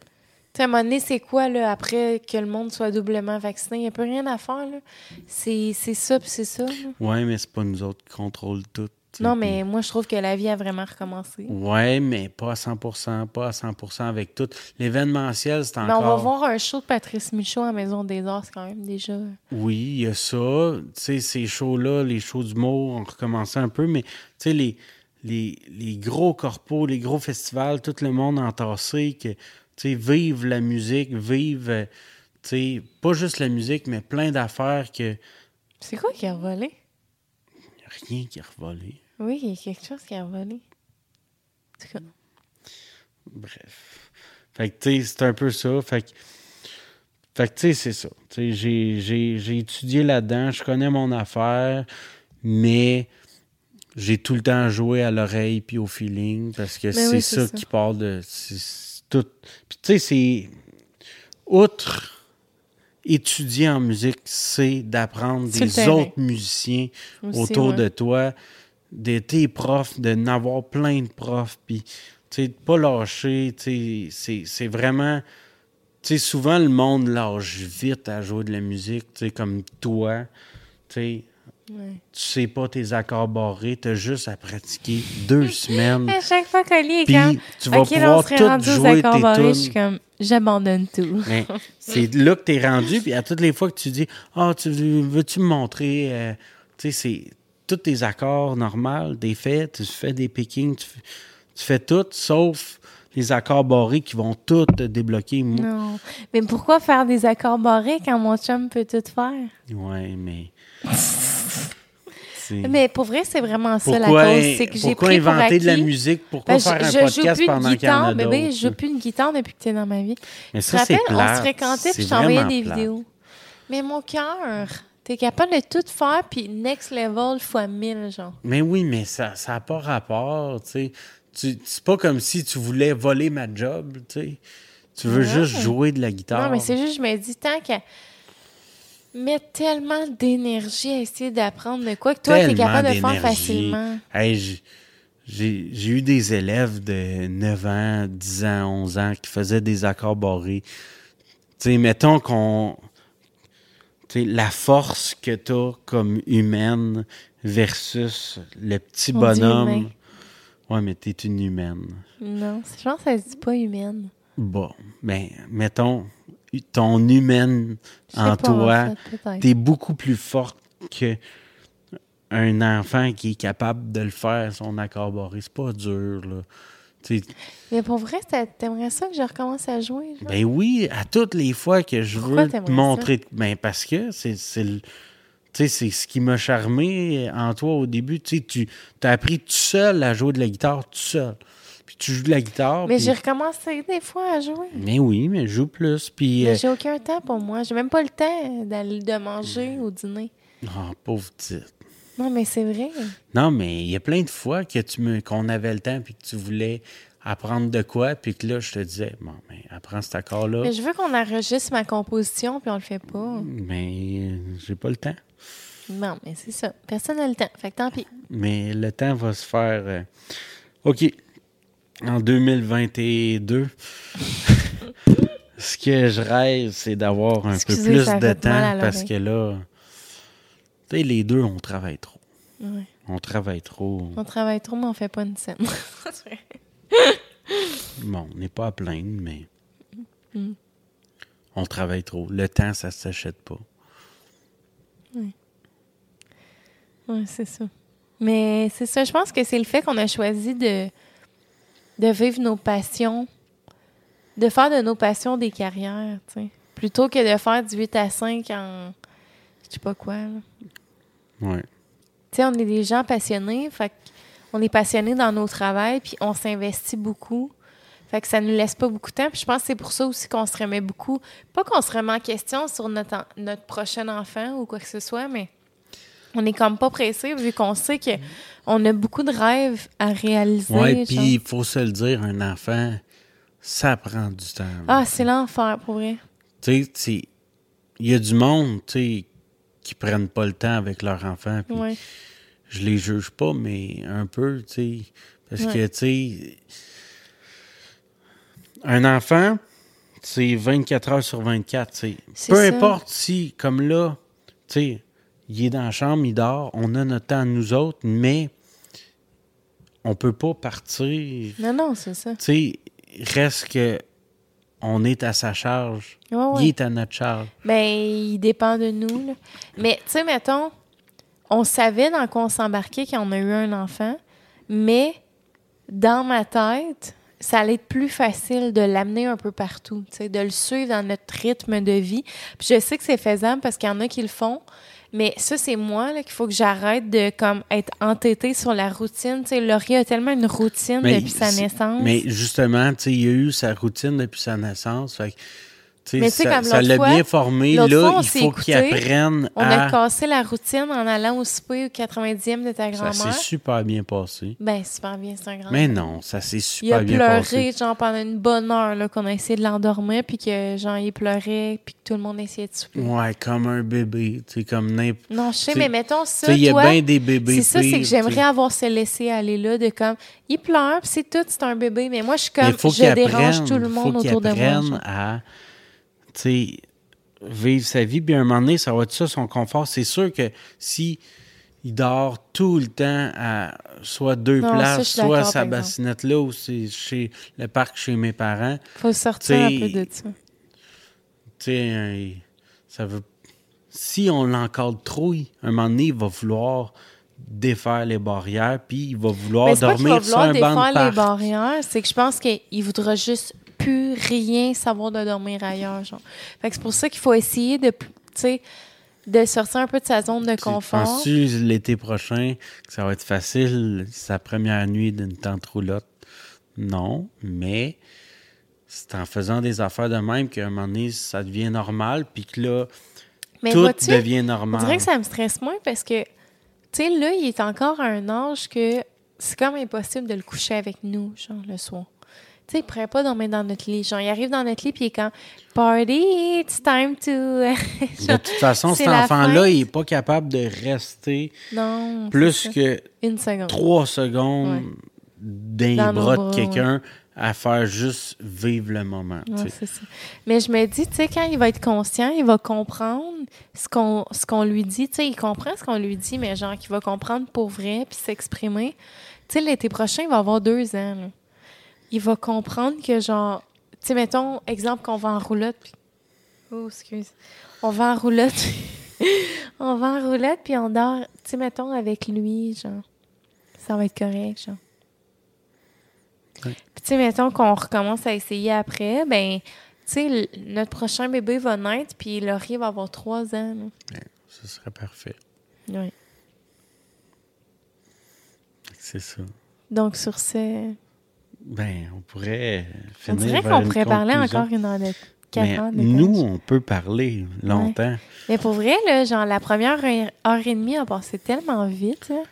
Tu sais, à un moment donné, c'est quoi, là, après que le monde soit doublement vacciné? Il n'y a plus rien à faire, là. C'est c'est ça, puis c'est ça. Ouais, mais c'est pas nous autres qui contrôlent tout. Non, puis- mais moi, je trouve que la vie a vraiment recommencé. Ouais, mais pas à 100% pas à 100% avec tout. L'événementiel, c'est Mais encore... on va voir un show de Patrice Michaud à Maison des Arts, quand même déjà... Oui, il y a ça. Tu sais, ces shows-là, les shows d'humour, ont recommencé un peu, mais tu sais, les, les, les gros corpos, les gros festivals, tout le monde entassé, que, sais, vive la musique, vive, euh, tu sais, pas juste la musique, mais plein d'affaires que C'est quoi qui a volé? rien qui est revolé. Oui, il y a quelque chose qui a volé. En tout cas, Bref. Fait que, tu sais, c'est un peu ça. Fait que, fait que tu sais, c'est ça. J'ai- j'ai j'ai étudié là-dedans, je connais mon affaire, mais j'ai tout le temps joué à l'oreille puis au feeling parce que Ben c'est oui, ça, ça. qui part de. Tout. Puis, tu sais, c'est. Outre étudier en musique, c'est d'apprendre des autres musiciens Aussi, autour ouais. de toi, de tes profs, de n'avoir plein de profs, puis, tu sais, de pas lâcher, tu sais, c'est- c'est vraiment... Tu sais, souvent, le monde lâche vite à jouer de la musique, tu sais, comme toi, tu sais, Ouais. tu sais pas tes accords barrés, t'as juste à pratiquer deux semaines, À chaque fois est puis comme... tu vas OK, là, on pouvoir tout jouer accords tes barrés. Je suis comme, j'abandonne tout. C'est là que t'es rendu, puis à toutes les fois que tu dis Ah, tu veux- veux-tu me montrer euh, Tu sais, c'est tous tes accords normaux, des faits, tu fais des pickings, tu, fais- tu fais tout, sauf les accords barrés qui vont tout te débloquer. Non. Mais pourquoi faire des accords barrés quand mon chum peut tout faire? Ouais, mais. Mais pour vrai, c'est vraiment ça pourquoi, la cause. C'est que j'ai pourquoi pris pour inventer de la musique Pourquoi Ben, faire je, un je joue podcast plus de pendant guitare, bébé. d'autres? Je joue plus de guitare depuis que tu es dans ma vie. Mais Tu te ça, rappelles, on se fréquentait puis je t'envoyais des plate. vidéos. Mais mon cœur, t'es capable de tout faire puis next level fois 1000, genre. Mais oui, mais ça n'a pas rapport, tu sais. Tu- C'est pas comme si tu voulais voler ma job, tu sais. Tu veux juste jouer de la guitare. Non, mais c'est juste, je me dis, tant qu'à mettre tellement d'énergie à essayer d'apprendre de quoi que toi, t'es Tellement capable de faire facilement. Hey, j'ai j'ai eu des élèves de 9 ans, 10 ans, 11 ans qui faisaient des accords barrés. Tu sais, mettons qu'on. Tu sais, la force que tu as comme humaine versus le petit On bonhomme. Ouais, mais t'es une humaine. Non, je pense que ça se dit pas humaine. Bon, ben, mettons, ton humaine en pas, toi, fait, peut-être. t'es beaucoup plus forte que un enfant qui est capable de le faire, son accord barré. C'est pas dur, là. Tu Mais pour vrai, t'a- t'aimerais ça que je recommence à jouer? Genre? ben oui, à toutes les fois que je Pourquoi veux te montrer. Ben parce que c'est tu ce qui m'a charmé en toi au début. Tu tu as appris tout seul à jouer de la guitare, tout seul. Puis tu joues de la guitare. mais puis- j'ai recommencé des fois à jouer. Mais oui, mais je joue plus. Puis. Mais euh, j'ai aucun temps pour moi. J'ai même pas le temps d'aller de manger au dîner. Oh, pauvre petite. Non, mais c'est vrai. Non, mais il y a plein de fois que tu me qu'on avait le temps puis que tu voulais apprendre de quoi, puis que là, je te disais, bon, ben, apprends cet accord-là. Mais je veux qu'on enregistre ma composition, puis on le fait pas. Mais euh, j'ai pas le temps. Non, mais c'est ça. Personne n'a le temps. Fait que tant pis. Mais le temps va se faire. euh, OK. En 2022, ce que je rêve, c'est d'avoir un peu plus de temps parce que là, tu sais, les deux, on travaille trop. Ouais. On travaille trop. On travaille trop, mais on fait pas une scène. Bon, on n'est pas à plaindre, mais. Mm. On travaille trop. Le temps, ça s'achète pas. Oui, c'est ça. Mais c'est ça, je pense que c'est le fait qu'on a choisi de, de vivre nos passions, de faire de nos passions des carrières, tu sais. Plutôt que de faire du 8 à 5 en. Je sais pas quoi, là. Ouais. Tu sais, on est des gens passionnés, fait on est passionnés dans nos travails, puis on s'investit beaucoup. Fait que ça nous laisse pas beaucoup de temps. Puis je pense que c'est pour ça aussi qu'on se remet beaucoup. Pas qu'on se remet en question sur notre, en- notre prochain enfant ou quoi que ce soit, mais on est comme pas pressé vu qu'on sait que on a beaucoup de rêves à réaliser. Genre. puis il faut se le dire, un enfant, ça prend du temps. Ah, c'est l'enfer, pour vrai. Tu sais, il y a du monde, tu sais, qui prennent pas le temps avec leur enfant. Puis Ouais. je les juge pas, mais un peu, tu sais. Parce Ouais. que, tu sais, un enfant, c'est 24 heures sur 24, tu sais. Peu ça. importe si, comme là, tu sais, il est dans la chambre, il dort, on a notre temps nous autres, mais on peut pas partir. Non, non, c'est ça. Tu sais, reste que on est à sa charge. Ouais, ouais. Il est à notre charge. Ben, il dépend de nous. là. Mais, tu sais, mettons, on savait dans quoi on s'embarquait quand on a eu un enfant, mais dans ma tête, ça allait être plus facile de l'amener un peu partout, tu sais, de le suivre dans notre rythme de vie. Puis je sais que c'est faisable parce qu'il y en a qui le font, mais ça, c'est moi là, qu'il faut que j'arrête de comme être entêtée sur la routine. Tu sais, Laurie a tellement une routine Mais depuis sa naissance. Mais justement, il a eu sa routine depuis sa naissance. Fait que, tu Mais sais, tu sais, ça comme ça l'a bien formé. Là, fois, on il faut qu'il apprenne On a cassé la routine en allant au souper au 90e de ta Ça grand-mère. s'est super bien passé. Ben, super bien, c'est un grand. Mais non, ça s'est il super a bien pleuré, passé. genre, pendant une bonne heure, là, qu'on a essayé de l'endormir, puis que, genre, il pleurait, puis que tout le monde essayait de souper. Ouais, comme un bébé. Tu sais, comme n'importe... Non, je sais, T'sais- mais mettons ça, il y a bien des bébés c'est ça, c'est que j'aimerais avoir ce laisser aller là, de comme, il pleure, puis c'est tout, c'est un bébé, mais moi, je suis comme, faut je dérange tout le monde autour de moi. apprenne genre. à, tu sais, vivre sa vie. Puis à un moment donné, ça va être ça, son confort. C'est sûr que si il dort tout le temps à soit deux Non, places, soit sa par exemple. bassinette là, ou c'est chez le parc chez mes parents. Faut sortir un peu de ça. Tu sais, euh, ça veut... Si on l'encadre trop, il- un moment donné, il va vouloir défaire les barrières, puis il va vouloir Mais c'est pas qu'il va dormir sur vouloir un banc de défaire les barrières, c'est que je pense qu'il voudra juste plus rien savoir de dormir ailleurs, genre. Fait que c'est pour ça qu'il faut essayer de, de sortir un peu de sa zone de confort. Penses-tu l'été prochain que ça va être facile, sa première nuit d'une tente roulotte? Non, mais c'est en faisant des affaires de même qu'à un moment donné, ça devient normal, puis que là, Mais tout devient normal. dirait que ça me stresse moins parce que, tu sais, là, il est encore à un âge que c'est comme impossible de le coucher avec nous, genre, le soir. Tu sais, il pourrait pas dormir dans notre lit. Genre, il arrive dans notre lit, puis il est comme « Party, it's time to... » De toute façon, cet enfant-là, il n'est pas capable de rester Non, plus que Une seconde. trois secondes dans les Dans nos bras de quelqu'un à faire juste vivre le moment. Ouais, ça. Mais je me dis, tu sais, quand il va être conscient, il va comprendre ce qu'on lui dit. Tu sais, il comprend ce qu'on lui dit, mais genre qu'il va comprendre pour vrai puis s'exprimer. Tu sais, l'été prochain, il va avoir deux ans. là. Il va comprendre que, genre, tu sais, mettons, exemple qu'on va en roulotte. Puis... Oh, excuse. On va en roulotte. on va en roulotte, puis on dort, tu sais, mettons, avec lui, genre. Ça va être correct, genre. Ouais. Puis, tu sais, mettons qu'on recommence à essayer après, ben, tu sais, notre prochain bébé va naître, puis Laurie va avoir trois ans. là. Ce serait parfait. Ouais. C'est ça. Donc, sur ce, Ben, on pourrait on finir dirait qu'on pourrait parler encore une heure de Mais 40 de nous, on peut parler longtemps. Mais pour vrai, là, genre, la première heure et demie a passé tellement vite. là.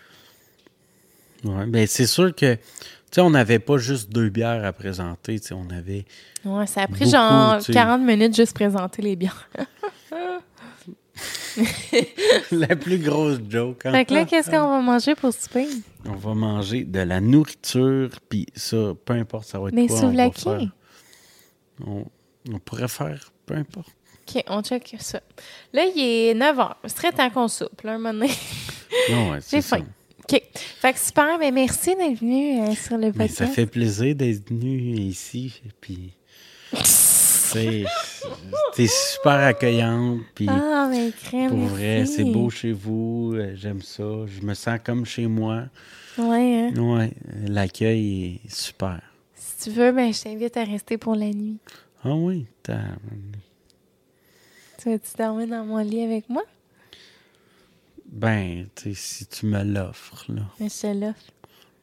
Ouais, ben c'est sûr que, tu sais, on n'avait pas juste deux bières à présenter, tu sais, on avait... Ouais, ça a pris Beaucoup, genre tu sais. 40 minutes juste présenter les biens. la plus grosse joke. hein. Fait que là, qu'est-ce qu'on va manger pour souper? On va manger de la nourriture, puis ça, peu importe, ça va être Des quoi, on va souvlaki? faire. On, on pourrait faire, peu importe. OK, on check ça. Là, il est 9 h. C'est très temps qu'on soupe, là, un moment donné. Non, ouais, c'est J'ai faim. OK. Fait que super. Ben, merci d'être venu euh, sur le Mais podcast. ça fait plaisir d'être venu ici. Puis, c'est- t'es super accueillante. Puis, Ah, mais crème. pour vrai, c'est beau chez vous. euh, J'aime ça. Je me sens comme chez moi. Ouais, hein. Ouais, l'accueil est super. Si tu veux, ben, je t'invite à rester pour la nuit. Ah oui, Tu vas-tu dormir dans mon lit avec moi? ben, tu sais, si tu me l'offres, là. Mais je te l'offre.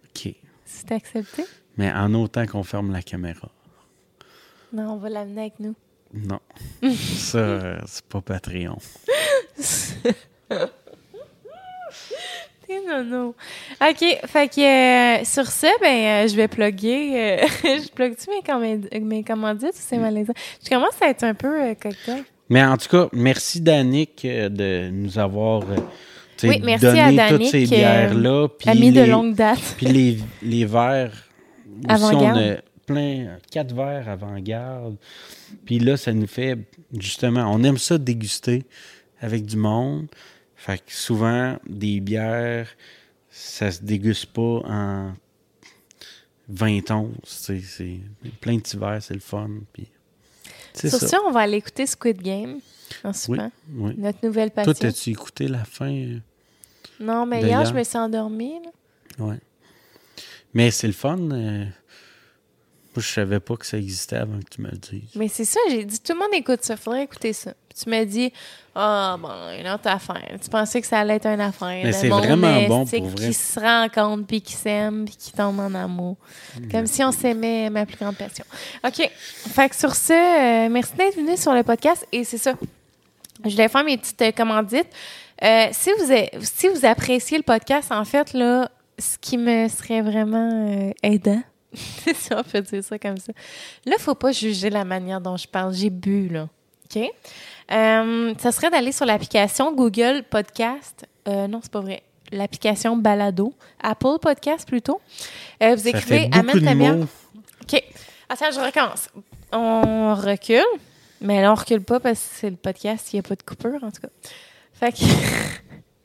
OK. Si t'as accepté? Mais en autant qu'on ferme la caméra. Non, on va l'amener avec nous. Non. ça, euh, c'est pas Patreon. T'es nono. OK, fait que euh, sur ça, ben, euh, je vais plugger. euh, je plug-tu mes, command- mes commandites ou c'est malaisant? Je commence à être un peu cocktail. Mais en tout cas, merci Danick de nous avoir Oui, merci donné à toutes Danick, ces euh, bières-là. de longue date. Puis les, les verres. Aussi, on a plein, quatre verres avant-garde. Puis là, ça nous fait, justement, on aime ça déguster avec du monde. Fait que souvent, des bières, ça se déguste pas en 20 onces. tu sais, C'est plein de petits verres, c'est le fun. Puis Sur ça. ça, on va aller écouter Squid Game en Oui, oui. Notre nouvelle Toi, passion. as-tu écouté la fin? euh? Non, mais hier, hier? je me suis endormie. Ouais. Mais c'est le fun. euh, Moi, je savais pas que ça existait avant que tu me le dises. Mais c'est ça, j'ai dit, tout le monde écoute ça, faudrait écouter ça. Puis tu m'as dit, ah, bon, une autre affaire. Tu pensais que ça allait être une affaire. Mais c'est vraiment bon, pour vrai. Qui se rencontre, puis qui s'aime, puis qui tombe en amour. Comme si on s'aimait, ma plus grande passion. OK. Fait que sur ce, euh, merci d'être venu sur le podcast. Et c'est ça. Je vais faire mes petites euh, commandites. Euh, si, vous a- si vous appréciez le podcast, en fait, là, ce qui me serait vraiment aidant, si on peut dire ça comme ça, là, il faut pas juger la manière dont je parle. J'ai bu, là. OK? Euh, ça serait d'aller sur l'application Google Podcast. Euh, non, c'est pas vrai. L'application Balado. Apple Podcast, plutôt. Euh, vous écrivez Amène ta mots. OK. Attends, je recommence. On recule. Mais là, on recule pas parce que c'est le podcast, il n'y a pas de coupure, en tout cas. Fait que.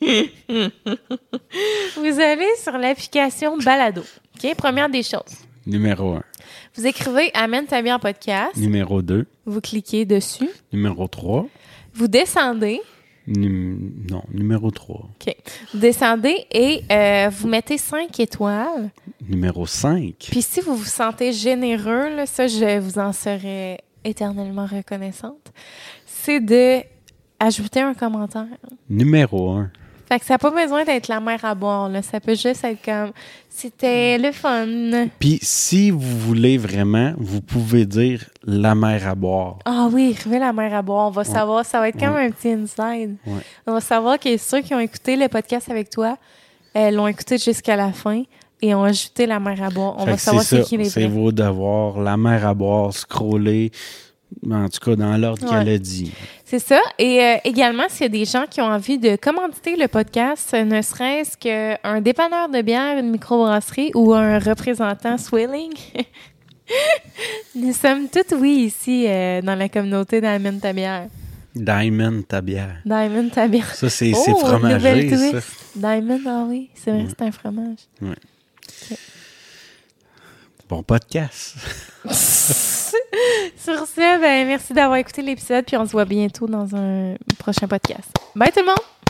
vous allez sur l'application Balado. OK? Première des choses. Numéro 1. Vous écrivez Amène ta bière podcast. Numéro 2. Vous cliquez dessus. Numéro 3. Vous descendez. non, numéro 3. OK. Vous descendez et euh, vous mettez 5 étoiles. Numéro 5. Puis si vous vous sentez généreux, là, ça, je vous en serais éternellement reconnaissante, c'est de ajouter un commentaire. Numéro 1. Fait que ça n'a pas besoin d'être la mer à boire. Là. Ça peut juste être comme c'était le fun. Puis si vous voulez vraiment, vous pouvez dire la mer à boire. Ah oui, écrivez la mer à boire. On va savoir. Ça va être comme Ouais. un petit inside. Ouais. On va savoir que ceux qui ont écouté le podcast avec toi euh, l'ont écouté jusqu'à la fin et ont ajouté la mer à boire. On Fait va savoir c'est qui les C'est vos devoirs. La mer à boire, scroller. En tout cas, dans l'ordre qu'elle a dit. C'est ça. Et euh, également, s'il y a des gens qui ont envie de commanditer le podcast, ne serait-ce qu'un dépanneur de bière, une microbrasserie ou un représentant Swilling, nous sommes toutes oui ici euh, dans la communauté d'Amène ta bière. Diamond ta bière. Diamond ta bière. Ça, c'est Oh, fromager, ça. Diamond, ah oui, c'est vrai, c'est un fromage. Bon podcast. Sur ce, ben, merci d'avoir écouté l'épisode, puis on se voit bientôt dans un prochain podcast. Bye tout le monde!